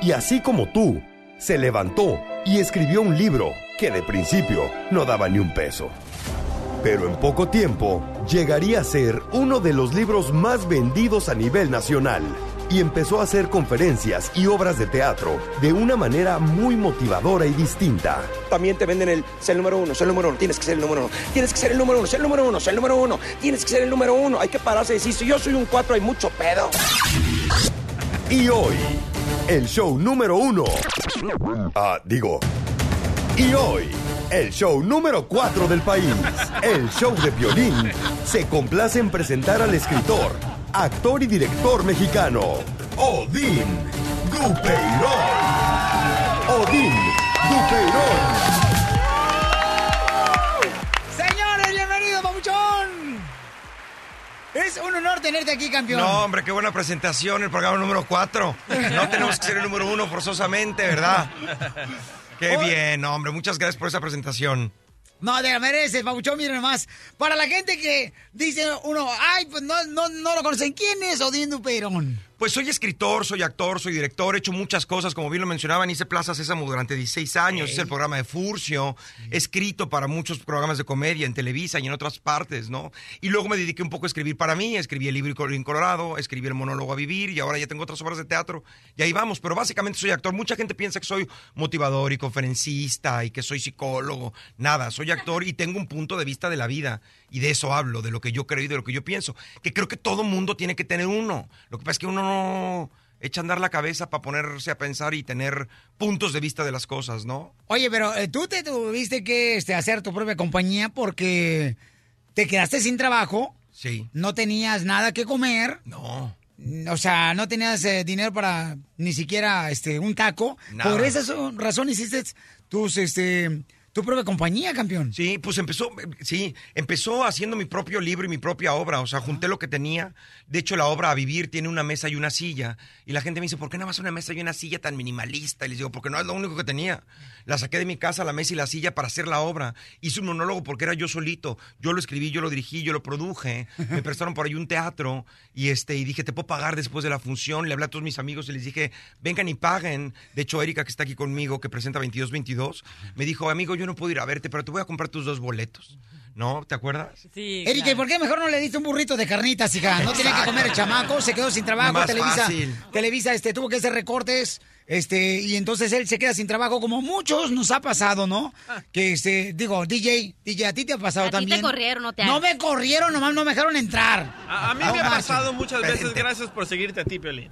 y así como tú, se levantó y escribió un libro que de principio no daba ni un peso. Pero en poco tiempo llegaría a ser uno de los libros más vendidos a nivel nacional y empezó a hacer conferencias y obras de teatro de una manera muy motivadora y distinta. También te venden el ser el número uno, ser el número uno, tienes que ser el número uno, tienes que ser el número uno, ser el número uno, ser el número uno, tienes que ser el número uno. Hay que pararse y decir, si yo soy un cuatro hay mucho pedo. Y hoy, el show número uno. Ah, digo. Y hoy, el show número cuatro del país, el show de violín, se complace en presentar al escritor, actor y director mexicano, Odín Dupeirón. Odín Dupeirón. Es un honor tenerte aquí, campeón. No, hombre, qué buena presentación, el programa número 4. No tenemos que ser el número uno forzosamente, ¿verdad? *laughs* Qué bien, hombre, muchas gracias por esa presentación. No, te la mereces, papuchón, miren nomás. Para la gente que dice uno, ay, pues no, no, no lo conocen, ¿quién es Odín Dupeirón? Pues soy escritor, soy actor, soy director, he hecho muchas cosas, como bien lo mencionaban, hice Plaza Sésamo durante 16 años, hice el programa de Furcio, he escrito para muchos programas de comedia en Televisa y en otras partes, ¿no? Y luego me dediqué un poco a escribir para mí, escribí el libro en Colorado, escribí el monólogo a vivir y ahora ya tengo otras obras de teatro y ahí vamos, pero básicamente soy actor. Mucha gente piensa que soy motivador y conferencista y que soy psicólogo, nada, soy actor y tengo un punto de vista de la vida y de eso hablo, de lo que yo creo y de lo que yo pienso, que creo que todo mundo tiene que tener uno. Lo que pasa es que uno no echa a andar la cabeza para ponerse a pensar y tener puntos de vista de las cosas, ¿no? Oye, pero eh, tú te tuviste que este, hacer tu propia compañía porque te quedaste sin trabajo. Sí. No tenías nada que comer. No. O sea, no tenías eh, dinero para ni siquiera este, un taco. Nada. Por esa razón hiciste tus, este, tu propia compañía, campeón. Sí, pues empezó, sí, empezó haciendo mi propio libro y mi propia obra. O sea, junté lo que tenía. De hecho, la obra A Vivir tiene una mesa y una silla. Y la gente me dice, ¿por qué nada más una mesa y una silla tan minimalista? Y les digo, porque no es lo único que tenía. La saqué de mi casa, la mesa y la silla para hacer la obra. Hice un monólogo porque era yo solito. Yo lo escribí, yo lo dirigí, yo lo produje. Me *laughs* prestaron por ahí un teatro. Y este, y dije, te puedo pagar después de la función. Le hablé a todos mis amigos y les dije, vengan y paguen. De hecho, Erika, que está aquí conmigo, que presenta 2222, me dijo, amigo, yo no puedo ir a verte, pero te voy a comprar tus dos boletos. ¿No? ¿Te acuerdas? Sí. Erika, ¿y por qué mejor no le diste un burrito de carnitas, hija? No tenía que comer el chamaco, se quedó sin trabajo, Más Televisa. fácil. Televisa este, tuvo que hacer recortes, este, y entonces él se queda sin trabajo, como muchos nos ha pasado, ¿no? Que este, digo, DJ, DJ, a ti te ha pasado A ti te también. corrieron, no te No me corrieron, nomás no me dejaron entrar. A, a mí me ha pasado muchas veces, gracias por seguirte a ti, Piolín.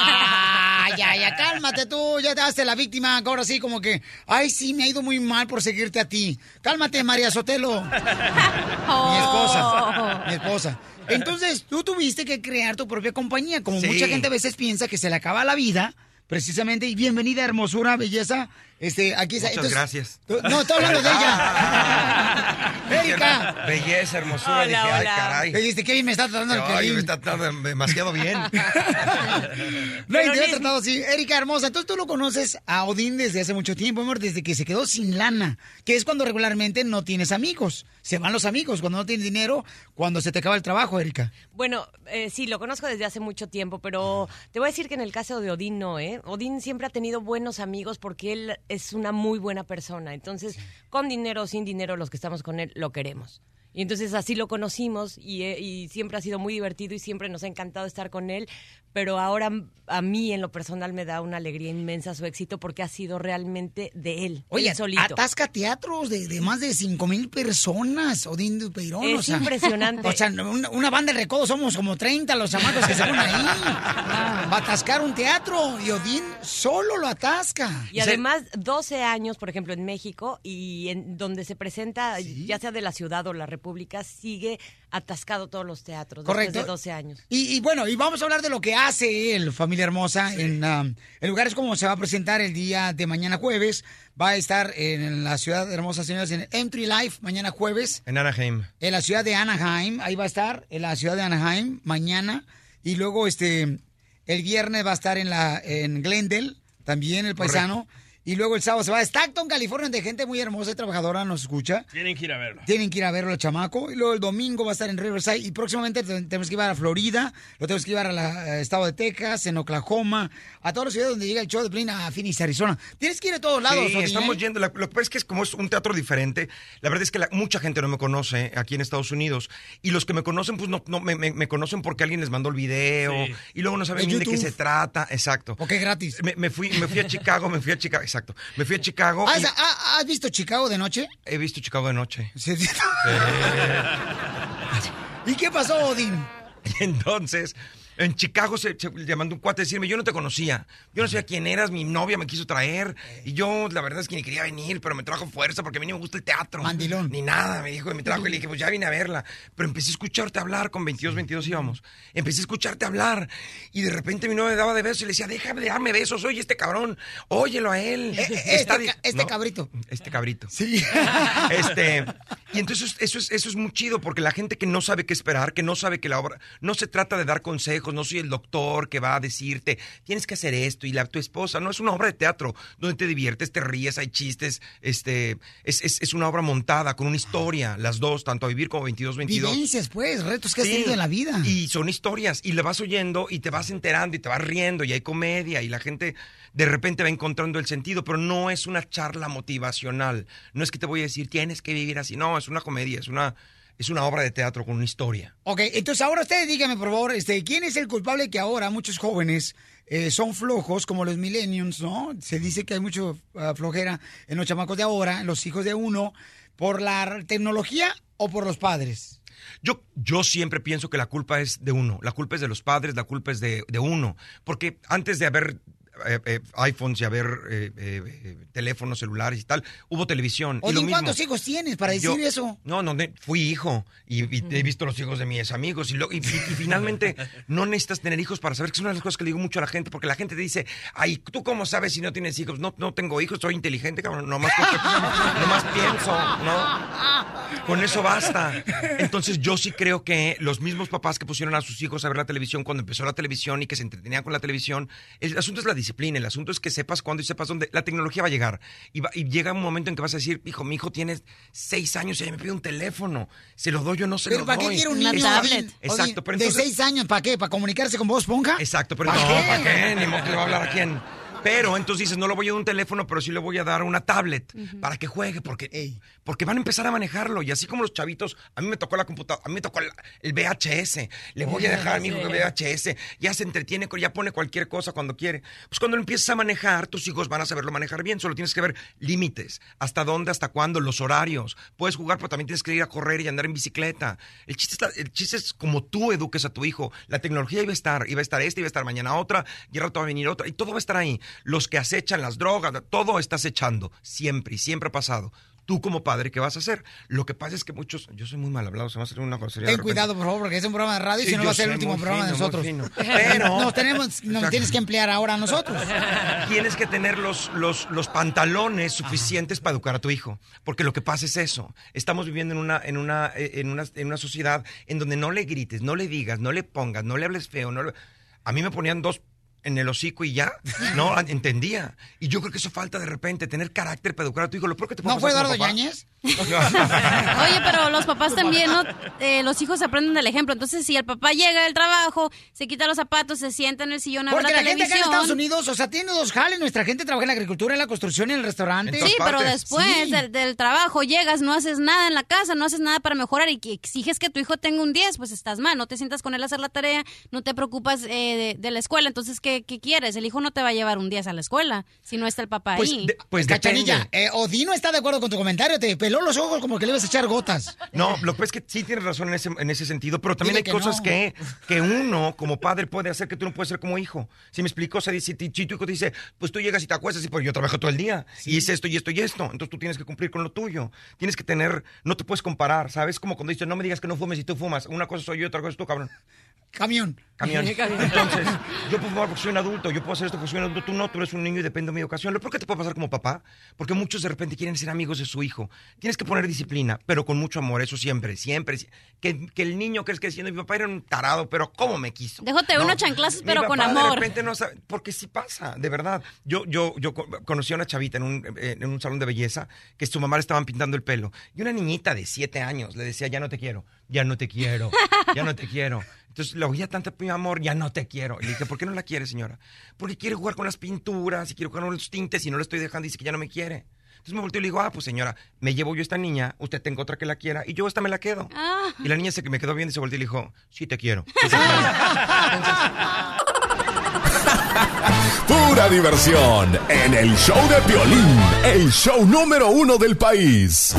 Ah, ya, ya, cálmate tú, ya te haces la víctima, ahora sí como que, ay, sí, me ha ido muy mal por seguirte a ti. Cálmate, María Sotelo. Mi esposa, mi esposa. Entonces, tú tuviste que crear tu propia compañía, como Sí. mucha gente a veces piensa que se le acaba la vida, precisamente, y bienvenida, hermosura, belleza. Este, aquí está. Muchas gracias. No, estoy hablando de ella. Erika. Belleza, hermosura. Hola, dije, ay, caray. Dijiste, qué bien me está tratando el Ay, me está tratando demasiado bien. *laughs* No, y te he tratado así. Erika hermosa, entonces tú lo conoces a Odín desde hace mucho tiempo, amor, desde que se quedó sin lana, que es cuando regularmente no tienes amigos. Se van los amigos cuando no tienes dinero, cuando se te acaba el trabajo, Erika. Bueno, eh, sí, lo conozco desde hace mucho tiempo, pero te voy a decir que en el caso de Odín no, ¿eh? Odín siempre ha tenido buenos amigos porque él es una muy buena persona. Entonces, con dinero o sin dinero, los que estamos con él lo queremos. Y entonces así lo conocimos y, eh, y siempre ha sido muy divertido y siempre nos ha encantado estar con él. Pero ahora a mí en lo personal me da una alegría inmensa su éxito porque ha sido realmente de él, Oye, él solito. atasca teatros de, de más de cinco mil personas, Odín de Peirón. Es o sea, impresionante. O sea, una, una banda de recodo somos como 30 los chamacos que se ponen ahí. Va a atascar un teatro y Odín solo lo atasca. Y además, 12 años, por ejemplo, en México, y en donde se presenta, ya sea de la ciudad o la república, sigue atascado todos los teatros Correcto. después de 12 años. Y, y bueno, y vamos a hablar de lo que hace él, familia hermosa, en, um, en lugares como se va a presentar el día de mañana jueves. Va a estar en la ciudad hermosa, señores, en Entry Life, mañana jueves. En Anaheim. En la ciudad de Anaheim, ahí va a estar, en la ciudad de Anaheim, mañana. Y luego, este, el viernes va a estar en la en Glendale, también el paisano. Y luego el sábado se va a Stockton, California, donde gente muy hermosa y trabajadora nos escucha. Tienen que ir a verlo. Tienen que ir a verlo el chamaco. Y luego el domingo va a estar en Riverside. Y próximamente te- tenemos que ir a Florida. Lo tenemos que llevar al estado de Texas, en Oklahoma, a todas las ciudades donde llega el show de Plin, a Phoenix, Arizona. Tienes que ir a todos lados. Sí, Odín, estamos ¿eh? yendo. La- lo que pasa es que es como es un teatro diferente. La verdad es que la- mucha gente no me conoce aquí en Estados Unidos. Y los que me conocen, pues no, no me, me- me conocen porque alguien les mandó el video. Sí. Y luego no saben De bien de qué se trata. Exacto. Porque es gratis. Me, me fui, me fui a *laughs* Chicago, me fui a Chicago. Exacto. Me fui a Chicago. ¿Has, y ha- has visto Chicago de noche? he visto Chicago de noche. Sí, sí. *laughs* ¿Y qué pasó, Odín? *laughs* Entonces, en Chicago se, se- le mandó un cuate a decirme, yo no te conocía, yo no sabía quién eras, mi novia me quiso traer, y yo la verdad es que ni quería venir, pero me trajo fuerza porque a mí no me gusta el teatro. Mandilón. Ni nada, me dijo, y me trajo y le dije, pues ya vine a verla. Pero empecé a escucharte hablar, con 22, 22 íbamos, empecé a escucharte hablar, y de repente mi novia me daba de besos y le decía, déjame de darme besos, oye este cabrón, óyelo a él. *laughs* Este, Está ca- este No, cabrito. Este cabrito. Sí. *laughs* Este, *laughs* y entonces eso es, eso es muy chido, porque la gente que no sabe qué esperar, que no sabe que la obra, no se trata de dar consejos, no soy el doctor que va a decirte, tienes que hacer esto, y la tu esposa, no, es una obra de teatro, donde te diviertes, te ríes, hay chistes, este, es, es, es una obra montada, con una historia, las dos, tanto a vivir como 22, 22. Vivencias, pues, retos que has Sí, tenido en la vida. Y son historias, y le vas oyendo y te vas enterando y te vas riendo y hay comedia y la gente de repente va encontrando el sentido, pero no es una charla motivacional. No es que te voy a decir tienes que vivir así, no, es una comedia, es una, es una obra de teatro con una historia. Ok, entonces ahora ustedes díganme, por favor, este, ¿quién es el culpable que ahora muchos jóvenes eh, son flojos, como los millennials, ¿no? Se dice que hay mucho ah, flojera en los chamacos de ahora, en los hijos de uno, por la tecnología o por los padres. Yo, yo siempre pienso que la culpa es de uno, la culpa es de los padres, la culpa es de, de uno, porque antes de haber eh, eh, iPhones y a ver eh, eh, teléfonos celulares y tal, hubo televisión. y lo Odín, mismo. ¿cuántos hijos tienes para decir Yo- eso? No, no, fui hijo y, y he visto los hijos de mis amigos y, lo- y- y- y finalmente *laughs* no necesitas tener hijos para saber que es una de las cosas que le digo mucho a la gente porque la gente te dice, ay, ¿tú cómo sabes si no tienes hijos? No, no tengo hijos, soy inteligente, cabrón, nomás, *laughs* nomás pienso, ¿no? Con eso basta. Entonces yo sí creo que los mismos papás que pusieron a sus hijos a ver la televisión cuando empezó la televisión y que se entretenían con la televisión, el asunto es la disciplina, el asunto es que sepas cuándo y sepas dónde. La tecnología va a llegar y, va- y llega un momento en que vas a decir, hijo, mi hijo tiene seis años y ya me pide un teléfono, se lo doy o no se ¿Pero lo para doy. qué quiere un niño? Odín? Exacto, pero ¿De entonces... seis años para qué? ¿Para comunicarse con vos, Ponja? Exacto, pero ¿Pa' no, qué? ¿para qué? Ni modo que le va a hablar a quién. Pero entonces dices, no le voy a dar un teléfono, pero sí le voy a dar una tablet para que juegue, porque, porque van a empezar a manejarlo. Y así como los chavitos, a mí me tocó la computadora, a mí me tocó el, el VHS. Le voy a dejar a mi hijo que VHS. Ya se entretiene, ya pone cualquier cosa cuando quiere. Pues cuando lo empieces a manejar, tus hijos van a saberlo manejar bien. Solo tienes que ver límites. Hasta dónde, hasta cuándo, los horarios. Puedes jugar, pero también tienes que ir a correr y andar en bicicleta. El chiste, el chiste es como tú eduques a tu hijo. La tecnología iba a estar, iba a estar esta, iba a estar mañana otra, y al rato va a venir otra, y todo va a estar ahí. Los que acechan las drogas, todo está acechando, siempre, y siempre ha pasado. Tú como padre, ¿qué vas a hacer? Lo que pasa es que muchos, yo soy muy mal hablado, se me va a hacer una grosería. Ten cuidado, por favor, porque es un programa de radio y Sí, si no va a ser el último programa de fino, nosotros. *laughs* Pero- Nos, tenemos, nos tienes que emplear ahora a nosotros. *laughs* Tienes que tener los, los, los pantalones suficientes para educar a tu hijo. Porque lo que pasa es eso. Estamos viviendo en una, en, una, en, una, en una sociedad en donde no le grites, no le digas, no le pongas, no le hables feo. No le- A mí me ponían dos en el hocico y ya. No *laughs* entendía. Y yo creo que eso falta de repente, tener carácter para educar a tu hijo. Lo peor que te puede ¿No fue Eduardo Yáñez? *laughs* Oye, pero los papás también, ¿no? Eh, los hijos aprenden del ejemplo. Entonces, si el papá llega del trabajo, se quita los zapatos, se sienta en el sillón a ver Porque la la gente acá en. Estados Unidos, o sea, tiene dos jales. Nuestra gente trabaja en la agricultura, en la construcción, en el restaurante. Sí, pero después Sí. del, del trabajo llegas, no haces nada en la casa, no haces nada para mejorar y que exiges que tu hijo tenga un 10, pues estás mal. No te sientas con él a hacer la tarea, no te preocupas eh, de, de la escuela. Entonces, ¿qué, qué quieres? El hijo no te va a llevar un 10 a la escuela si no está el papá Pues, ahí. de- pues Cachanilla, eh, Odino está de acuerdo con tu comentario. Te peló los ojos como que le ibas a echar gotas. No, lo que pasa es que sí tienes razón en ese, en ese sentido, pero también Dile hay que cosas no. que, que uno como padre puede hacer que tú no puedes ser como hijo. Si me explico, o sea, si, si tu hijo te dice, pues tú llegas y te acuestas y pues yo trabajo todo el día y hice esto y esto y esto, entonces tú tienes que cumplir con lo tuyo. Tienes que tener, no te puedes comparar, ¿sabes? Como cuando dices, no me digas que no fumes y tú fumas. Una cosa soy yo, otra cosa es tú, cabrón. Camión. Camión. Entonces, yo puedo fumar porque soy un adulto, yo puedo hacer esto porque soy un adulto, tú no, tú eres un niño y depende de mi educación. Lo peor que te puede pasar como papá, porque muchos de repente quieren ser amigos de su hijo. Tienes que poner disciplina, pero con mucho amor, eso siempre, siempre. Que, que el niño crezca diciendo, mi papá era un tarado, pero ¿cómo me quiso? Déjate No, unos chanclazos, mi pero con amor. De repente no sabe, porque sí pasa, de verdad. Yo, yo, yo co- conocí a una chavita en un, en un salón de belleza que su mamá le estaban pintando el pelo. Y una niñita de siete años le decía, ya no te quiero, ya no te quiero, ya no te quiero. Entonces le oía tanto mi amor, ya no te quiero. Y le dije, ¿por qué no la quiere, señora? Porque quiere jugar con las pinturas y quiere jugar con los tintes y no le estoy dejando, dice que ya no me quiere. Entonces me volteó y le digo, ah, pues señora, me llevo yo esta niña, usted tenga otra que la quiera y yo esta me la quedo. Ah. Y la niña se me quedó bien y se volteó y le dijo, sí te quiero. *laughs* *laughs* Pura diversión en el show de Piolín, el show número uno del país.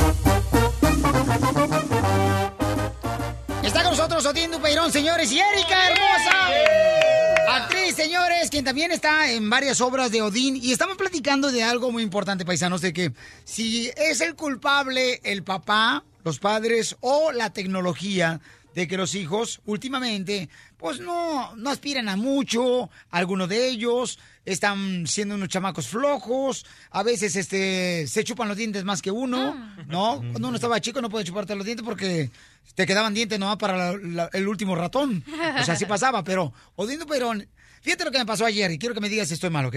Nosotros Odín Dupeirón, señores, y Erika Hermosa. Actriz, señores, quien también está en varias obras de Odín. Y estamos platicando de algo muy importante, paisanos, de que si es el culpable el papá, los padres o la tecnología de que los hijos últimamente pues no, no aspiran a mucho, algunos de ellos están siendo unos chamacos flojos, a veces este se chupan los dientes más que uno, ¿no? Cuando uno estaba chico no puede chuparte los dientes porque te quedaban dientes nomás para la- la- el último ratón. O sea, así *laughs* pasaba, pero Odín Perón, fíjate lo que me pasó ayer y quiero que me digas si estoy mal, ¿ok?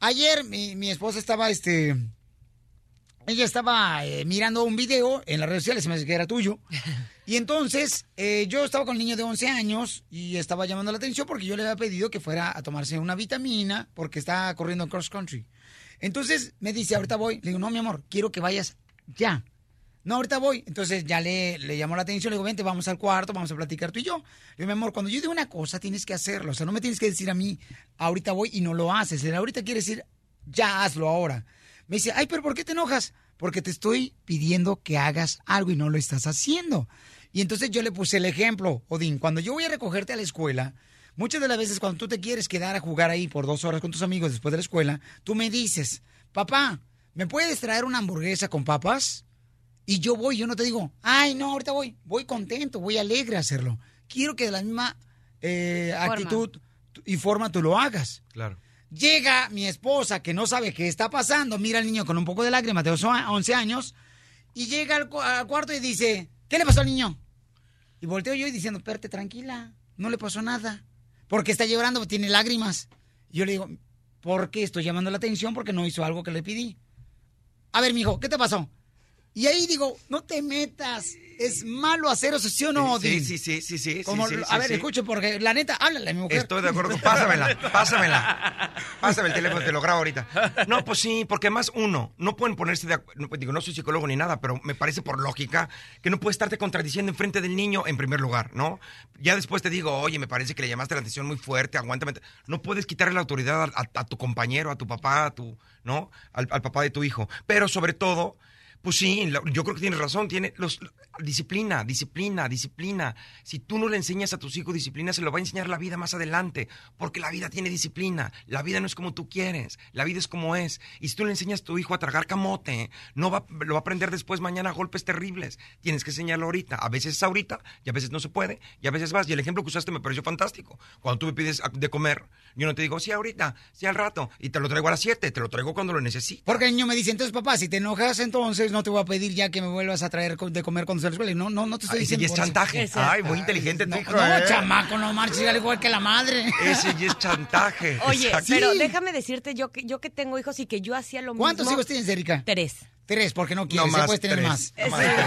Ayer mi, mi esposa estaba, este, ella estaba eh, mirando un video en las redes sociales, se me hace que era tuyo. *laughs* Y entonces eh, yo estaba con el niño de 11 años y estaba llamando la atención porque yo le había pedido que fuera a tomarse una vitamina porque está corriendo cross country. Entonces me dice, ahorita voy. Le digo, no, mi amor, quiero que vayas ya. No, ahorita voy. Entonces ya le, le llamó la atención. Le digo, vente, vamos al cuarto, vamos a platicar tú y yo. Le digo, mi amor, cuando yo digo una cosa, tienes que hacerlo. O sea, no me tienes que decir a mí, ahorita voy y no lo haces. El ahorita quiere decir, ya hazlo ahora. Me dice, ay, pero ¿por qué te enojas? Porque te estoy pidiendo que hagas algo y no lo estás haciendo. Y entonces yo le puse el ejemplo, Odín, cuando yo voy a recogerte a la escuela, muchas de las veces cuando tú te quieres quedar a jugar ahí por dos horas con tus amigos después de la escuela, tú me dices, papá, ¿me puedes traer una hamburguesa con papas? Y yo voy, yo no te digo, ay, no, ahorita voy. Voy contento, voy alegre a hacerlo. Quiero que de la misma eh, actitud y forma tú lo hagas. Claro. Llega mi esposa que no sabe qué está pasando, mira al niño con un poco de lágrimas de 11 años y llega al, cu- al cuarto y dice, ¿qué le pasó al niño? Y volteo yo y diciendo, espérate, tranquila, no le pasó nada. Porque está llorando, tiene lágrimas. Y yo le digo, ¿por qué estoy llamando la atención? Porque no hizo algo que le pedí. A ver, mijo, ¿qué te pasó? Y ahí digo, no te metas. Es malo hacer eso, ¿sí o no, Sí, sí, sí, sí, sí. Como, sí, a ver, escuche, porque la neta, háblale mi mujer. Estoy de acuerdo. Pásamela, *laughs* pásamela. Pásame el teléfono, te lo grabo ahorita. No, pues sí, porque más uno, no pueden ponerse de acuerdo. Digo, no soy psicólogo ni nada, pero me parece por lógica que no puedes estarte contradiciendo en frente del niño en primer lugar, ¿no? Ya después te digo, oye, me parece que le llamaste la atención muy fuerte, aguántame. No puedes quitarle la autoridad a, a- a tu compañero, a tu papá, a tu, ¿no? Al, al papá de tu hijo. Pero sobre todo, pues sí, yo creo que tienes razón. Tiene los disciplina, disciplina, disciplina. Si tú no le enseñas a tus hijos disciplina, se lo va a enseñar la vida más adelante, porque la vida tiene disciplina. La vida no es como tú quieres, la vida es como es. Y si tú le enseñas a tu hijo a tragar camote, no va, lo va a aprender después mañana a golpes terribles. Tienes que enseñarlo ahorita. A veces es ahorita, y a veces no se puede, y a veces vas. Y el ejemplo que usaste me pareció fantástico. Cuando tú me pides de comer, yo no te digo, sí, ahorita, sí, al rato, y te lo traigo a las 7, te lo traigo cuando lo necesites. Porque el niño me dice, entonces papá, si te enojas, entonces no te voy a pedir ya que me vuelvas a traer de comer cuando la escuela. Y No, no, no te estoy Ay, diciendo. ya es eso. chantaje. Ay, muy inteligente tu no, hijo, No, ¿eh? chamaco, no marches, al igual que la madre. Ese ya es chantaje. *laughs* Oye, Exacto. pero Sí. déjame decirte yo que yo que tengo hijos y que yo hacía lo mismo. ¿Cuántos hijos tienes, Erika? Tres. Tres, porque no quieres, No más puedes tener tres. más. No más Sí. tres.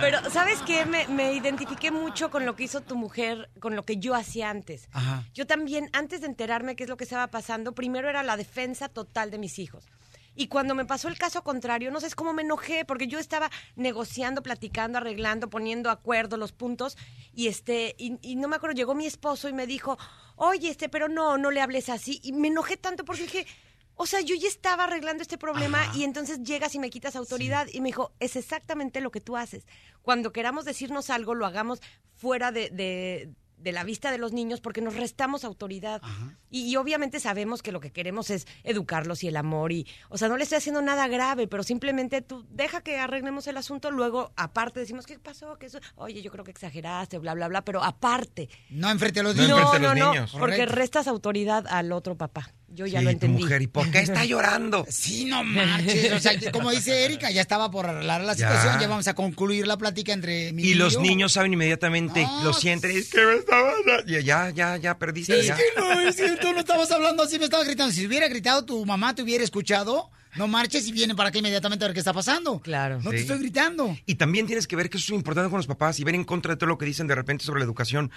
Pero, ¿sabes qué? Me, me identifiqué mucho con lo que hizo tu mujer, con lo que yo hacía antes. Ajá. Yo también, antes de enterarme qué es lo que estaba pasando, primero era la defensa total de mis hijos. Y cuando me pasó el caso contrario, no sé cómo me enojé, porque yo estaba negociando, platicando, arreglando, poniendo acuerdo los puntos, y este, y, y no me acuerdo, llegó mi esposo y me dijo, oye, este, pero no, no le hables así. Y me enojé tanto porque dije, o sea, yo ya estaba arreglando este problema y entonces llegas y me quitas autoridad. Y me dijo, es exactamente lo que tú haces. Cuando queramos decirnos algo, lo hagamos fuera de, de- de la vista de los niños porque nos restamos autoridad. Y, y obviamente sabemos que lo que queremos es educarlos y el amor. y O sea, no le estoy haciendo nada grave, pero simplemente tú deja que arreglemos el asunto. Luego, aparte, decimos, ¿qué pasó? ¿Qué eso? Oye, yo creo que exageraste, bla, bla, bla. Pero aparte. No enfrente a los No niños. No, a no, los no, niños. porque restas autoridad al otro papá. Yo ya Sí, lo tu entendí. mujer, ¿y por qué está *laughs* llorando? Sí, no marches. O sea, como dice Erika, ya estaba por arreglar la situación. Ya vamos a concluir la plática entre mi Y los yo. niños saben inmediatamente, No, lo sienten, es que me estaba... Ya, ya, ya, ya perdiste. Es ya. que no, es tú no estabas hablando así, me estabas gritando. Si hubiera gritado, tu mamá te hubiera escuchado. No marches y viene para acá inmediatamente a ver qué está pasando. Claro. No te estoy gritando. Y también tienes que ver que eso es importante con los papás y ver en contra de todo lo que dicen de repente sobre la educación.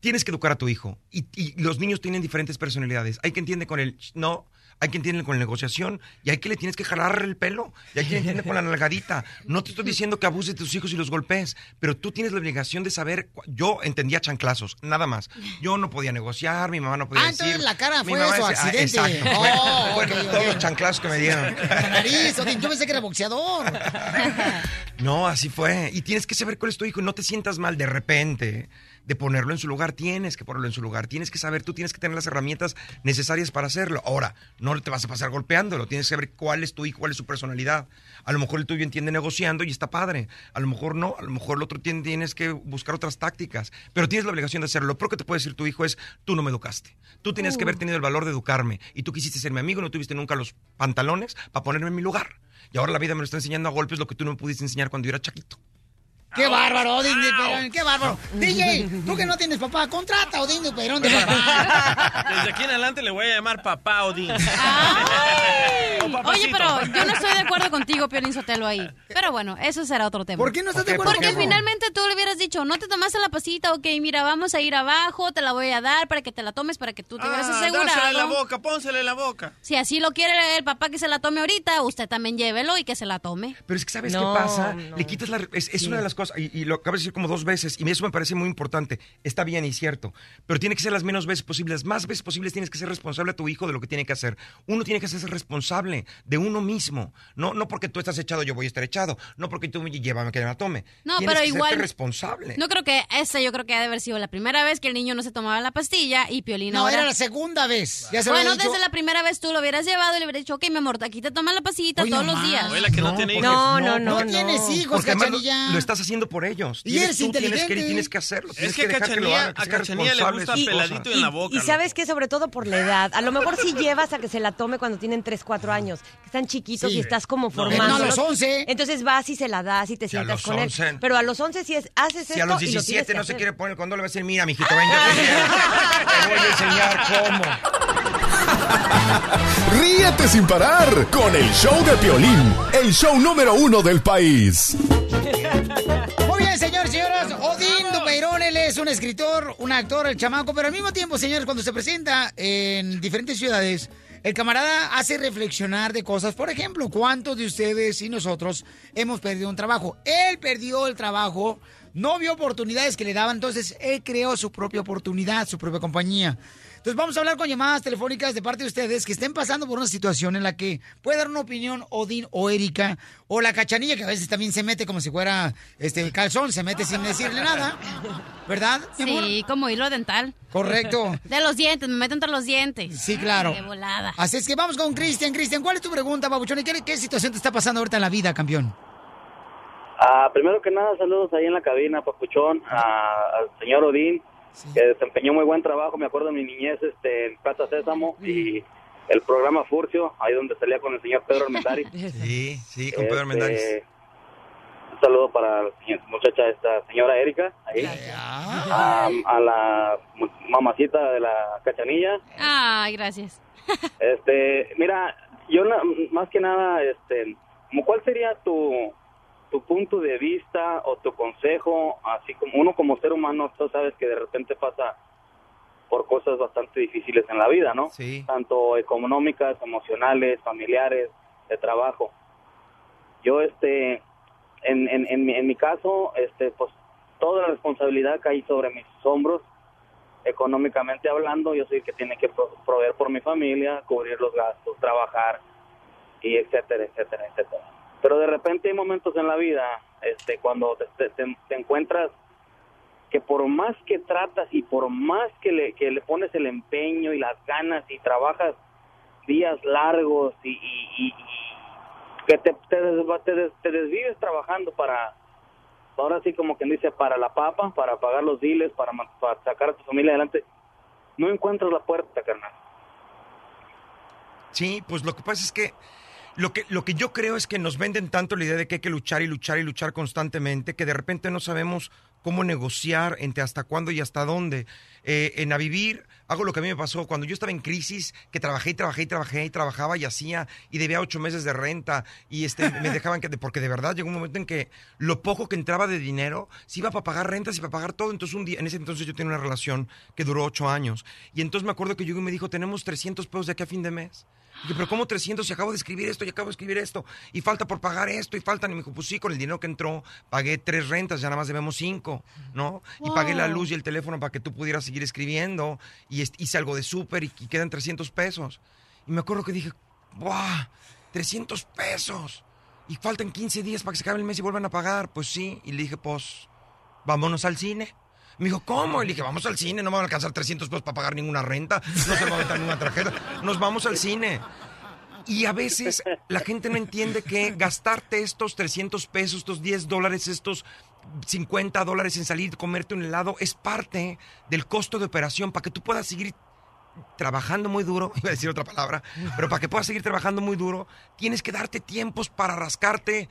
Tienes que educar a tu hijo. Y, y los niños tienen diferentes personalidades. Hay que entiende con el no, hay que entiende con la negociación y hay que le tienes que jalar el pelo. Y hay que entiende con la nalgadita. No te estoy diciendo que abuses de tus hijos y los golpees, pero tú tienes la obligación de saber. Yo entendía chanclazos, nada más. Yo no podía negociar, mi mamá no podía Ah, decir. entonces la cara mi fue mamá su decía- ah, accidente. Oh, Fue- ok, todos ok. los chanclazos que me dieron. La nariz, yo pensé que era boxeador. *laughs* No, así fue. Y tienes que saber cuál es tu hijo y no te sientas mal de repente de ponerlo en su lugar. Tienes que ponerlo en su lugar. Tienes que saber, tú tienes que tener las herramientas necesarias para hacerlo. Ahora, no te vas a pasar golpeándolo. Tienes que saber cuál es tu hijo, cuál es su personalidad. A lo mejor el tuyo entiende negociando y está padre. A lo mejor no. A lo mejor el otro tiene- tienes que buscar otras tácticas. Pero tienes la obligación de hacerlo. Lo peor que te puede decir tu hijo es, tú no me educaste. Tú tienes que haber tenido el valor de educarme. Y tú quisiste ser mi amigo y no tuviste nunca los pantalones para ponerme en mi lugar. Y ahora la vida me lo está enseñando a golpes lo que tú no me pudiste enseñar cuando yo era chaquito. ¡Qué bárbaro, Odín de Perón! ¡Qué bárbaro! DJ, tú que no tienes papá, contrata a Odín de Perón de *laughs* papá. Desde aquí en adelante le voy a llamar papá Odín. Oye, pero yo no estoy de acuerdo contigo, Piolín Sotelo, ahí. Pero bueno, eso será otro tema. ¿Por qué no estás de acuerdo Porque finalmente tú le hubieras dicho, no te tomaste la pasita, ok, mira, vamos a ir abajo, te la voy a dar para que te la tomes, para que tú te hubieras Ah, dásela en la asegurado. boca, pónsela en la boca. Si así lo quiere el papá que se la tome ahorita, usted también llévelo y que se la tome. Pero es que, ¿sabes No, qué pasa? no. Le quitas la... Es, es una de las cosas cosa, y, y lo acabas de decir como dos veces, y eso me parece muy importante. Está bien y cierto, pero tiene que ser las menos veces posibles. Las más veces posibles tienes que ser responsable a tu hijo de lo que tiene que hacer. Uno tiene que ser responsable de uno mismo. No, no porque tú estás echado, yo voy a estar echado. No porque tú me llévame que la tome. No, Tienes pero que igual- responsable. No creo que esa, yo creo que ha de haber sido la primera vez que el niño no se tomaba la pastilla y Piolín No, ahora- era la segunda vez. Ya se bueno, dicho. desde la primera vez tú lo hubieras llevado y le hubieras dicho, ok, mi amor, aquí te tomas la pastillita Hoy todos no los días. Oye, la que no, tiene hijos. No, no, no, No tienes hijos, lo, lo estás haciendo por ellos. Y eres tú tienes que y inteligente. tienes que hacerlo. Es Tienes que a dejar que lo haga, que a sea Cachanilla le gusta peladito cosas. en la boca. Y loco. sabes que sobre todo por la edad, a lo mejor si *laughs* llevas a que se la tome cuando tienen 3, 4 años, que están chiquitos Sí. y estás como formando. no, a los 11. Entonces vas y se la das y te sientas con 11. él. Pero a los 11 si es, haces Si esto a los y lo tienes 17 que no se quiere poner el condón, le va a decir, mira, mijito, ven, yo te, te voy a enseñar cómo. *laughs* Ríete sin parar con el show de Piolín, el show número uno del país. *laughs* Señores. Odín Dupeirón, él es un escritor, un actor, el chamaco, pero al mismo tiempo, señores, cuando se presenta en diferentes ciudades, el camarada hace reflexionar de cosas. Por ejemplo, ¿cuántos de ustedes y nosotros hemos perdido un trabajo? Él perdió el trabajo, no vio oportunidades que le daban, entonces él creó su propia oportunidad, su propia compañía. Entonces vamos a hablar con llamadas telefónicas de parte de ustedes que estén pasando por una situación en la que puede dar una opinión Odín o Erika o la cachanilla que a veces también se mete como si fuera este el calzón, se mete sin decirle nada, ¿verdad? Sí, como hilo dental. Correcto. De los dientes, me meto entre los dientes. Sí, claro. De volada. Así es que vamos con Cristian. Cristian, ¿cuál es tu pregunta, babuchón? ¿Y qué, qué situación te está pasando ahorita en la vida, campeón? Ah, primero que nada, saludos ahí en la cabina, Papuchón, al señor Odín, que desempeñó muy buen trabajo, me acuerdo de mi niñez este, en Plaza Sésamo y el programa Furcio, ahí donde salía con el señor Pedro Armendáriz. *laughs* Sí, sí, con Pedro Este, Armendáriz. Un saludo para la muchacha, esta señora Erika, ahí. A, a la mamacita de la cachanilla. Ay, gracias. *laughs* Este, mira, yo na- más que nada, este, ¿cuál sería tu, tu punto de vista o tu consejo, así como uno como ser humano, tú sabes que de repente pasa por cosas bastante difíciles en la vida, ¿no? Sí. Tanto económicas, emocionales, familiares, de trabajo. Yo, este, en, en, en, mi, en mi caso, este, pues toda la responsabilidad cae sobre mis hombros económicamente hablando, yo soy el que tiene que pro- proveer por mi familia, cubrir los gastos, trabajar y etcétera, etcétera, etcétera. Pero de repente hay momentos en la vida, este, cuando te, te- encuentras que por más que tratas y por más que le, que le pones el empeño y las ganas y trabajas días largos y, y- que te, te, des- te desvives trabajando para, ahora sí como quien dice, para la papa, para pagar los diles, para, para sacar a tu familia adelante, no encuentras la puerta, carnal. Sí, pues lo que pasa es que lo que, lo que yo creo es que nos venden tanto la idea de que hay que luchar y luchar y luchar constantemente que de repente no sabemos cómo negociar entre hasta cuándo y hasta dónde. Eh, en a vivir, hago lo que a mí me pasó cuando yo estaba en crisis, que trabajé y trabajé y trabajé y trabajaba y hacía y debía ocho meses de renta y este *laughs* me dejaban que, porque de verdad llegó un momento en que lo poco que entraba de dinero se iba para pagar rentas y para pagar todo. Entonces un día, en ese entonces yo tenía una relación que duró ocho años y entonces me acuerdo que llegó y me dijo, tenemos 300 pesos de aquí a fin de mes. Y dije, pero ¿cómo 300? Si acabo de escribir esto y acabo de escribir esto. Y falta por pagar esto y faltan. Y me dijo, pues sí, con el dinero que entró, pagué tres rentas, ya nada más debemos cinco, ¿no? Y pagué la Wow. luz y el teléfono para que tú pudieras seguir escribiendo. Y hice algo de súper y, y quedan 300 pesos. Y me acuerdo que dije, ¡buah! 300 pesos. Y faltan 15 días para que se acabe el mes y vuelvan a pagar. Pues sí. Y le dije, pues, vámonos al cine. Me dijo, ¿cómo? Y le dije, vamos al cine, no van a alcanzar 300 pesos para pagar ninguna renta, no se va a meter ninguna tarjeta, nos vamos al cine. Y a veces la gente no entiende que gastarte estos 300 pesos, estos 10 dólares, estos 50 dólares en salir, comerte un helado, es parte del costo de operación para que tú puedas seguir trabajando muy duro, *laughs* iba a decir otra palabra, pero para que puedas seguir trabajando muy duro, tienes que darte tiempos para rascarte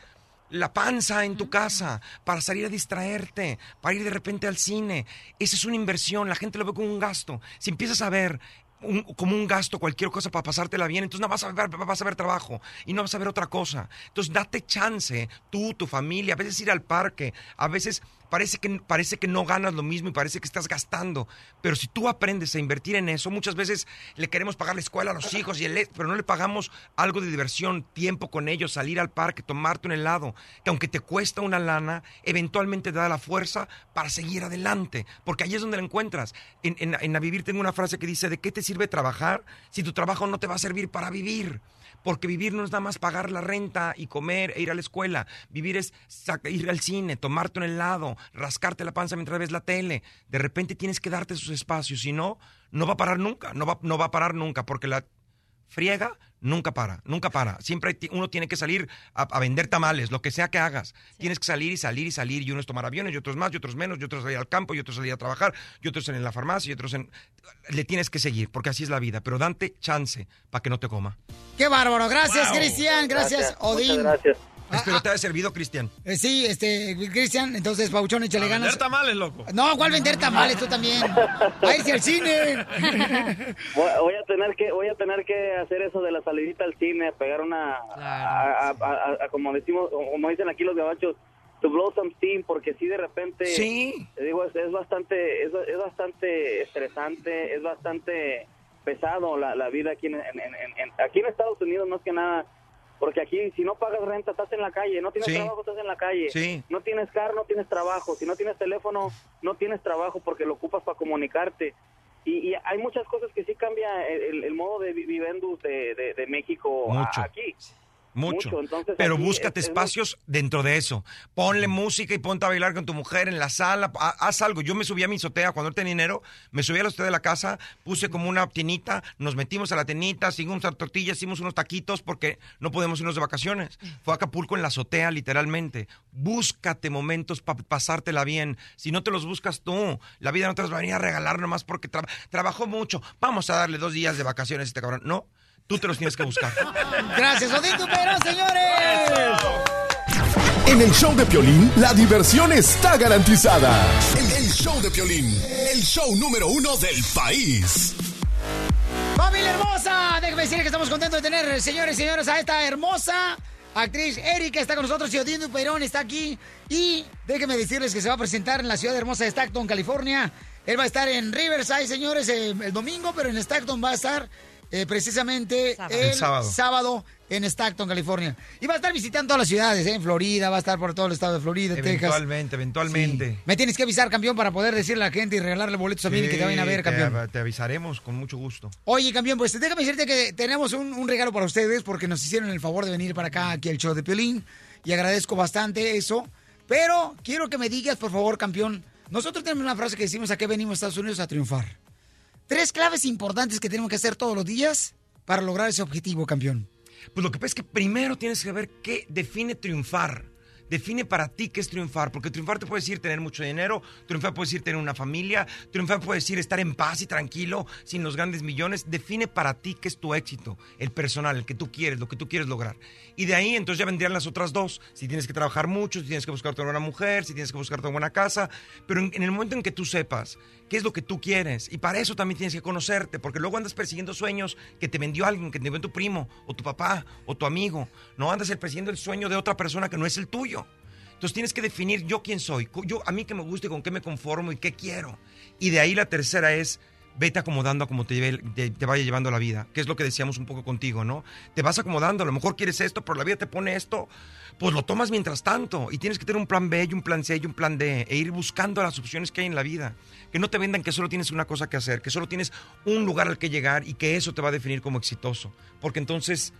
la panza en tu casa, para salir a distraerte, para ir de repente al cine. Esa es una inversión, la gente lo ve como un gasto. Si empiezas a ver un- como un gasto cualquier cosa para pasártela bien, entonces no vas a ver, vas a ver trabajo y no vas a ver otra cosa. Entonces date chance, tú, tu familia, a veces ir al parque, a veces parece que, parece que no ganas lo mismo y parece que estás gastando. Pero si tú aprendes a invertir en eso, muchas veces le queremos pagar la escuela a los hijos, y el, pero no le pagamos algo de diversión, tiempo con ellos, salir al parque, tomarte un helado, que aunque te cuesta una lana, eventualmente te da la fuerza para seguir adelante, porque ahí es donde la encuentras. En, en, en A Vivir tengo una frase que dice, ¿de qué te sirve trabajar si tu trabajo no te va a servir para vivir? Porque vivir no es nada más pagar la renta y comer e ir a la escuela. Vivir es ir al cine, tomarte un helado, rascarte la panza mientras ves la tele. De repente tienes que darte esos espacios, si no, no va a parar nunca, no va, no va a parar nunca, porque la friega nunca para, nunca para. Siempre uno tiene que salir a, a vender tamales, lo que sea que hagas. Tienes que salir y salir y salir, y unos tomar aviones, y otros más, y otros menos, y otros salir al campo, y otros salir a trabajar, y otros en la farmacia, y otros en... Le tienes que seguir, porque así es la vida, pero dante chance para que no te coma. Qué bárbaro. Gracias, Wow. Cristian. Gracias, Gracias, Odín. muchas gracias. Espero te haya servido, Cristian. Eh, sí, este, Cristian, entonces, Pauchón, échale A ganas. vender tamales, loco. No, ¿cuál vender tamales? Tú también. *laughs* A irse al cine. *laughs* Voy, a tener que voy a tener que hacer eso de la salidita al cine, pegar una a, a- a- a- como decimos como dicen aquí los gabachos, to blow some steam porque si de repente Sí. te digo es, es bastante es, es bastante estresante, es bastante pesado la, la vida aquí en, en- en- en- aquí en Estados Unidos más que nada porque aquí si no pagas renta estás en la calle, no tienes Sí. trabajo estás en la calle, Sí. no tienes carro no tienes trabajo, si no tienes teléfono no tienes trabajo porque lo ocupas para comunicarte y, y hay muchas cosas que sí cambia el, modo de vi- vivendus de, de, de México a- aquí. Mucho. Mucho, entonces Pero búscate es- es espacios dentro de eso. Ponle música y ponte a bailar con tu mujer en la sala. Ha- Haz algo. Yo me subí a mi azotea cuando no tenía dinero. Me subí a la azotea de la casa, puse como una tenita, nos metimos a la tenita, hicimos unas tortillas, hicimos unos taquitos porque no podemos irnos de vacaciones. Fue a Acapulco en la azotea, literalmente. Búscate momentos para pasártela bien. Si no te los buscas tú, la vida no te los va a venir a regalar nomás porque tra- trabajó mucho. Vamos a darle dos días de vacaciones a este cabrón. No, tú te los tienes que buscar. *laughs* Gracias, Odín Tuperón, señores. En el show de Piolín, la diversión está garantizada. El, el show de Piolín, el show número uno del país. ¡Familia hermosa! Déjame decirle que estamos contentos de tener, señores y señores, a esta hermosa actriz Erika está con nosotros y Odín Duperón está aquí. Y déjenme decirles que se va a presentar en la ciudad hermosa de Stockton, California. Él va a estar en Riverside, señores, eh, el domingo, pero en Stockton va a estar eh, precisamente Sábado. el El sábado. sábado en Stockton, California. Y va a estar visitando todas las ciudades, ¿eh? en Florida, va a estar por todo el estado de Florida, Texas. Eventualmente, eventualmente. Me tienes que avisar, campeón, para poder decirle a la gente y regalarle boletos también y que te vayan a ver, Sí, campeón. Te, te avisaremos con mucho gusto. Oye, campeón, pues déjame decirte que tenemos un, un regalo para ustedes porque nos hicieron el favor de venir para acá, aquí al show de Piolín. Y agradezco bastante eso. Pero quiero que me digas, por favor, campeón. Nosotros tenemos una frase que decimos a qué venimos a Estados Unidos a triunfar. Tres claves importantes que tenemos que hacer todos los días para lograr ese objetivo, campeón. Pues lo que pasa es que primero tienes que ver qué define triunfar. Define para ti qué es triunfar, porque triunfar te puede decir tener mucho dinero, triunfar puede decir tener una familia, triunfar puede decir estar en paz y tranquilo, sin los grandes millones. Define para ti qué es tu éxito, el personal, el que tú quieres, lo que tú quieres lograr. Y de ahí entonces ya vendrían las otras dos. Si tienes que trabajar mucho, si tienes que buscarte una buena mujer, si tienes que buscarte una buena casa. Pero en, el momento en que tú sepas qué es lo que tú quieres, y para eso también tienes que conocerte, porque luego andas persiguiendo sueños que te vendió alguien, que te vendió tu primo, o tu papá, o tu amigo. No andas persiguiendo el sueño de otra persona que no es el tuyo. Entonces tienes que definir yo quién soy, yo a mí que me gusta y con qué me conformo y qué quiero. Y de ahí la tercera es vete acomodando a como te, te, te vaya llevando la vida, que es lo que decíamos un poco contigo, ¿no? Te vas acomodando, a lo mejor quieres esto, pero la vida te pone esto, pues lo tomas mientras tanto y tienes que tener un plan B y un plan C y un plan D e ir buscando las opciones que hay en la vida. Que no te vendan que solo tienes una cosa que hacer, que solo tienes un lugar al que llegar y que eso te va a definir como exitoso. Porque entonces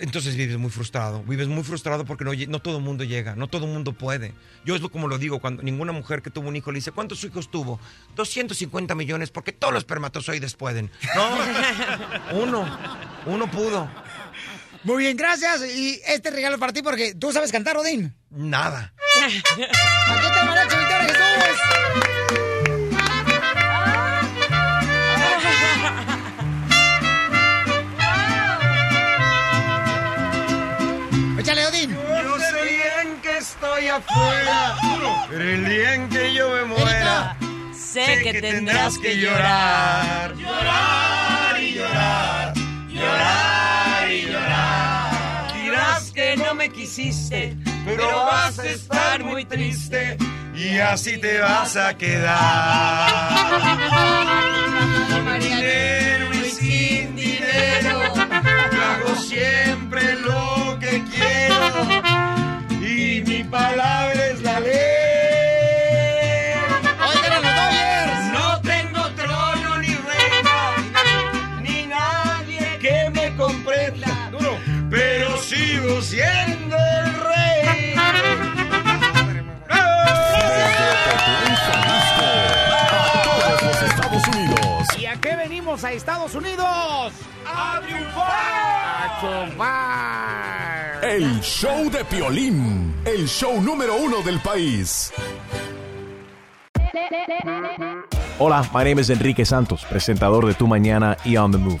entonces vives muy frustrado, vives muy frustrado porque no, todo el mundo llega, no todo el mundo puede. Yo es lo como lo digo, cuando ninguna mujer que tuvo un hijo le dice, ¿cuántos hijos tuvo? 250 millones porque todos los espermatozoides pueden. No, *laughs* uno, uno pudo. Muy bien, gracias. Y este regalo para ti porque tú sabes cantar, Odín. Nada. *laughs* Aquí mariachi Victoria Jesús. Échale, Odín. Yo sé bien que estoy afuera, pero el día en que yo me muera, Sé que tendrás que llorar. Llorar y llorar, llorar y llorar. Dirás que no me quisiste, pero vas a estar muy triste. y así te vas a quedar. Con dinero y sin dinero, yo hago siempre lo que quiero y mi palabra es la ley. No tengo trono ni reina, ni nadie que me comprenda, pero sigo siendo el rey. Todos los Estados Unidos. ¿Y a qué venimos a Estados Unidos? ¡A triunfar! El show de Piolín, el show número uno del país. Hola, my name is Enrique Santos, presentador de Tu Mañana y On the Move.